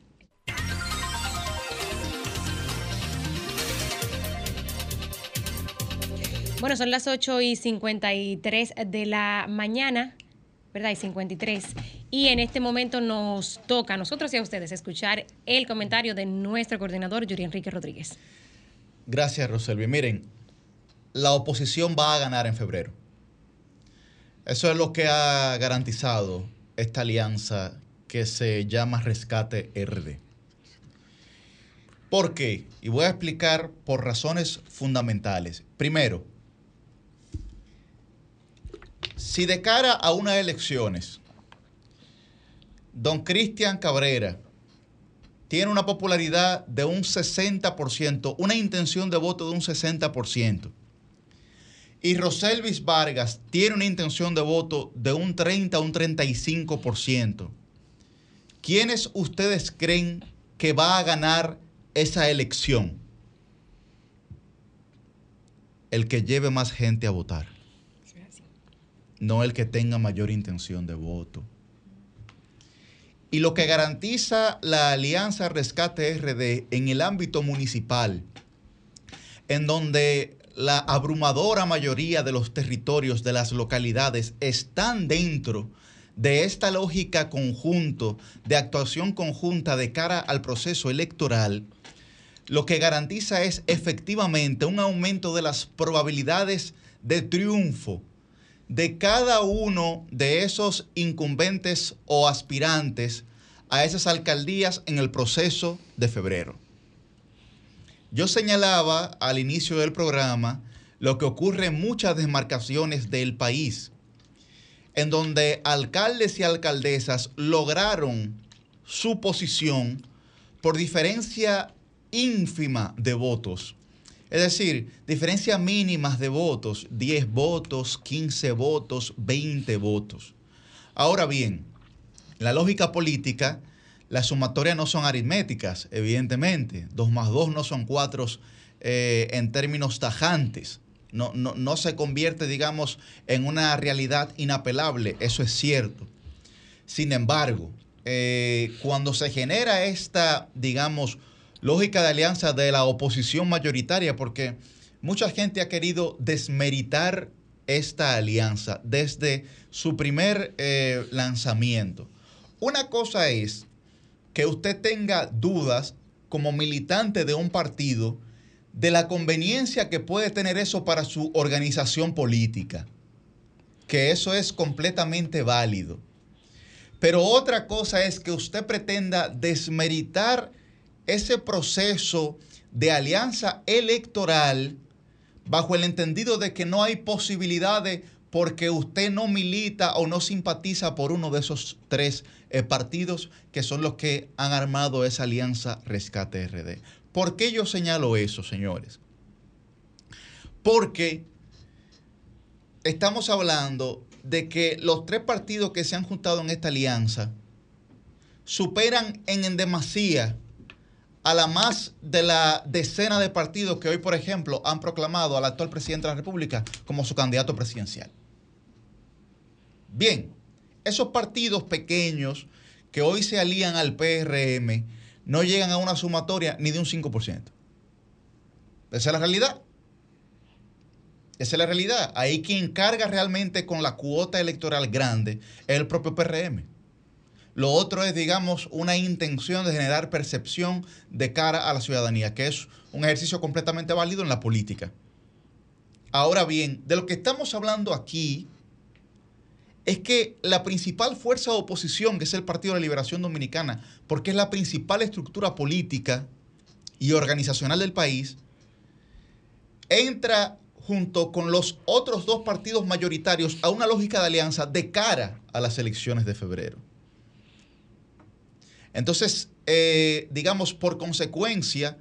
Bueno, son las 8 y 53 de la mañana, ¿verdad? Y 53. Y en este momento nos toca a nosotros y a ustedes escuchar el comentario de nuestro coordinador, Yuri Enrique Rodríguez. Gracias, Roselvi. Miren, la oposición va a ganar en febrero. Eso es lo que ha garantizado esta alianza que se llama Rescate RD. ¿Por qué? Y voy a explicar por razones fundamentales. Primero, si de cara a unas elecciones, don Cristian Cabrera tiene una popularidad de un 60%, una intención de voto de un 60%, y Roselvis Vargas tiene una intención de voto de un 30 a un 35%, ¿quiénes ustedes creen que va a ganar esa elección? El que lleve más gente a votar no el que tenga mayor intención de voto. Y lo que garantiza la Alianza Rescate RD en el ámbito municipal en donde la abrumadora mayoría de los territorios de las localidades están dentro de esta lógica conjunto, de actuación conjunta de cara al proceso electoral, lo que garantiza es efectivamente un aumento de las probabilidades de triunfo de cada uno de esos incumbentes o aspirantes a esas alcaldías en el proceso de febrero. Yo señalaba al inicio del programa lo que ocurre en muchas demarcaciones del país, en donde alcaldes y alcaldesas lograron su posición por diferencia ínfima de votos. Es decir, diferencias mínimas de votos, 10 votos, 15 votos, 20 votos. Ahora bien, la lógica política, las sumatorias no son aritméticas, evidentemente. 2 más 2 no son 4 eh, en términos tajantes. No, no, no se convierte, digamos, en una realidad inapelable, eso es cierto. Sin embargo, eh, cuando se genera esta, digamos, lógica de alianza de la oposición mayoritaria, porque mucha gente ha querido desmeritar esta alianza desde su primer eh, lanzamiento. Una cosa es que usted tenga dudas como militante de un partido de la conveniencia que puede tener eso para su organización política, que eso es completamente válido. Pero otra cosa es que usted pretenda desmeritar ese proceso de alianza electoral bajo el entendido de que no hay posibilidades porque usted no milita o no simpatiza por uno de esos tres eh, partidos que son los que han armado esa alianza Rescate RD. ¿Por qué yo señalo eso, señores? Porque estamos hablando de que los tres partidos que se han juntado en esta alianza superan en demasía a la más de la decena de partidos que hoy, por ejemplo, han proclamado al actual presidente de la República como su candidato presidencial. Bien, esos partidos pequeños que hoy se alían al PRM no llegan a una sumatoria ni de un 5%. Esa es la realidad. Esa es la realidad. Ahí quien carga realmente con la cuota electoral grande es el propio PRM. Lo otro es, digamos, una intención de generar percepción de cara a la ciudadanía, que es un ejercicio completamente válido en la política. Ahora bien, de lo que estamos hablando aquí es que la principal fuerza de oposición, que es el Partido de la Liberación Dominicana, porque es la principal estructura política y organizacional del país, entra junto con los otros dos partidos mayoritarios a una lógica de alianza de cara a las elecciones de febrero. Entonces, eh, digamos, por consecuencia,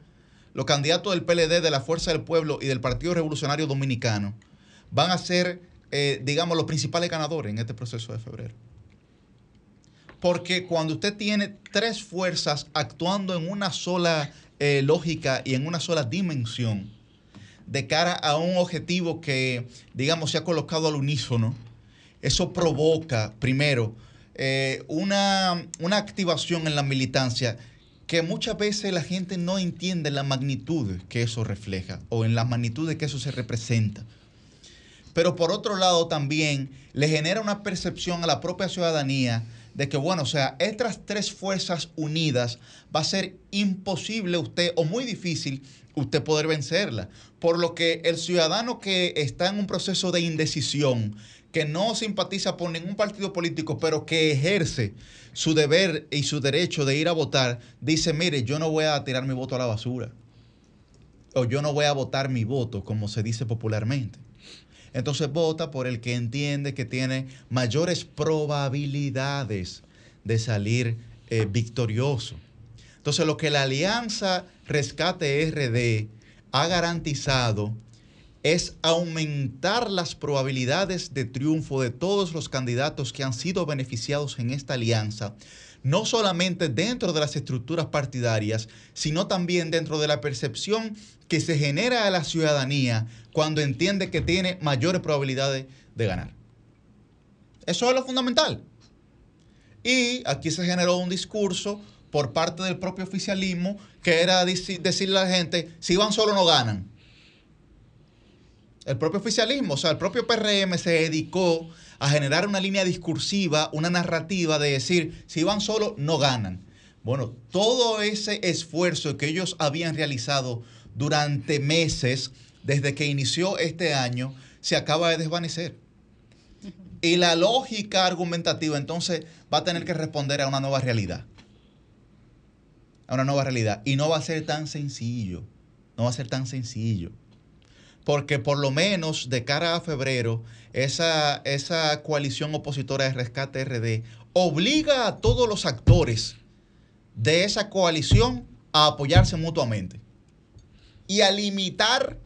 los candidatos del PLD, de la Fuerza del Pueblo y del Partido Revolucionario Dominicano van a ser, eh, digamos, los principales ganadores en este proceso de febrero. Porque cuando usted tiene tres fuerzas actuando en una sola eh, lógica y en una sola dimensión, de cara a un objetivo que, digamos, se ha colocado al unísono, eso provoca, primero, eh, una, una activación en la militancia que muchas veces la gente no entiende la magnitud que eso refleja o en la magnitud de que eso se representa. Pero por otro lado también le genera una percepción a la propia ciudadanía de que, bueno, o sea, estas tres fuerzas unidas va a ser imposible usted o muy difícil usted poder vencerla. Por lo que el ciudadano que está en un proceso de indecisión, que no simpatiza por ningún partido político, pero que ejerce su deber y su derecho de ir a votar, dice, mire, yo no voy a tirar mi voto a la basura. O yo no voy a votar mi voto, como se dice popularmente. Entonces vota por el que entiende que tiene mayores probabilidades de salir eh, victorioso. Entonces lo que la Alianza Rescate RD ha garantizado es aumentar las probabilidades de triunfo de todos los candidatos que han sido beneficiados en esta alianza, no solamente dentro de las estructuras partidarias, sino también dentro de la percepción que se genera a la ciudadanía cuando entiende que tiene mayores probabilidades de ganar. Eso es lo fundamental. Y aquí se generó un discurso por parte del propio oficialismo que era decirle a la gente, si van solo no ganan. El propio oficialismo, o sea, el propio PRM se dedicó a generar una línea discursiva, una narrativa de decir, si van solos, no ganan. Bueno, todo ese esfuerzo que ellos habían realizado durante meses, desde que inició este año, se acaba de desvanecer. Y la lógica argumentativa entonces va a tener que responder a una nueva realidad. A una nueva realidad. Y no va a ser tan sencillo. No va a ser tan sencillo. Porque por lo menos de cara a febrero, esa, esa coalición opositora de rescate RD obliga a todos los actores de esa coalición a apoyarse mutuamente y a limitar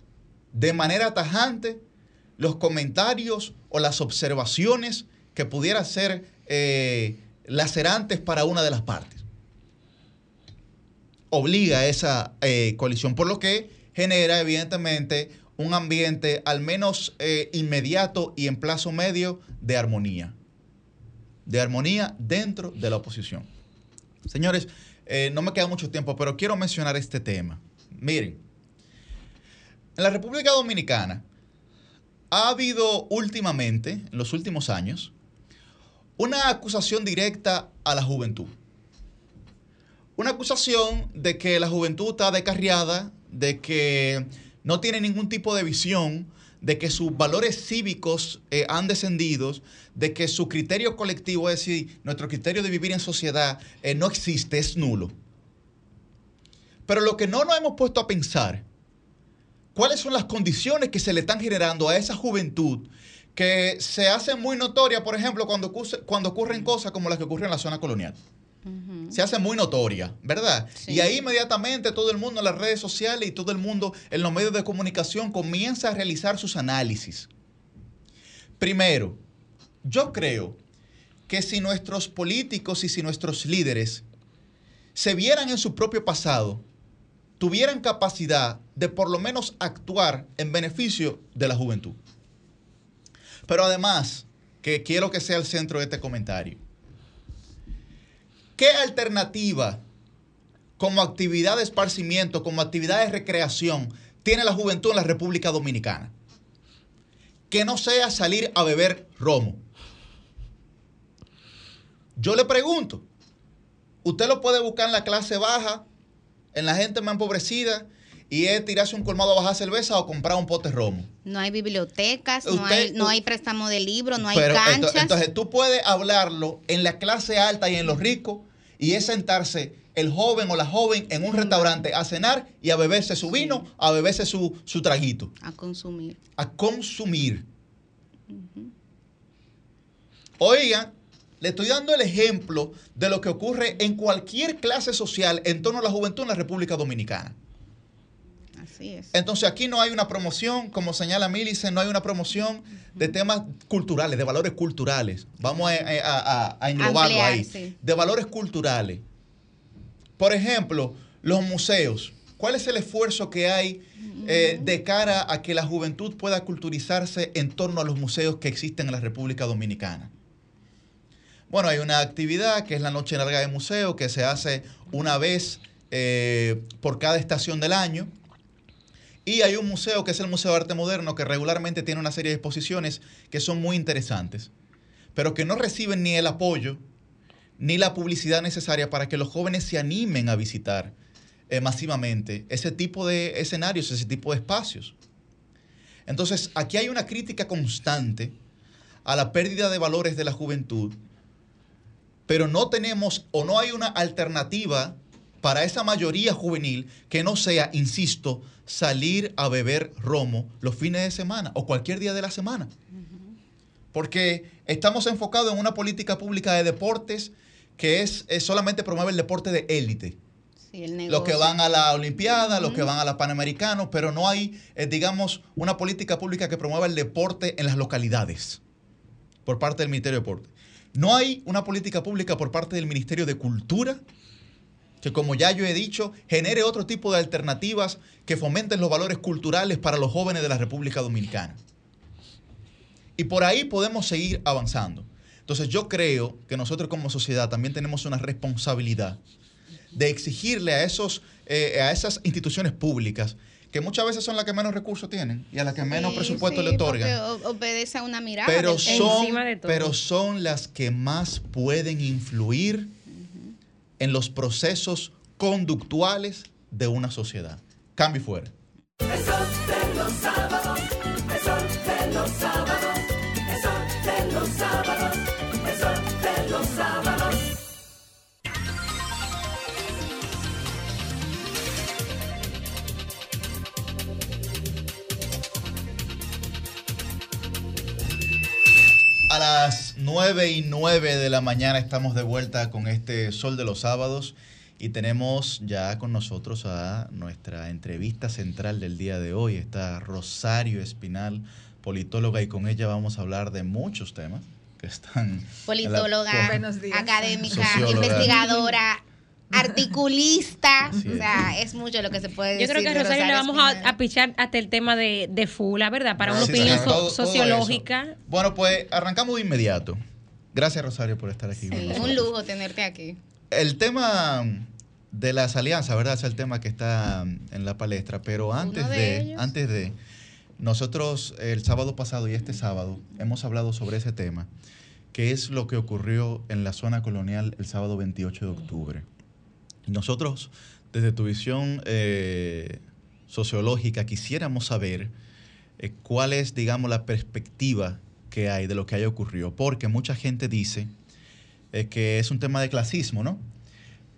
de manera tajante los comentarios o las observaciones que pudieran ser eh, lacerantes para una de las partes. Obliga a esa eh, coalición, por lo que genera evidentemente un ambiente al menos eh, inmediato y en plazo medio de armonía. De armonía dentro de la oposición. Señores, no me queda mucho tiempo, pero quiero mencionar este tema. Miren, en la República Dominicana, ha habido últimamente, en los últimos años, una acusación directa a la juventud. Una acusación de que la juventud está descarriada, de que no tiene ningún tipo de visión, de que sus valores cívicos eh, han descendido, de que su criterio colectivo, es decir, nuestro criterio de vivir en sociedad, eh, no existe, es nulo. Pero lo que no nos hemos puesto a pensar cuáles son las condiciones que se le están generando a esa juventud que se hace muy notoria, por ejemplo, cuando, cuando ocurren cosas como las que ocurren en la zona colonial. Se hace muy notoria, ¿verdad? Y ahí inmediatamente todo el mundo en las redes sociales y todo el mundo en los medios de comunicación comienza a realizar sus análisis. Primero, yo creo que si nuestros políticos y si nuestros líderes se vieran en su propio pasado, tuvieran capacidad de por lo menos actuar en beneficio de la juventud. Pero además, que quiero que sea el centro de este comentario, ¿qué alternativa como actividad de esparcimiento, como actividad de recreación tiene la juventud en la República Dominicana? Que no sea salir a beber romo. Yo le pregunto, usted lo puede buscar en la clase baja en la gente más empobrecida y es tirarse un colmado a bajar cerveza o comprar un pote romo. No hay bibliotecas, no, hay, no hay préstamo de libros, no hay canchas. Entonces, tú puedes hablarlo en la clase alta y en los ricos y es sentarse el joven o la joven en un restaurante a cenar y a beberse su vino, a beberse su, su traguito. A consumir. A consumir. Oigan, le estoy dando el ejemplo de lo que ocurre en cualquier clase social en torno a la juventud en la República Dominicana. Así es. Entonces aquí no hay una promoción, como señala Milice, no hay una promoción de temas culturales, de valores culturales. Vamos a, englobarlo ahí. De valores culturales. Por ejemplo, los museos. ¿Cuál es el esfuerzo que hay eh, de cara a que la juventud pueda culturizarse en torno a los museos que existen en la República Dominicana? Bueno, hay una actividad que es la Noche Larga de Museo, que se hace una vez eh, por cada estación del año. Y hay un museo que es el Museo de Arte Moderno, que regularmente tiene una serie de exposiciones que son muy interesantes, pero que no reciben ni el apoyo ni la publicidad necesaria para que los jóvenes se animen a visitar eh, masivamente ese tipo de escenarios, ese tipo de espacios. Entonces, aquí hay una crítica constante a la pérdida de valores de la juventud pero no tenemos o no hay una alternativa para esa mayoría juvenil que no sea, insisto, salir a beber romo los fines de semana o cualquier día de la semana. Porque estamos enfocados en una política pública de deportes que es, solamente promueve el deporte de élite. los que van a la Olimpiada, los que van a la Panamericana, pero no hay, eh, digamos, una política pública que promueva el deporte en las localidades por parte del Ministerio de Deporte. No hay una política pública por parte del Ministerio de Cultura que, como ya yo he dicho, genere otro tipo de alternativas que fomenten los valores culturales para los jóvenes de la República Dominicana. Y por ahí podemos seguir avanzando. Entonces yo creo que nosotros como sociedad también tenemos una responsabilidad de exigirle a, esos, eh, a esas instituciones públicas que muchas veces son las que menos recursos tienen y a las que menos Sí, presupuesto sí, le otorgan. obedece a una mirada. Pero son, encima de todo. pero son las que más pueden influir en los procesos conductuales de una sociedad. Cambio y fuera. El sol de los sábados, el sol de los sábados, el sol de los sábados, el sol de los sábados. A las 9 y 9 de la mañana estamos de vuelta con este Sol de los Sábados y tenemos ya con nosotros a nuestra entrevista central del día de hoy. Está Rosario Espinal, politóloga, y con ella vamos a hablar de muchos temas que están... la- politóloga, Buenos días. académica, Socióloga. investigadora, articulista. Sí. O sea, es mucho lo que se puede Yo decir. creo que a Rosario le vamos a, pichar hasta el tema de, de Fula, ¿verdad? Para una Sí, opinión sí, so- todo- todo sociológica. Bueno, pues arrancamos de inmediato. Gracias, Rosario, por estar aquí. un lujo tenerte aquí. El tema de las alianzas, ¿verdad? Es el tema que está en la palestra, pero antes de antes de, nosotros el sábado pasado y este sábado hemos hablado sobre ese tema, que es lo que ocurrió en la zona colonial el sábado 28 de octubre. Nosotros, desde tu visión eh, sociológica, quisiéramos saber eh, cuál es, digamos, la perspectiva que hay de lo que haya ocurrido, porque mucha gente dice eh, que es un tema de clasismo, ¿no?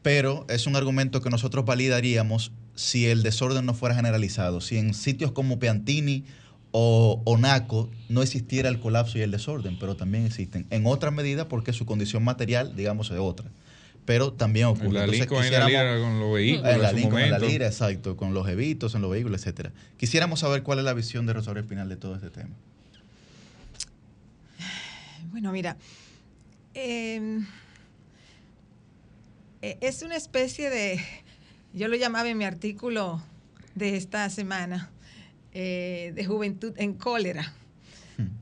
Pero es un argumento que nosotros validaríamos si el desorden no fuera generalizado, si en sitios como Peantini o, o Naco no existiera el colapso y el desorden, pero también existen. En otra medida porque su condición material, digamos, es otra. Pero también ocurre. En la Entonces, Lincoln, en la Lira con los vehículos En la en su en la. Lira, exacto, con los evitos, en los vehículos, etcétera. Quisiéramos saber cuál es la visión de Rosario Espinal de todo este tema. Bueno, mira, eh, eh, es una especie de, yo lo llamaba en mi artículo de esta semana, eh, de juventud en cólera,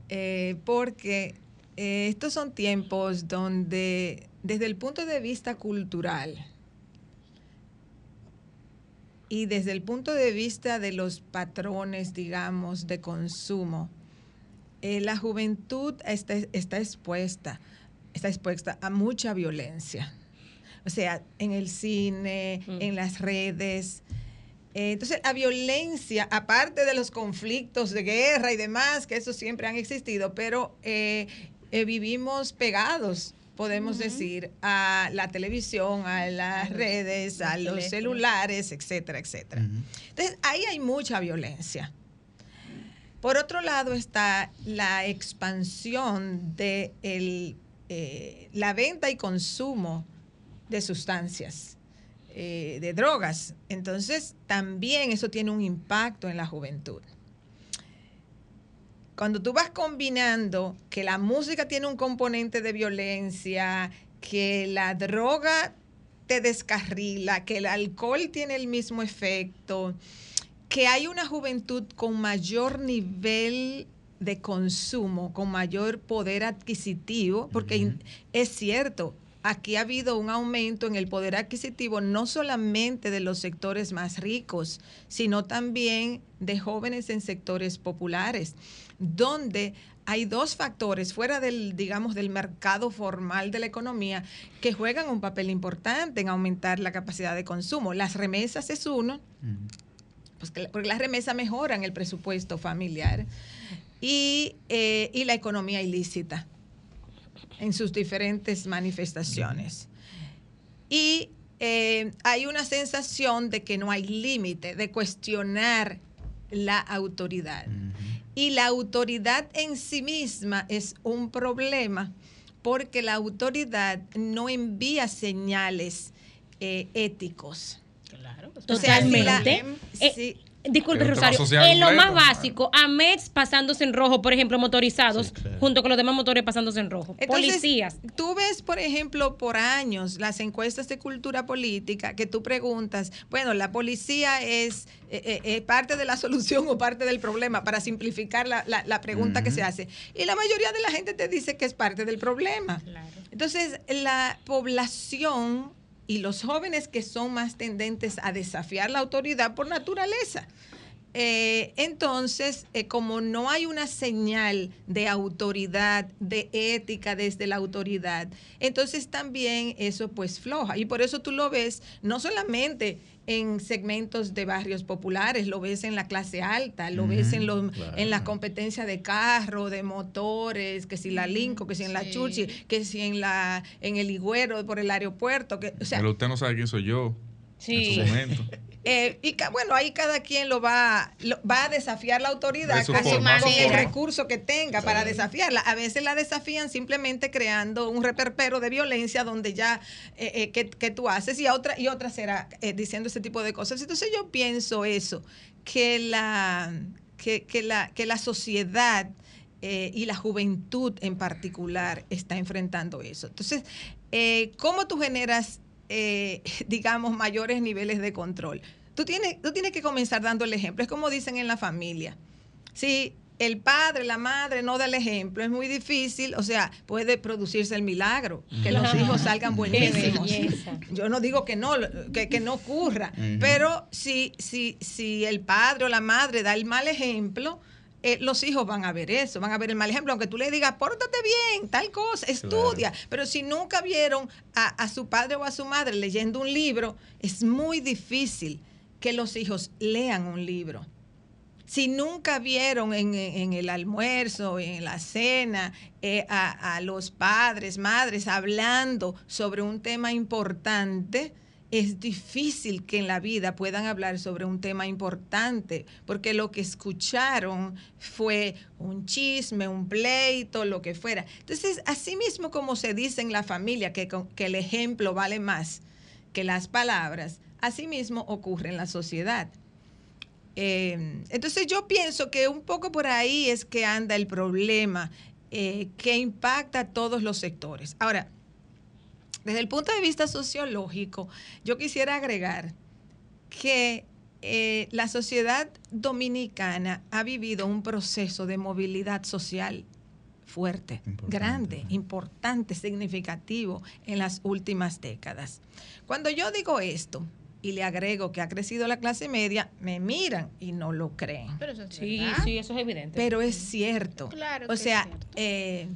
Eh, porque eh, estos son tiempos donde desde el punto de vista cultural y desde el punto de vista de los patrones, digamos, de consumo, eh, la juventud está, está expuesta, está expuesta a mucha violencia. O sea, en el cine, en las redes. Eh, entonces, la violencia, aparte de los conflictos de guerra y demás, que eso siempre han existido, pero eh, eh, vivimos pegados, podemos decir, a la televisión, a las redes, a los celulares, etcétera, etcétera. Entonces, ahí hay mucha violencia. Por otro lado está la expansión de el, eh, la venta y consumo de sustancias, eh, de drogas. Entonces, también eso tiene un impacto en la juventud. Cuando tú vas combinando que la música tiene un componente de violencia, que la droga te descarrila, que el alcohol tiene el mismo efecto, que hay una juventud con mayor nivel de consumo, con mayor poder adquisitivo, porque es cierto, aquí ha habido un aumento en el poder adquisitivo no solamente de los sectores más ricos, sino también de jóvenes en sectores populares, donde hay dos factores fuera del, digamos, del mercado formal de la economía que juegan un papel importante en aumentar la capacidad de consumo. Las remesas es uno, pues que- porque las remesas mejoran el presupuesto familiar y, eh, y la economía ilícita en sus diferentes manifestaciones. Y eh, hay una sensación de que no hay límite, de cuestionar la autoridad. Y la autoridad en sí misma es un problema porque la autoridad no envía señales eh, éticos. Claro. Totalmente. Eh, Es un tema Rosario. En lo más básico, AMETS pasándose en rojo, por ejemplo, motorizados, junto con los demás motores pasándose en rojo. Entonces, Policías. Tú ves, por ejemplo, por años las encuestas de cultura política que tú preguntas, bueno, la policía es eh, eh, eh, parte de la solución o parte del problema, para simplificar la, la- la pregunta que se hace. Y la mayoría de la gente te dice que es parte del problema. Entonces, la población y los jóvenes que son más tendentes a desafiar la autoridad por naturaleza eh, entonces, eh, como no hay una señal de autoridad, de ética desde la autoridad, entonces también eso pues floja. Y por eso tú lo ves no solamente en segmentos de barrios populares, lo ves en la clase alta, lo ves en, los, en las competencias de carro, de motores, que si la Lincoln, que si en la Chuchi, que si en la en el Higüero por el aeropuerto, que o sea, Pero usted no sabe quién soy yo. Sí. En su momento. eh, y ca- bueno, ahí cada quien lo va, lo- va a desafiar la autoridad De su con, forma, con su el recurso que tenga para desafiarla. A veces la desafían simplemente creando un reperpero de violencia donde ya eh, eh, que, que tú haces y otra y otra será eh, diciendo ese tipo de cosas. Entonces yo pienso eso que la que, que la que la sociedad y la juventud en particular está enfrentando eso. Entonces, ¿cómo tú generas, eh, digamos, mayores niveles de control? Tú tienes, tú tienes que comenzar dando el ejemplo. Es como dicen en la familia. Si el padre, la madre no da el ejemplo, es muy difícil, o sea, puede producirse el milagro, que los hijos salgan buenísimos. Yo no digo que no, que, que no ocurra, pero si, si, si el padre o la madre da el mal ejemplo, eh, los hijos van a ver eso, van a ver el mal ejemplo, aunque tú le digas, pórtate bien, tal cosa, estudia, pero si nunca vieron a, a su padre o a su madre leyendo un libro, es muy difícil que los hijos lean un libro. Si nunca vieron en, en el almuerzo, en la cena, eh, a, a los padres, madres hablando sobre un tema importante, es difícil que en la vida puedan hablar sobre un tema importante, porque lo que escucharon fue un chisme, un pleito, lo que fuera. Entonces, así mismo como se dice en la familia que, el ejemplo vale más que las palabras, así mismo ocurre en la sociedad. Eh, entonces yo pienso que un poco por ahí es que anda el problema eh, que impacta a todos los sectores. Ahora, desde el punto de vista sociológico, yo quisiera agregar que eh, la sociedad dominicana ha vivido un proceso de movilidad social fuerte, grande, importante, significativo en las últimas décadas. Cuando yo digo esto y le agrego que ha crecido la clase media, me miran y no lo creen. Pero eso es Sí, sí, eso es evidente. Pero es cierto. Claro O sea, es cierto. eh,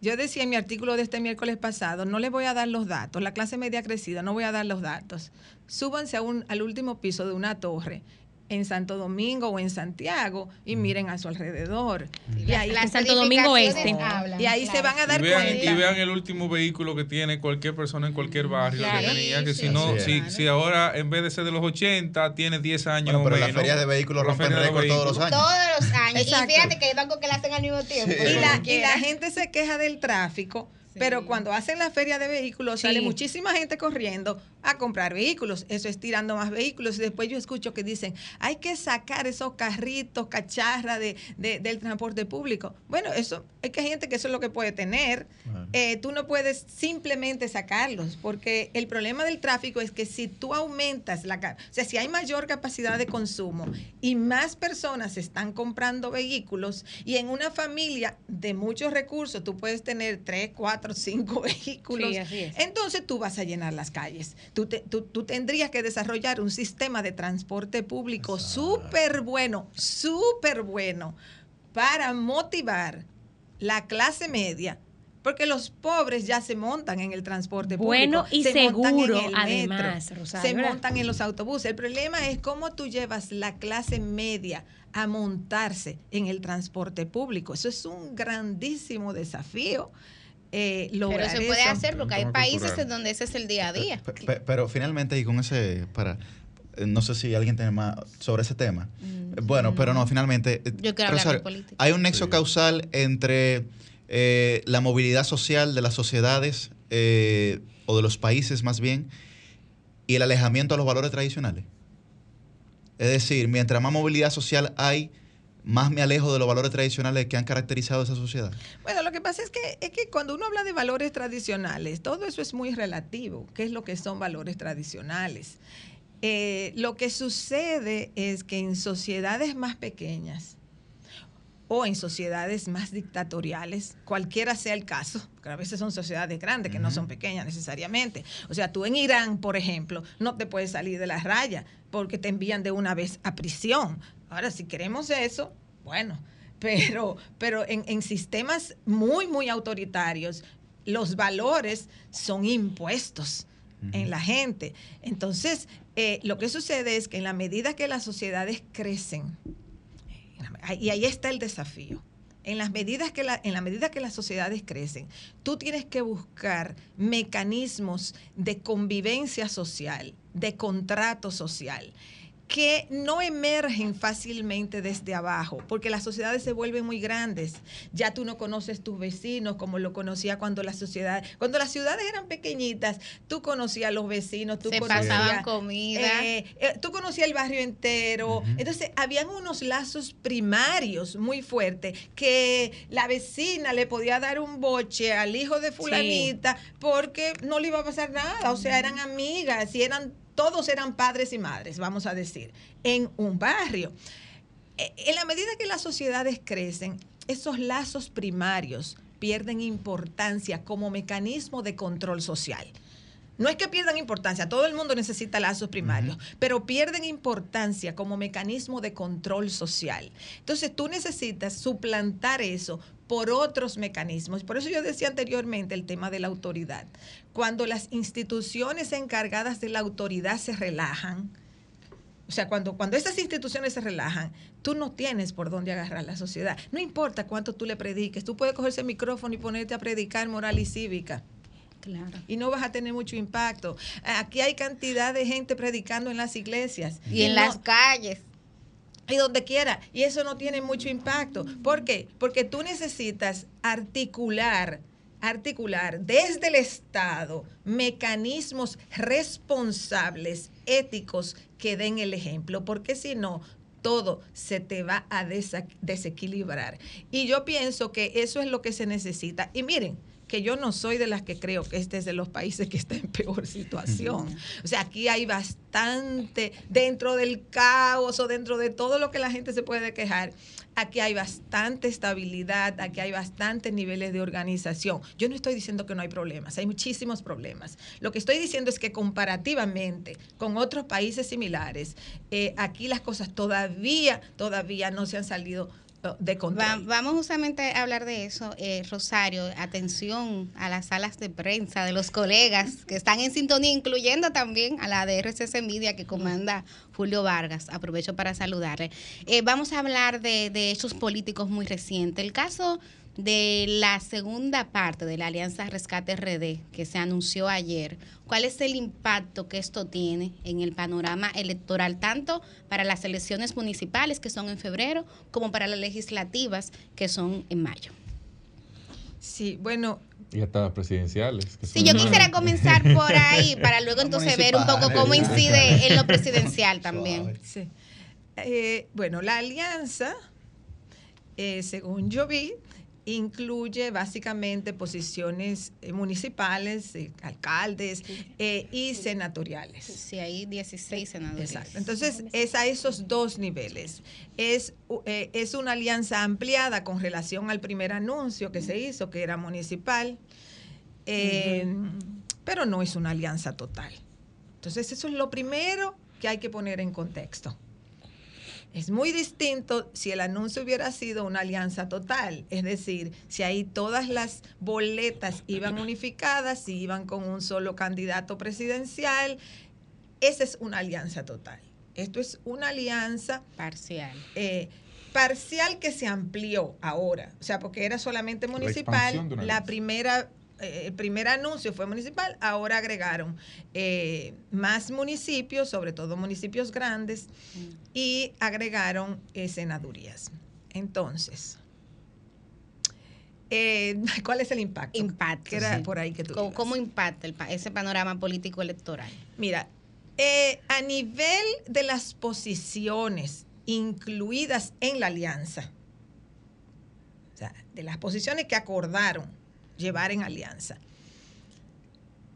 yo decía en mi artículo de este miércoles pasado, no les voy a dar los datos, la clase media ha crecido, no voy a dar los datos. Súbanse a un, al último piso de una torre en Santo Domingo o en Santiago y miren a su alrededor. Y ahí, En Santo Domingo Este. Y ahí se van a dar y vean, cuenta. y vean el último vehículo que tiene cualquier persona en cualquier barrio Claro. que tenía, que Sí, si no, sí. si, si ahora en vez de ser de los 80 tiene 10 años Bueno, pero la menos, feria de vehículos la rompen récord todos los años. Todos los años. Exacto. Y fíjate que hay bancos que la hacen al mismo tiempo. Y la, y la gente se queja del tráfico, pero cuando hacen la feria de vehículos sale muchísima gente corriendo a comprar vehículos. Eso es tirando más vehículos. Y después yo escucho que dicen, hay que sacar esos carritos, cacharra de, de- del transporte público. Bueno, eso es que hay gente que eso es lo que puede tener. Eh, tú no puedes simplemente sacarlos, porque el problema del tráfico es que si tú aumentas la... O sea, si hay mayor capacidad de consumo y más personas están comprando vehículos y en una familia de muchos recursos tú puedes tener tres, cuatro, cinco vehículos, Sí, así es. entonces tú vas a llenar las calles. Tú, te- tú- tú tendrías que desarrollar un sistema de transporte público súper bueno, súper bueno, para motivar la clase media. Porque los pobres ya se montan en el transporte Bueno público. y se montan en seguro, el además, metro, Rosario, se ¿verdad? montan en los autobuses. El problema es cómo tú llevas la clase media a montarse en el transporte público. Eso es un grandísimo desafío. Eh, Pero se puede eso. hacer porque hay países en donde ese es el día a día. Pe- Pero finalmente, y con ese, para, eh, no sé si alguien tiene más sobre ese tema. Eh, Bueno, pero no, finalmente. eh, Yo quiero hablar de política. Hay un nexo causal entre eh, la movilidad social de las sociedades, eh, o de los países más bien, y el alejamiento a los valores tradicionales. Es decir, mientras más movilidad social hay, más me alejo de los valores tradicionales que han caracterizado esa sociedad. Bueno, lo que pasa es que, es que cuando uno habla de valores tradicionales, todo eso es muy relativo. ¿Qué es lo que son valores tradicionales? Eh, lo que sucede es que en sociedades más pequeñas o en sociedades más dictatoriales, cualquiera sea el caso, porque a veces son sociedades grandes que no son pequeñas necesariamente. O sea, tú en Irán, por ejemplo, no te puedes salir de la raya porque te envían de una vez a prisión. Ahora, si queremos eso, bueno, pero, pero en, en sistemas muy, muy autoritarios, los valores son impuestos en la gente. Entonces, eh, lo que sucede es que en la medida que las sociedades crecen, y ahí está el desafío, en, las medidas que la, en la medida que las sociedades crecen, tú tienes que buscar mecanismos de convivencia social, de contrato social que no emergen fácilmente desde abajo, porque las sociedades se vuelven muy grandes. Ya tú no conoces tus vecinos como lo conocía cuando la sociedad, cuando las ciudades eran pequeñitas, tú conocías a los vecinos, tú Se conocías pasaban comida. eh, eh, tú conocías el barrio entero. Entonces, habían unos lazos primarios muy fuertes que la vecina le podía dar un boche al hijo de fulanita porque no le iba a pasar nada. O sea, eran amigas y eran todos eran padres y madres, vamos a decir, en un barrio. Eh, En la medida que las sociedades crecen, esos lazos primarios pierden importancia como mecanismo de control social. No es que pierdan importancia, todo el mundo necesita lazos primarios, pero pierden importancia como mecanismo de control social. Entonces tú necesitas suplantar eso por otros mecanismos. Por eso yo decía anteriormente el tema de la autoridad. Cuando las instituciones encargadas de la autoridad se relajan, o sea, cuando, cuando estas instituciones se relajan, tú no tienes por dónde agarrar la sociedad. No importa cuánto tú le prediques, tú puedes coger ese micrófono y ponerte a predicar moral y cívica. Claro. Y no vas a tener mucho impacto. Aquí hay cantidad de gente predicando en las iglesias. Y en las calles. Y donde quiera. Y eso no tiene mucho impacto. ¿Por qué? Porque tú necesitas articular, articular desde el Estado mecanismos responsables, éticos, que den el ejemplo. Porque si no, todo se te va a desequilibrar. Y yo pienso que eso es lo que se necesita. Y miren, que yo no soy de las que creo que este es de los países que está en peor situación. O sea, aquí hay bastante, dentro del caos o dentro de todo lo que la gente se puede quejar, aquí hay bastante estabilidad, aquí hay bastantes niveles de organización. Yo no estoy diciendo que no hay problemas, hay muchísimos problemas. Lo que estoy diciendo es que comparativamente con otros países similares, eh, aquí las cosas todavía, todavía no se han salido de control. Va- vamos justamente a hablar de eso, eh, Rosario. Atención a las salas de prensa de los colegas que están en sintonía, incluyendo también a la de RCC Media que comanda Julio Vargas. Aprovecho para saludarle. Eh, vamos a hablar de, de hechos políticos muy recientes. El caso de la segunda parte de la Alianza Rescate RD que se anunció ayer. ¿Cuál es el impacto que esto tiene en el panorama electoral, tanto para las elecciones municipales que son en febrero, como para las legislativas que son en mayo? Sí, bueno, Y hasta las presidenciales. son yo quisiera comenzar por ahí, para luego entonces ver un poco cómo incide en lo presidencial también. Sí. Eh, bueno, la alianza, eh, según yo vi, incluye básicamente posiciones eh, municipales, eh, alcaldes eh, y senatoriales. Sí, hay 16 senadores. Exacto. Entonces, es a esos dos niveles. Es, eh, es una alianza ampliada con relación al primer anuncio que se hizo, que era municipal, eh, pero no es una alianza total. Entonces, eso es lo primero que hay que poner en contexto. Es muy distinto si el anuncio hubiera sido una alianza total, es decir, si ahí todas las boletas iban unificadas, si iban con un solo candidato presidencial, esa es una alianza total. Esto es una alianza parcial. parcial que se amplió ahora, o sea, porque era solamente La municipal, la primera eh, el primer anuncio fue municipal, ahora agregaron eh, más municipios, sobre todo municipios grandes, y agregaron senadurías. Entonces, eh, ¿cuál es el impacto? Impacto. Que era sí. por ahí que tú ¿Cómo, impacta el ese panorama político electoral? Mira, eh, a nivel de las posiciones incluidas en la alianza, o sea, de las posiciones que acordaron llevar en alianza,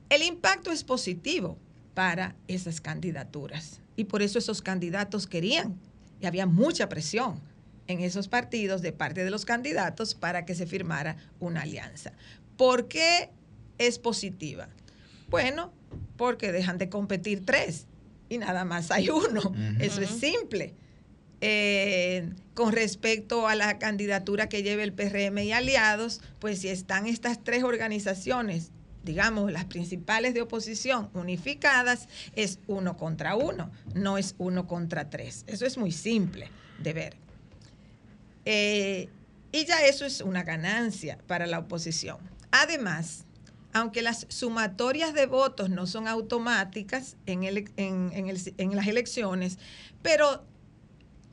el impacto es positivo para esas candidaturas. Y por eso esos candidatos querían, y había mucha presión en esos partidos de parte de los candidatos para que se firmara una alianza. ¿Por qué es positiva? Bueno, porque dejan de competir tres y nada más hay uno. Eso es simple. Eh, con respecto a la candidatura que lleve el PRM y aliados, pues si están estas tres organizaciones, digamos, las principales de oposición unificadas, es uno contra uno, no es uno contra tres. Eso es muy simple de ver. Eh, y ya eso es una ganancia para la oposición. Además, aunque las sumatorias de votos no son automáticas en, en las elecciones, pero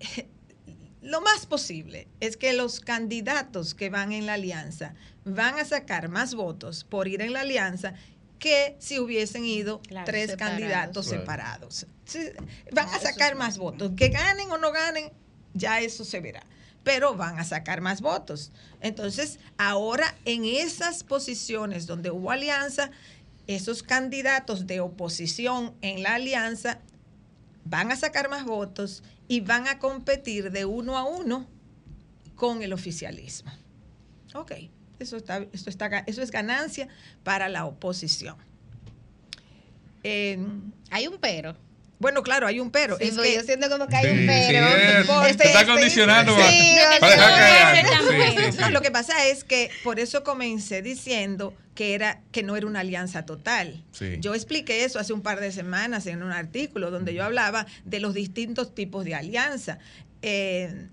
lo más posible es que los candidatos que van en la alianza van a sacar más votos por ir en la alianza que si hubiesen ido tres separados. candidatos Claro. separados. Van a sacar más votos. Que ganen o no ganen, ya eso se verá. Pero van a sacar más votos. Entonces, ahora en esas posiciones donde hubo alianza, esos candidatos de oposición en la alianza van a sacar más votos y van a competir de uno a uno con el oficialismo. Ok, eso, está, eso, está, eso es ganancia para la oposición. hay un pero. Bueno, claro, hay un pero. Sí, es que yo siento como que hay Sí, un pero. sí, está este- condicionando Sí, para- no, no, no, algo. Sí, sí, no, sí. Lo que pasa es que por eso comencé diciendo que era que no era una alianza total. Sí. Yo expliqué eso hace un par de semanas en un artículo donde yo hablaba de los distintos tipos de alianza. Eh,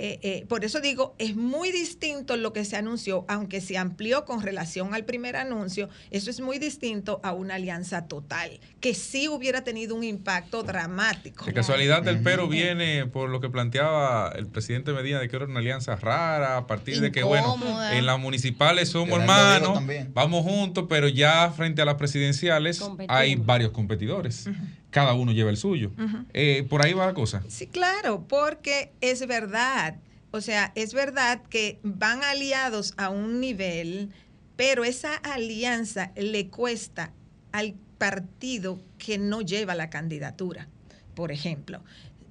eh, eh, por eso digo, es muy distinto lo que se anunció, aunque se amplió con relación al primer anuncio, eso es muy distinto a una alianza total, que sí hubiera tenido un impacto dramático. De casualidad el pero viene por lo que planteaba el presidente Medina de que era una alianza rara, a partir de que, bueno, en las municipales somos hermanos, vamos juntos, pero ya frente a las presidenciales hay varios competidores. Cada uno lleva el suyo. Eh, por ahí va la cosa. Sí, claro, porque es verdad. O sea, es verdad que van aliados a un nivel, pero esa alianza le cuesta al partido que no lleva la candidatura. Por ejemplo,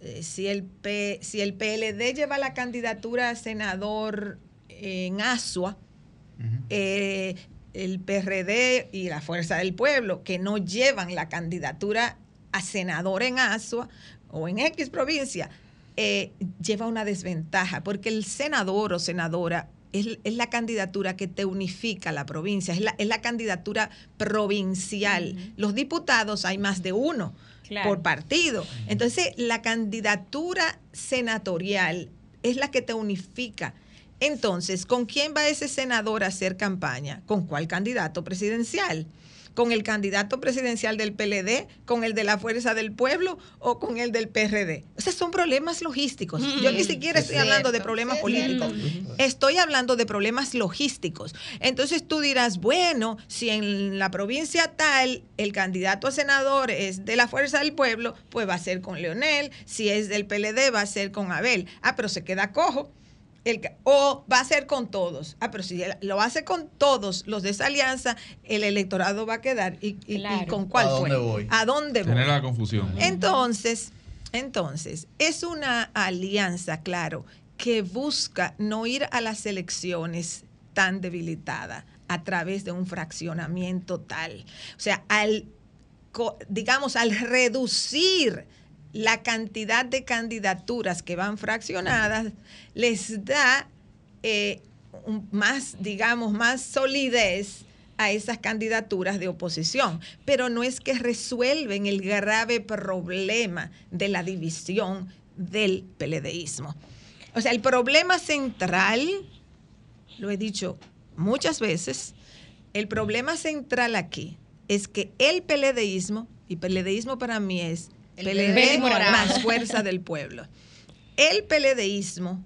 eh, si el, P- si el PLD lleva la candidatura a senador en Asua, eh, el PRD y la Fuerza del Pueblo, que no llevan la candidatura a senador en Asua o en X provincia, eh, lleva una desventaja, porque el senador o senadora es, es la candidatura que te unifica la provincia, es la, es la candidatura provincial. Los diputados hay más de uno Claro. por partido. Entonces, la candidatura senatorial es la que te unifica. Entonces, ¿con quién va ese senador a hacer campaña? ¿Con cuál candidato presidencial? ¿Con el candidato presidencial del PLD? ¿Con el de la Fuerza del Pueblo? ¿O con el del PRD? O sea, son problemas logísticos. Yo ni siquiera Es estoy hablando de problemas políticos. cierto. Estoy hablando de problemas logísticos. Entonces tú dirás, bueno, si en la provincia tal el candidato a senador es de la Fuerza del Pueblo, pues va a ser con Leonel. Si es del PLD, va a ser con Abel. Ah, pero se queda cojo. El o va a ser con todos. Ah, pero si lo hace con todos los de esa alianza, el electorado va a quedar. ¿Y, y- y Claro. con cuál ¿A fue? dónde voy? ¿A dónde voy? Tener la confusión. Entonces, entonces, es una alianza, claro, que busca no ir a las elecciones tan debilitada a través de un fraccionamiento tal. O sea, al, digamos, al reducir la cantidad de candidaturas que van fraccionadas, les da eh, más, digamos, más solidez a esas candidaturas de oposición, pero no es que resuelven el grave problema de la división del peledeísmo. O sea, el problema central, lo he dicho muchas veces, el problema central aquí es que el peledeísmo, y peledeísmo para mí es El PLD más fuerza del pueblo. El peledeísmo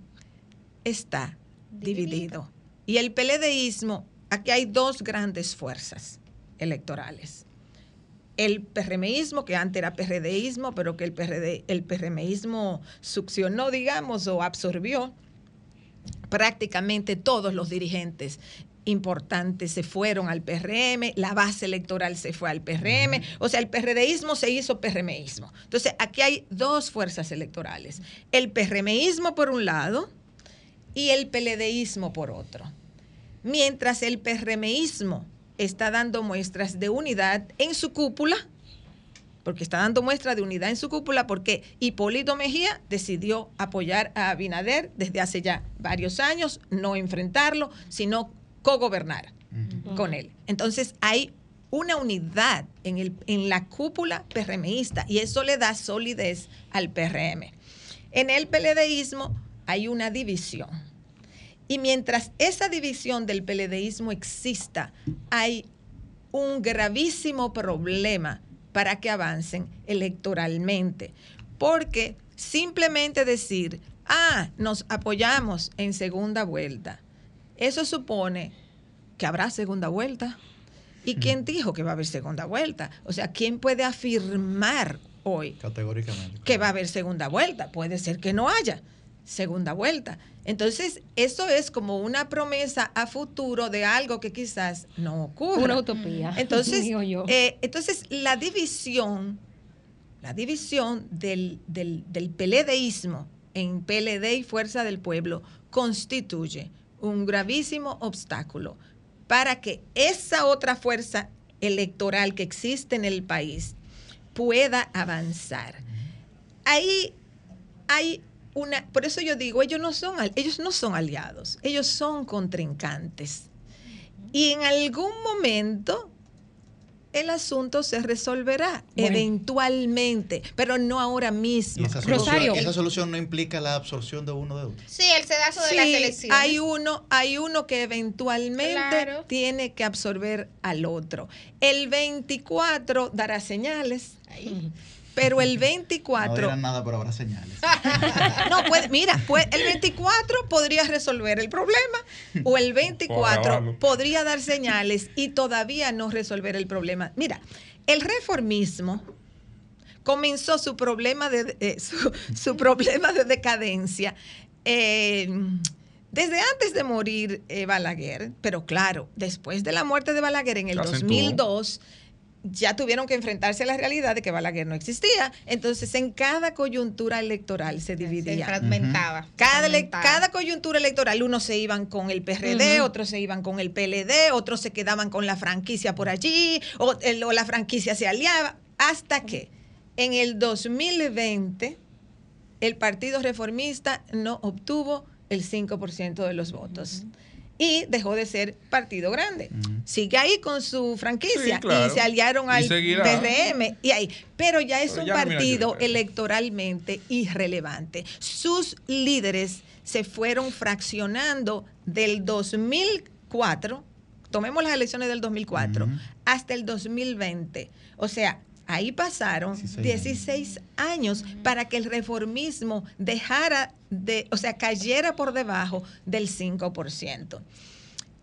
está dividido. Y el peledeísmo, aquí hay dos grandes fuerzas electorales. El PRMismo, que antes era PRDismo, pero que el, PRD, el PRMismo succionó, digamos, o absorbió prácticamente todos los dirigentes importantes se fueron al PRM, la base electoral se fue al PRM, o sea, el PRDismo se hizo PRMismo. Entonces, aquí hay dos fuerzas electorales, el PRMismo por un lado y el PLDismo por otro. Mientras el PRMismo está dando muestras de unidad en su cúpula, porque está dando muestra de unidad en su cúpula, porque Hipólito Mejía decidió apoyar a Abinader desde hace ya varios años, no enfrentarlo, sino cogobernar con él. Entonces hay una unidad en, el, en la cúpula PRMista y eso le da solidez al PRM. En el PLDismo hay una división. Y mientras esa división del PLDismo exista, hay un gravísimo problema para que avancen electoralmente. Porque simplemente decir, ah, nos apoyamos en segunda vuelta, eso supone que habrá segunda vuelta. ¿Y quién dijo que va a haber segunda vuelta? O sea, ¿quién puede afirmar hoy Categóricamente. que va a haber segunda vuelta? Puede ser que no haya segunda vuelta. Entonces, eso es como una promesa a futuro de algo que quizás no ocurra. Una utopía, Entonces, digo yo. eh, entonces la división, la división del, del, del PLDismo en PLD y Fuerza del Pueblo constituye un gravísimo obstáculo para que esa otra fuerza electoral que existe en el país pueda avanzar. Ahí hay una, por eso yo digo, ellos no son, ellos no son aliados, ellos son contrincantes. Y en algún momento el asunto se resolverá Bueno. eventualmente, pero no ahora mismo. esa solución, esa solución no implica la absorción de uno de otro. Sí, el sedazo de Sí, las elecciones. hay uno, hay uno que eventualmente Claro. tiene que absorber al otro. El 24 dará señales, pero el No 24 dirán nada, pero habrá señales. no, puede, mira, pues el 24 podría resolver el problema o el 24 agravarlo. podría dar señales y todavía no resolver el problema. Mira, el reformismo comenzó su problema de, eh, su, su problema de decadencia eh, desde antes de morir eh, Balaguer, pero claro, después de la muerte de Balaguer en el Se acentuó. 2002 ya tuvieron que enfrentarse a la realidad de que Balaguer no existía. Entonces, en cada coyuntura electoral se dividía. fragmentaba, Cada, fragmentaba. cada coyuntura electoral, unos se iban con el PRD, otros se iban con el PLD, otros se quedaban con la franquicia por allí, o, el- o la franquicia se aliaba, hasta que en el 2020 el Partido Reformista no obtuvo el 5% de los votos. Y dejó de ser partido grande. Sigue ahí con su franquicia Sí, claro. y se aliaron al. PRM y ahí. Pero ya es Pero un ya partido electoralmente irrelevante. Sus líderes se fueron fraccionando del 2004, tomemos las elecciones del 2004, hasta el 2020. O sea, ahí pasaron 16 años para que el reformismo dejara de, o sea, cayera por debajo del 5%.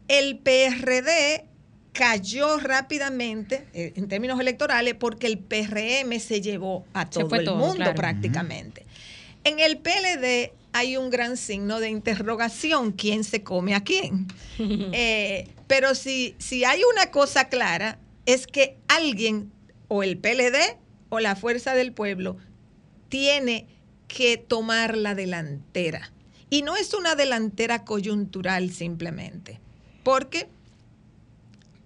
El PRD cayó rápidamente eh, en términos electorales porque el PRM se llevó a todo el todo, mundo claro. prácticamente. En el PLD hay un gran signo de interrogación, ¿quién se come a quién? Eh, pero si, si hay una cosa clara, es que alguien, o el PLD o la Fuerza del Pueblo, tiene que tomar la delantera. Y no es una delantera coyuntural simplemente, porque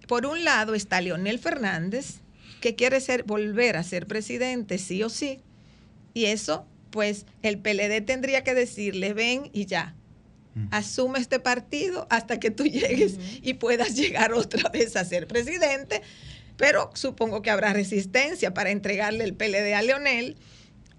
por un lado está Leonel Fernández, que quiere ser, volver a ser presidente sí o sí, y eso, pues el PLD tendría que decirle, ven y ya, asume este partido hasta que tú llegues y puedas llegar otra vez a ser presidente, pero supongo que habrá resistencia para entregarle el PLD a Leonel.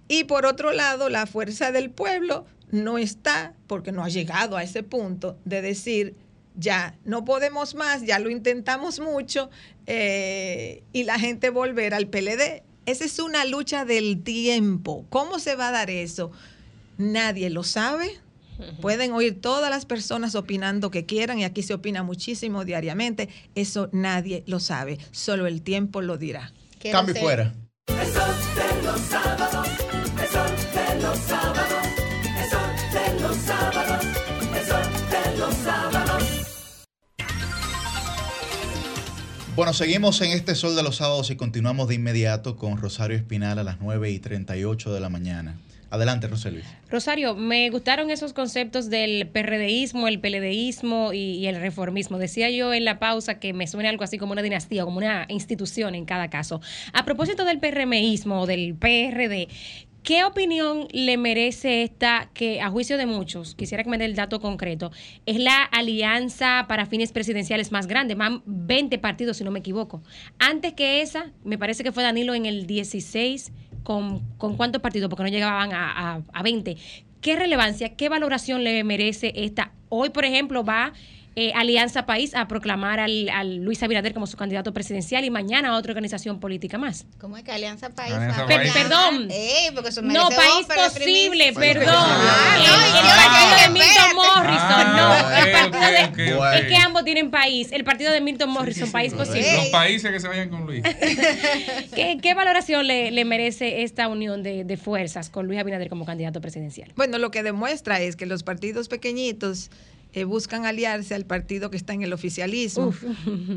Y por otro lado, la fuerza del pueblo no está, porque no ha llegado a ese punto de decir, ya no podemos más, ya lo intentamos mucho, eh, y la gente volver al PLD. Esa es una lucha del tiempo. ¿Cómo se va a dar eso? Nadie lo sabe. Pueden oír todas las personas opinando que quieran y aquí se opina muchísimo diariamente. Eso nadie lo sabe. Solo el tiempo lo dirá. Cambio fuera. El sol de los sábados, el sol de los sábados, el sol de los sábados, el sol de los sábados. Bueno, seguimos en este Sol de los Sábados y continuamos de inmediato con Rosario Espinal a las 9 y 38 de la mañana. Adelante, Roselis. Rosario, me gustaron esos conceptos del PRDismo, el PLDismo y, y el reformismo. Decía yo en la pausa que me suena algo así como una dinastía, como una institución en cada caso. A propósito del PRMismo o del PRD, ¿Qué opinión le merece esta, que a juicio de muchos, quisiera que me dé el dato concreto, es la alianza para fines presidenciales más grande, más 20 partidos si no me equivoco? Antes que esa, me parece que fue Danilo en el 16, ¿con, con cuántos partidos? Porque no llegaban a, a, a 20. ¿Qué relevancia, qué valoración le merece esta? Hoy, por ejemplo, va eh, Alianza País a proclamar al, al, Luis Abinader como su candidato presidencial y mañana a otra organización política más. ¿Cómo es que Alianza País? Alianza País. perdón. Eh, porque eso no, País Posible, perdón. Ah, no, el, el partido de Milton Morrison, ah, no. El partido de, okay, okay. Es que ambos tienen país. El partido de Milton Morrison, sí, sí, País Posible. Los países que se vayan con Luis. ¿Qué, ¿Qué, valoración le, le, merece esta unión de, de fuerzas con Luis Abinader como candidato presidencial? Bueno, lo que demuestra es que los partidos pequeñitos eh, buscan aliarse al partido que está en el oficialismo.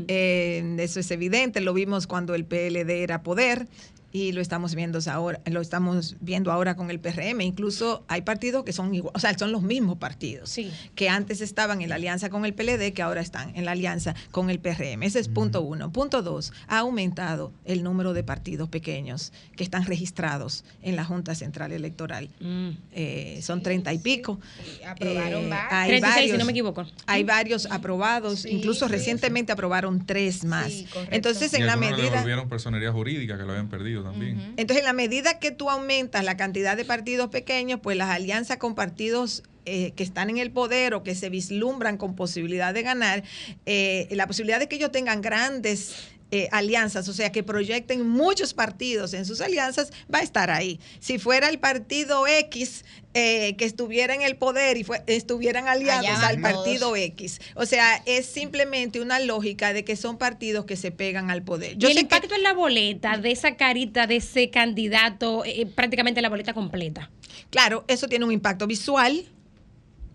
Eh, eso es evidente, lo vimos cuando el PLD era poder y lo estamos viendo ahora, lo estamos viendo ahora con el PRM. Incluso hay partidos que son igual, o sea, son los mismos partidos sí. que antes estaban en la alianza con el PLD, que ahora están en la alianza con el PRM. Ese es punto uno. Punto dos, ha aumentado el número de partidos pequeños que están registrados en la Junta Central Electoral. Mm. Eh, son treinta y pico. Sí, aprobaron eh, varios. Hay 36, varios, si no me equivoco. Hay varios aprobados, Sí, incluso sí, recientemente aprobaron tres más. Sí. Entonces, Y en la medida personería jurídica que lo habían perdido también. entonces, en la medida que tú aumentas la cantidad de partidos pequeños, pues las alianzas con partidos eh, que están en el poder o que se vislumbran con posibilidad de ganar, eh, la posibilidad de que ellos tengan grandes eh, alianzas, o sea, que proyecten muchos partidos en sus alianzas, va a estar ahí. Si fuera el partido X eh, que estuviera en el poder y fue, estuvieran aliados al partido. X, o sea, es simplemente una lógica de que son partidos que se pegan al poder. y el que- impacto en la boleta de esa carita de ese candidato, eh, prácticamente la boleta completa. Claro, eso tiene un impacto visual,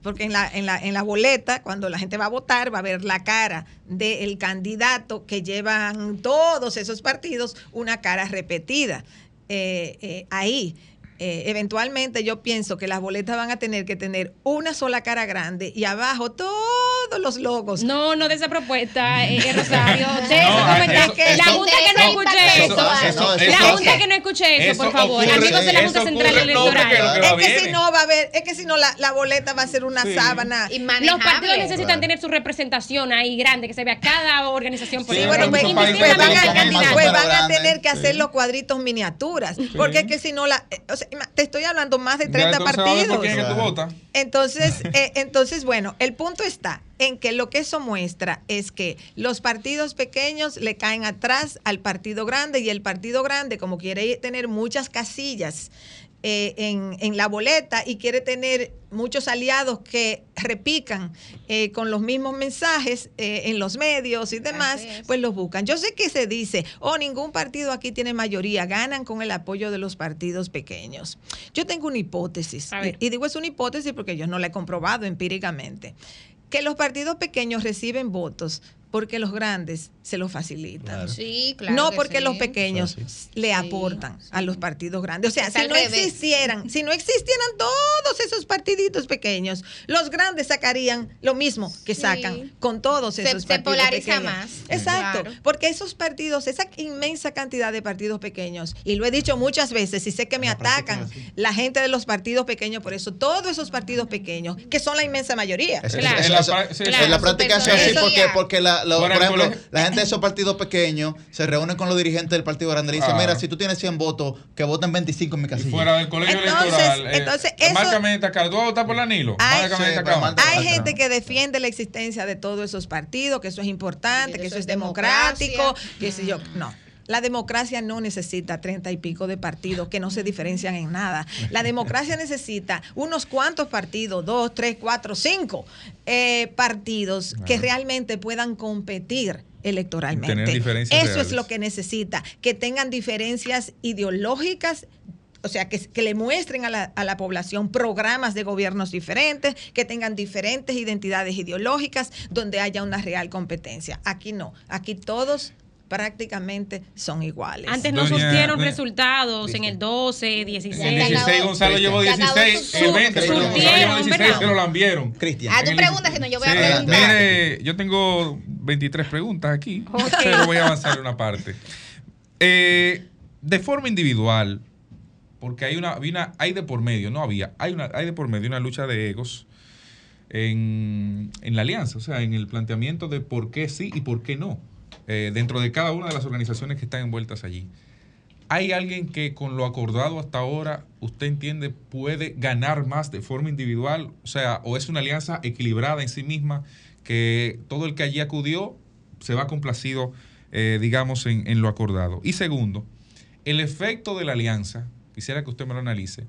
porque en la, en, la, en la boleta, cuando la gente va a votar, va a ver la cara del candidato que llevan todos esos partidos, una cara repetida eh, eh, ahí. Eh, eventualmente yo pienso que las boletas van a tener que tener una sola cara grande y abajo todos los logos. No, no de esa propuesta, eh, Rosario. De No, eso- que la eso- Junta que no eso- escuche eso. eso- La eso- Junta que no escuche eso, por eso favor. ocurre- Amigos de la eso Junta Central no, Electoral. que Es que viene. si no va a haber, es que si no la, la boleta va a ser una Sí. sábana. Y Los partidos necesitan tener su representación ahí grande, que se vea cada organización Sí, política. bueno, pues, pues países van, a, pues van a tener que hacer Sí. los cuadritos miniaturas. Porque es que si no, la, eh, o sea, ima- te estoy hablando más de Ya 30 entonces va a ver por partidos. quién es que tú votas. Entonces, eh, entonces, bueno, el punto está en que lo que eso muestra es que los partidos pequeños le caen atrás al partido grande y el partido grande, como quiere tener muchas casillas eh, en, en la boleta y quiere tener muchos aliados que repican eh, con los mismos mensajes eh, en los medios y demás, pues los buscan. Yo sé que se dice, oh, ningún partido aquí tiene mayoría, ganan con el apoyo de los partidos pequeños. Yo tengo una hipótesis, y, y digo es una hipótesis porque yo no la he comprobado empíricamente, que los partidos pequeños reciben votos porque los grandes se los facilitan. Claro. Sí, claro. no que porque sí. los pequeños Claro, le Sí, aportan a los partidos grandes. O sea, Es si no revés. existieran, si no existieran todos esos partiditos pequeños, los grandes sacarían lo mismo que Sí. sacan con todos Se- esos se partidos polariza pequeños. más. Exacto, porque esos partidos, esa inmensa cantidad de partidos pequeños, y lo he dicho muchas veces, y sé que me La atacan la gente de los partidos pequeños, por eso todos esos partidos pequeños, que son la inmensa mayoría. Es- En la sí, en práctica es así porque, porque la, por ejemplo, la gente de esos partidos pequeños se reúne con los dirigentes del partido grande y le dicen, Ah. mira, si tú tienes 100 votos, que voten 25 en mi Y casilla. fuera del colegio Entonces- electoral. eh, entonces eso- Márcame esta cara. ¿Tú vas a votar por la Nilo? Ay, Márcame sí, Hay gente que defiende la existencia de todos esos partidos, que eso es importante, que eso es democrático, que si yo. No. La democracia no necesita treinta y pico de partidos que no se diferencian en nada. La democracia necesita unos cuantos partidos, dos, tres, cuatro, cinco eh, partidos que realmente puedan competir electoralmente. Eso es lo que necesita, que tengan diferencias ideológicas o sea, que, que le muestren a la, a la población programas de gobiernos diferentes, que tengan diferentes identidades ideológicas, donde haya una real competencia. Aquí no, aquí todos prácticamente son iguales. Antes no surtieron resultados en el 12, 16. En el 16 Gonzalo llevó 16, en el 20 pero Gonzalo llevó 16, se lo lambieron. Cristian. Ah, tú preguntas, si no, yo voy a Sí, preguntar. Mire, yo tengo 23 preguntas aquí, pero voy a avanzar una parte. Eh, de forma individual, porque hay una, una- hay de por medio, no había, hay una, hay de por medio una lucha de egos en, en la alianza, o sea, en el planteamiento de por qué sí y por qué no, eh, dentro de cada una de las organizaciones que están envueltas allí. ¿Hay alguien que con lo acordado hasta ahora usted entiende puede ganar más de forma individual? O sea, o es una alianza equilibrada en sí misma que todo el que allí acudió se va complacido, eh, digamos, en, en lo acordado. Y segundo, el efecto de la alianza, quisiera que usted me lo analice,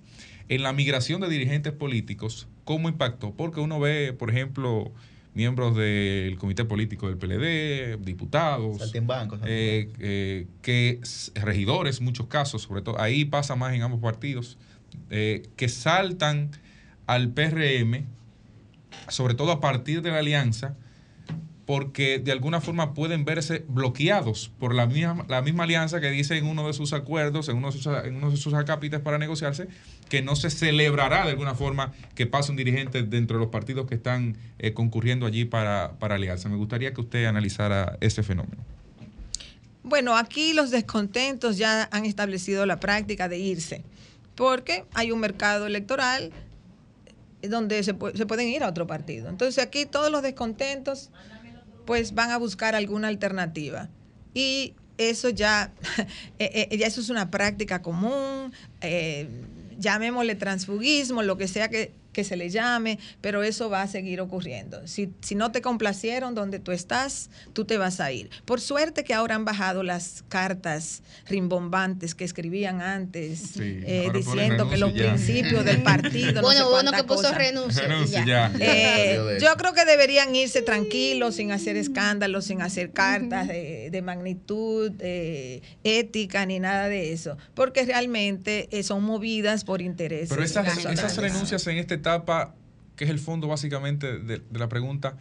en la migración de dirigentes políticos, ¿cómo impactó? Porque uno ve, por ejemplo, miembros del comité político del PLD, diputados, eh, eh, que regidores, muchos casos, sobre todo, ahí pasa más en ambos partidos, eh, que saltan al PRM, sobre todo a partir de la alianza, porque de alguna forma pueden verse bloqueados por la misma, la misma alianza que dice en uno de sus acuerdos, en uno de sus, en para negociarse, que no se celebrará de alguna forma que pase un dirigente dentro de los partidos que están eh, concurriendo allí para, para aliarse. Me gustaría que usted analizara ese fenómeno. Bueno, aquí los descontentos ya han establecido la práctica de irse, porque hay un mercado electoral donde se, se pueden ir a otro partido. Entonces aquí todos los descontentos pues van a buscar alguna alternativa. Y eso ya, eh, eh, ya eso es una práctica común, eh, llamémosle transfugismo, lo que sea que, que se le llame, pero eso va a seguir ocurriendo. Si, si no te complacieron donde tú estás, tú te vas a ir. Por suerte que ahora han bajado las cartas rimbombantes que escribían antes, eh, diciendo que los ya. principios del partido... no Bueno, sé hubo uno que puso cosa. renuncia. y Renuncia ya. ya. Eh, yo creo que deberían irse tranquilos, sin hacer escándalos, sin hacer cartas de, de magnitud eh, ética ni nada de eso, porque realmente eh, son movidas por intereses. Pero esas, esas renuncias en esta etapa, que es el fondo básicamente de, la pregunta,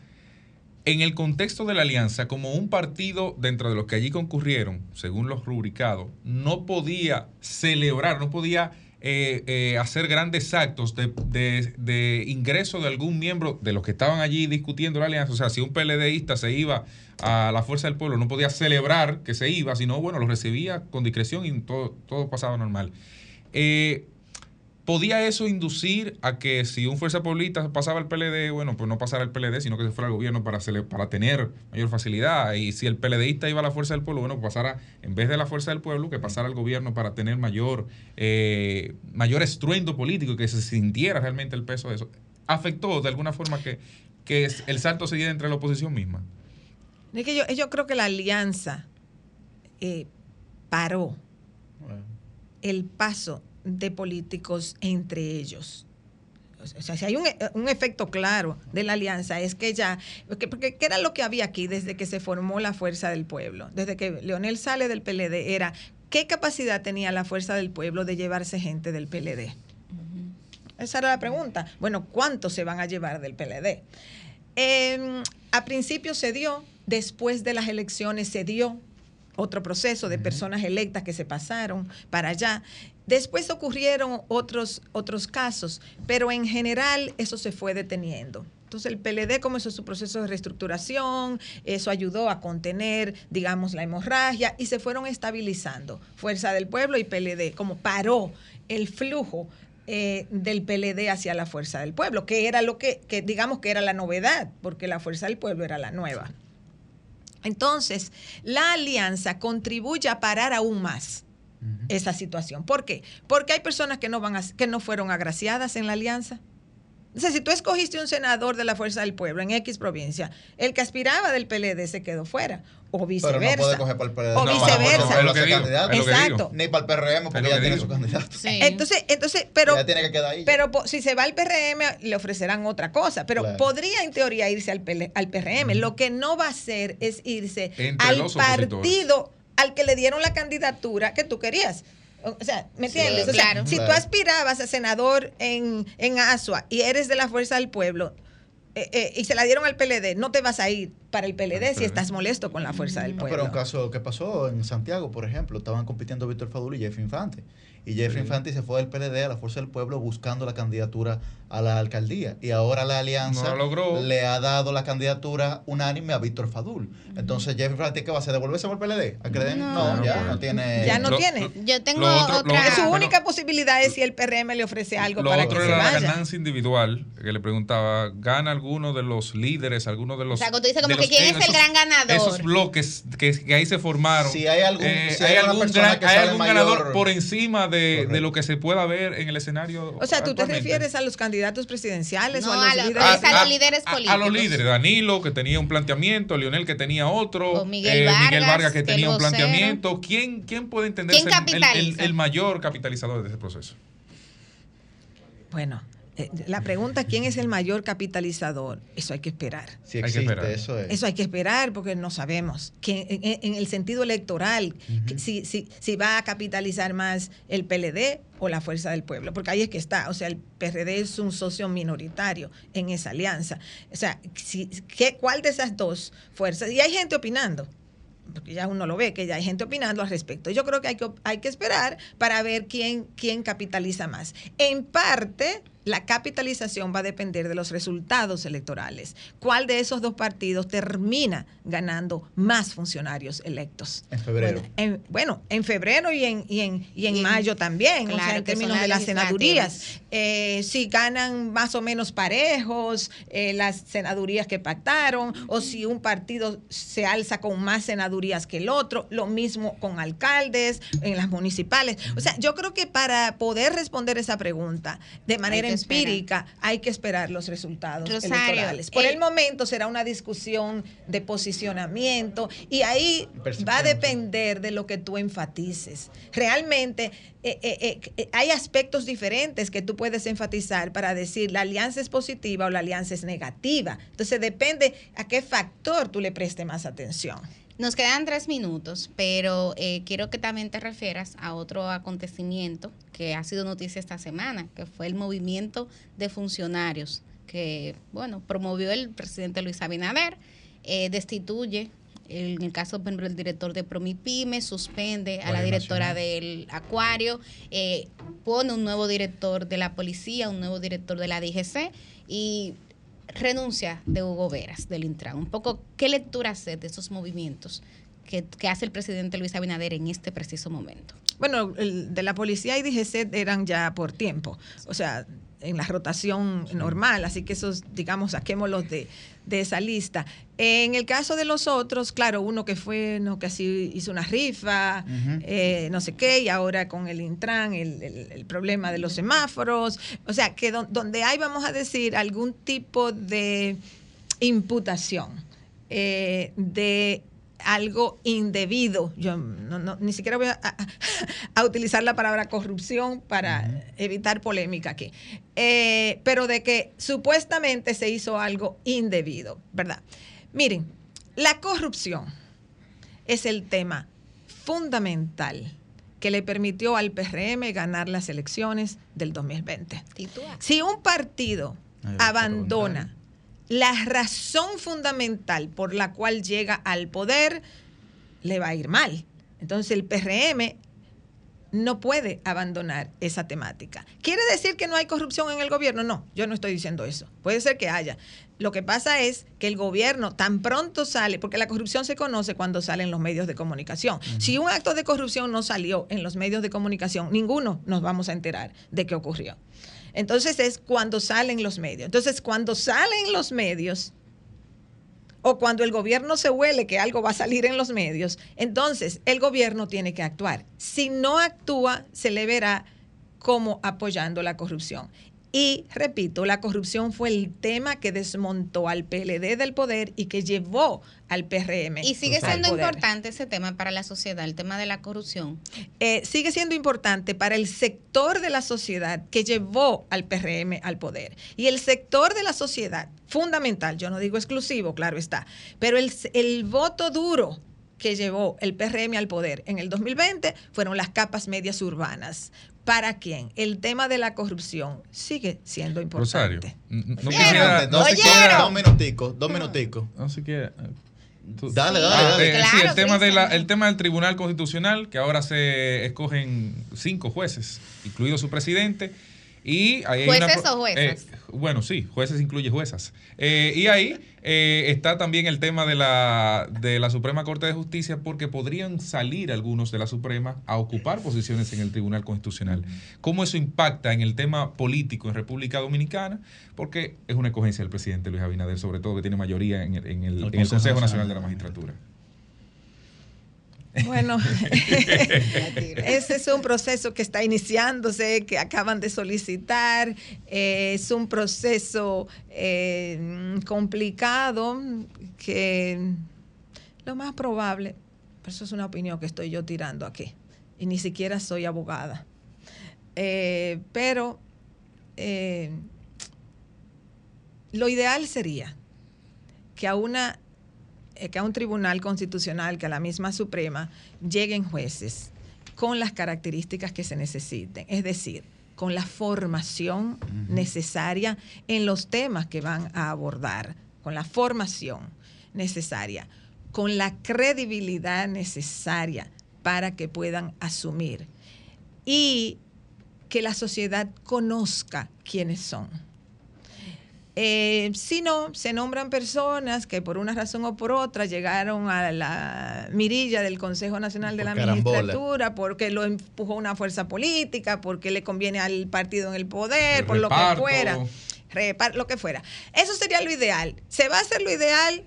en el contexto de la alianza, como un partido dentro de los que allí concurrieron, según los rubricados, no podía celebrar, no podía eh, eh, hacer grandes actos de, de- de ingreso de algún miembro de los que estaban allí discutiendo la alianza. O sea, si un PLDista se iba a la Fuerza del Pueblo, no podía celebrar que se iba, sino, bueno, lo recibía con discreción y todo, todo pasaba normal. Eh, ¿Podía eso inducir a que si un fuerza pueblista pasaba al PLD, bueno, pues no pasara al PLD, sino que se fuera al gobierno para, para tener mayor facilidad? Y si el PLDista iba a la fuerza del pueblo, bueno, pues pasara, en vez de la fuerza del pueblo, que pasara al gobierno para tener mayor, eh, mayor estruendo político, que se sintiera realmente el peso de eso. ¿Afectó de alguna forma que, que el salto se diera entre la oposición misma? Es que yo, yo creo que la alianza eh, paró el paso de políticos entre ellos. O sea, si hay un, un efecto claro de la alianza, es que ya, porque, porque ¿qué era lo que había aquí desde que se formó la Fuerza del Pueblo? Desde que Leonel sale del PLD, era qué capacidad tenía la Fuerza del Pueblo de llevarse gente del PLD. Esa era la pregunta. Bueno, ¿cuántos se van a llevar del PLD? Eh, a principio se dio, después de las elecciones se dio otro proceso de personas electas que se pasaron para allá. Después ocurrieron otros, otros casos, pero en general eso se fue deteniendo. Entonces el PLD comenzó su proceso de reestructuración, eso ayudó a contener, digamos, la hemorragia y se fueron estabilizando. Fuerza del Pueblo y PLD, como paró el flujo eh, del PLD hacia la Fuerza del Pueblo, que era lo que, que digamos que era la novedad, porque la Fuerza del Pueblo era la nueva. Entonces, la alianza contribuye a parar aún más esa situación. ¿Por qué? Porque hay personas que no, van a- que no fueron agraciadas en la alianza. O sea, si tú escogiste un senador de la Fuerza del Pueblo en X provincia, el que aspiraba del PLD se quedó fuera. O Pero viceversa. no puede coger para el PLD. O No, viceversa. candidato. Exacto. Ni para el PRM, porque ya tiene su candidato. Entonces, entonces, pero, Ya tiene que quedar ahí. pero po- si se va al PRM, le ofrecerán otra cosa. Pero Claro. podría, en teoría, irse al, PL al PRM. Lo que no va a hacer es irse Entre al partido al que le dieron la candidatura que tú querías. O sea, ¿me entiendes? O sea, Claro. si tú Claro. aspirabas a senador en, en Asua y eres de la Fuerza del Pueblo eh, eh, y se la dieron al PLD, no te vas a ir para el PLD si estás molesto con la fuerza del No, pueblo. pero un caso que pasó en Santiago, por ejemplo, estaban compitiendo Víctor Fadul y Jeff Infante. Y Jeff Sí. Infante se fue del PLD a la Fuerza del Pueblo buscando la candidatura a la alcaldía. Y ahora la alianza No lo logró. le ha dado la candidatura unánime a Víctor Fadul. Entonces, Jeff ¿qué va a hacer? ¿Devolverse por el PLD? ¿A den? No. No, ya no tiene. Ya no tiene. Yo tengo otro- otra. otro- Su Bueno, única posibilidad es si el PRM le ofrece algo Lo para otro que se era la vaya. ganancia individual, que le preguntaba, ¿gana alguno de los líderes, alguno de los... O sea, cuando tú dices como que los- quién es el gran ganador. Esos bloques que, que ahí se formaron. Si hay algún- eh, si hay algún, persona gran- que hay sale algún mayor- ganador por encima de, de lo que se pueda ver en el escenario O sea, ¿tú te refieres a los candidatos presidenciales No, o a a los líderes? es a los líderes a- A, políticos. los líderes, Danilo que tenía un planteamiento, Leonel que tenía otro, O Miguel eh, Vargas, Miguel Vargas que tenía un planteamiento. ¿Quién, quién puede entender ¿Quién el, el- mayor capitalizador de ese proceso? Bueno, eh, la pregunta, ¿quién es el mayor capitalizador? Eso hay que esperar. Hay que esperar. eso es. Eso hay que esperar porque no sabemos que en, el sentido electoral que si, si, si va a capitalizar más el PLD o la Fuerza del Pueblo, porque ahí es que está, o sea, el PRD es un socio minoritario en esa alianza. O sea, si, ¿qué, ¿cuál de esas dos fuerzas? Y hay gente opinando. Porque ya uno lo ve, que ya hay gente opinando al respecto. Yo creo que hay que, hay que esperar para ver quién, quién capitaliza más. En parte, la capitalización va a depender de los resultados electorales. ¿Cuál de esos dos partidos termina ganando más funcionarios electos? En febrero. Bueno, en, bueno, en febrero y en, y en, y en Y mayo también, o sea, en términos las de las senadurías. Eh, si ganan más o menos parejos eh, las senadurías que pactaron, o si un partido se alza con más senadurías que el otro, lo mismo con alcaldes en las municipales. O sea, yo creo que para poder responder esa pregunta de manera. Empírica hay que esperar los resultados Rosario, electorales. Por el- el momento será una discusión de posicionamiento y ahí va a depender de lo que tú enfatices. Realmente eh, eh, eh, eh, hay aspectos diferentes que tú puedes enfatizar para decir la alianza es positiva o la alianza es negativa. Entonces depende a qué factor tú le prestes más atención. Nos quedan tres minutos, pero eh, quiero que también te refieras a otro acontecimiento que ha sido noticia esta semana, que fue el movimiento de funcionarios que, bueno, promovió el presidente Luis Abinader, eh, destituye, en el caso, por ejemplo, el director de Promipyme, suspende a la directora del Acuario, eh, pone un nuevo director de la policía, un nuevo director de la DGC y renuncia de Hugo Veras del Intran. Un poco, ¿qué lectura hace de esos movimientos que, hace el presidente Luis Abinader en este preciso momento? Bueno, el de la policía y DGC eran ya por tiempo, o sea, en la rotación normal, así que esos, digamos, saquémoslos de, de esa lista. En el caso de los otros, claro, uno que fue, no, que así hizo una rifa, eh, no sé qué, y ahora con el Intran, el, el- el problema de los semáforos, o sea, que don- donde hay, vamos a decir, algún tipo de imputación eh, de algo indebido. Yo no, no- ni siquiera voy a, utilizar la palabra corrupción para evitar polémica aquí. Eh, pero de que supuestamente se hizo algo indebido, ¿verdad? Miren, la corrupción es el tema fundamental que le permitió al PRM ganar las elecciones del 2020. Si un partido abandona la razón fundamental por la cual llega al poder, le va a ir mal. Entonces el PRM no puede abandonar esa temática. ¿Quiere decir que no hay corrupción en el gobierno? No, yo no estoy diciendo eso. Puede ser que haya. Lo que pasa es que el gobierno tan pronto sale, porque la corrupción se conoce cuando salen los medios de comunicación. Si un acto de corrupción no salió en los medios de comunicación, ninguno nos vamos a enterar de qué ocurrió. Entonces es cuando salen los medios. Entonces cuando salen los medios, o cuando el gobierno se huele que algo va a salir en los medios, entonces el gobierno tiene que actuar. Si no actúa, se le verá como apoyando la corrupción. Y repito, la corrupción fue el tema que desmontó al PLD del poder y que llevó al PRM. Y sigue siendo importante ese tema para la sociedad, el tema de la corrupción. Eh, sigue siendo importante para el sector de la sociedad que llevó al PRM al poder. Y el sector de la sociedad, fundamental, yo no digo exclusivo, claro está, pero el, el voto duro que llevó el PRM al poder en el 2020 fueron las capas medias urbanas. ¿Para quién? El tema de la corrupción sigue siendo Rosario, importante. n- no quisiera... no se quiera- Dos minuticos, dos minuticos. No sé qué. Tú- Dale, dale, Ah, dale. eh, sí, Claro, el tema, de la- el tema del Tribunal Constitucional, que ahora se escogen cinco jueces, incluido su presidente. Y ahí hay una ¿Jueces o juezas? eh, bueno, sí, jueces incluye juezas. Eh, y ahí eh, está también el tema de la, de la Suprema Corte de Justicia, porque podrían salir algunos de la Suprema a ocupar posiciones en el Tribunal Constitucional. ¿Cómo eso impacta en el tema político en República Dominicana? Porque es una escogencia del presidente Luis Abinader, sobre todo que tiene mayoría en el, en el- en el Consejo Nacional de la Magistratura. Bueno, ese es un proceso que está iniciándose, que acaban de solicitar. eh, es un proceso eh, complicado que lo más probable, pero eso es una opinión que estoy yo tirando aquí, y ni siquiera soy abogada. Eh, pero eh, lo ideal sería que a una que a un tribunal constitucional, que a la misma Suprema, lleguen jueces con las características que se necesiten, es decir, con la formación necesaria en los temas que van a abordar, con la formación necesaria, con la credibilidad necesaria para que puedan asumir y que la sociedad conozca quiénes son. Eh, si no, se nombran personas que por una razón o por otra llegaron a la mirilla del Consejo Nacional de Por la carambola. Magistratura porque lo empujó una fuerza política, porque le conviene al partido en el poder, El por lo que fuera. Repar- lo que fuera. Eso sería lo ideal. ¿Se va a hacer lo ideal?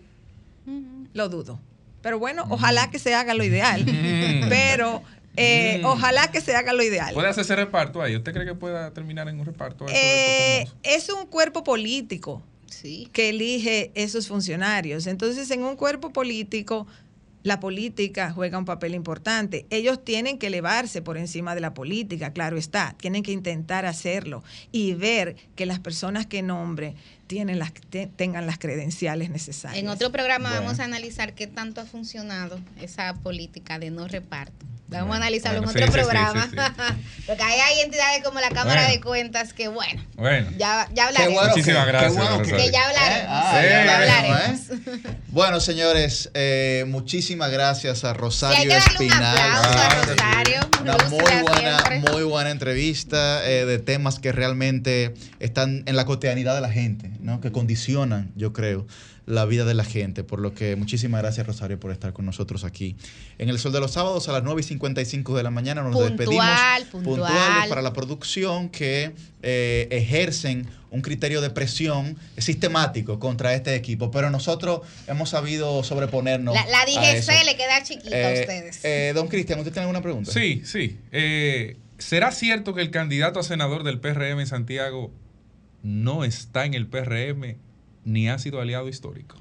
Lo dudo. Pero bueno, ojalá que se haga lo ideal. Mm. Pero eh, Mm. ojalá que se haga lo ideal. ¿Puede hacerse reparto ahí? ¿Usted cree que pueda terminar en un reparto? eso de Eh, estos es un cuerpo político que elige esos funcionarios. Entonces, en un cuerpo político, la política juega un papel importante. Ellos tienen que elevarse por encima de la política, claro está. Tienen que intentar hacerlo y ver que las personas que nombre tienen las, te- tengan las credenciales necesarias. En otro programa Bueno. vamos a analizar qué tanto ha funcionado esa política de no reparto. Vamos Bueno, a analizarlo bueno, en otro sí, sí, sí, programa. sí, Porque ahí hay entidades como la Cámara Bueno. de Cuentas que, bueno, Bueno. ya, ya hablaremos. bueno Muchísimas que- gracias. qué bueno Rosario. Que ya hablaremos. Ah, sí, ya ya hablaremos, hablaremos. Bueno, señores, eh, muchísimas gracias a Rosario que Espinal. aplauso a que. Rosario. Una Lúcida muy buena, siempre. muy buena entrevista eh, de temas que realmente están en la cotidianidad de la gente, ¿no? que condicionan, yo creo, la vida de la gente. Por lo que muchísimas gracias, Rosario, por estar con nosotros aquí. En el Sol de los Sábados a las 9 y 55 de la mañana nos Puntual, despedimos. puntual. Puntuales para la producción que eh, ejercen un criterio de presión sistemático contra este equipo. Pero nosotros hemos sabido sobreponernos. La, la a eso. DGC le queda chiquita a Eh, ustedes. eh, don Cristian, ¿usted tiene alguna pregunta? Sí, sí. Eh, ¿Será cierto que el candidato a senador del PRM en Santiago no está en el PRM ni ha sido aliado histórico?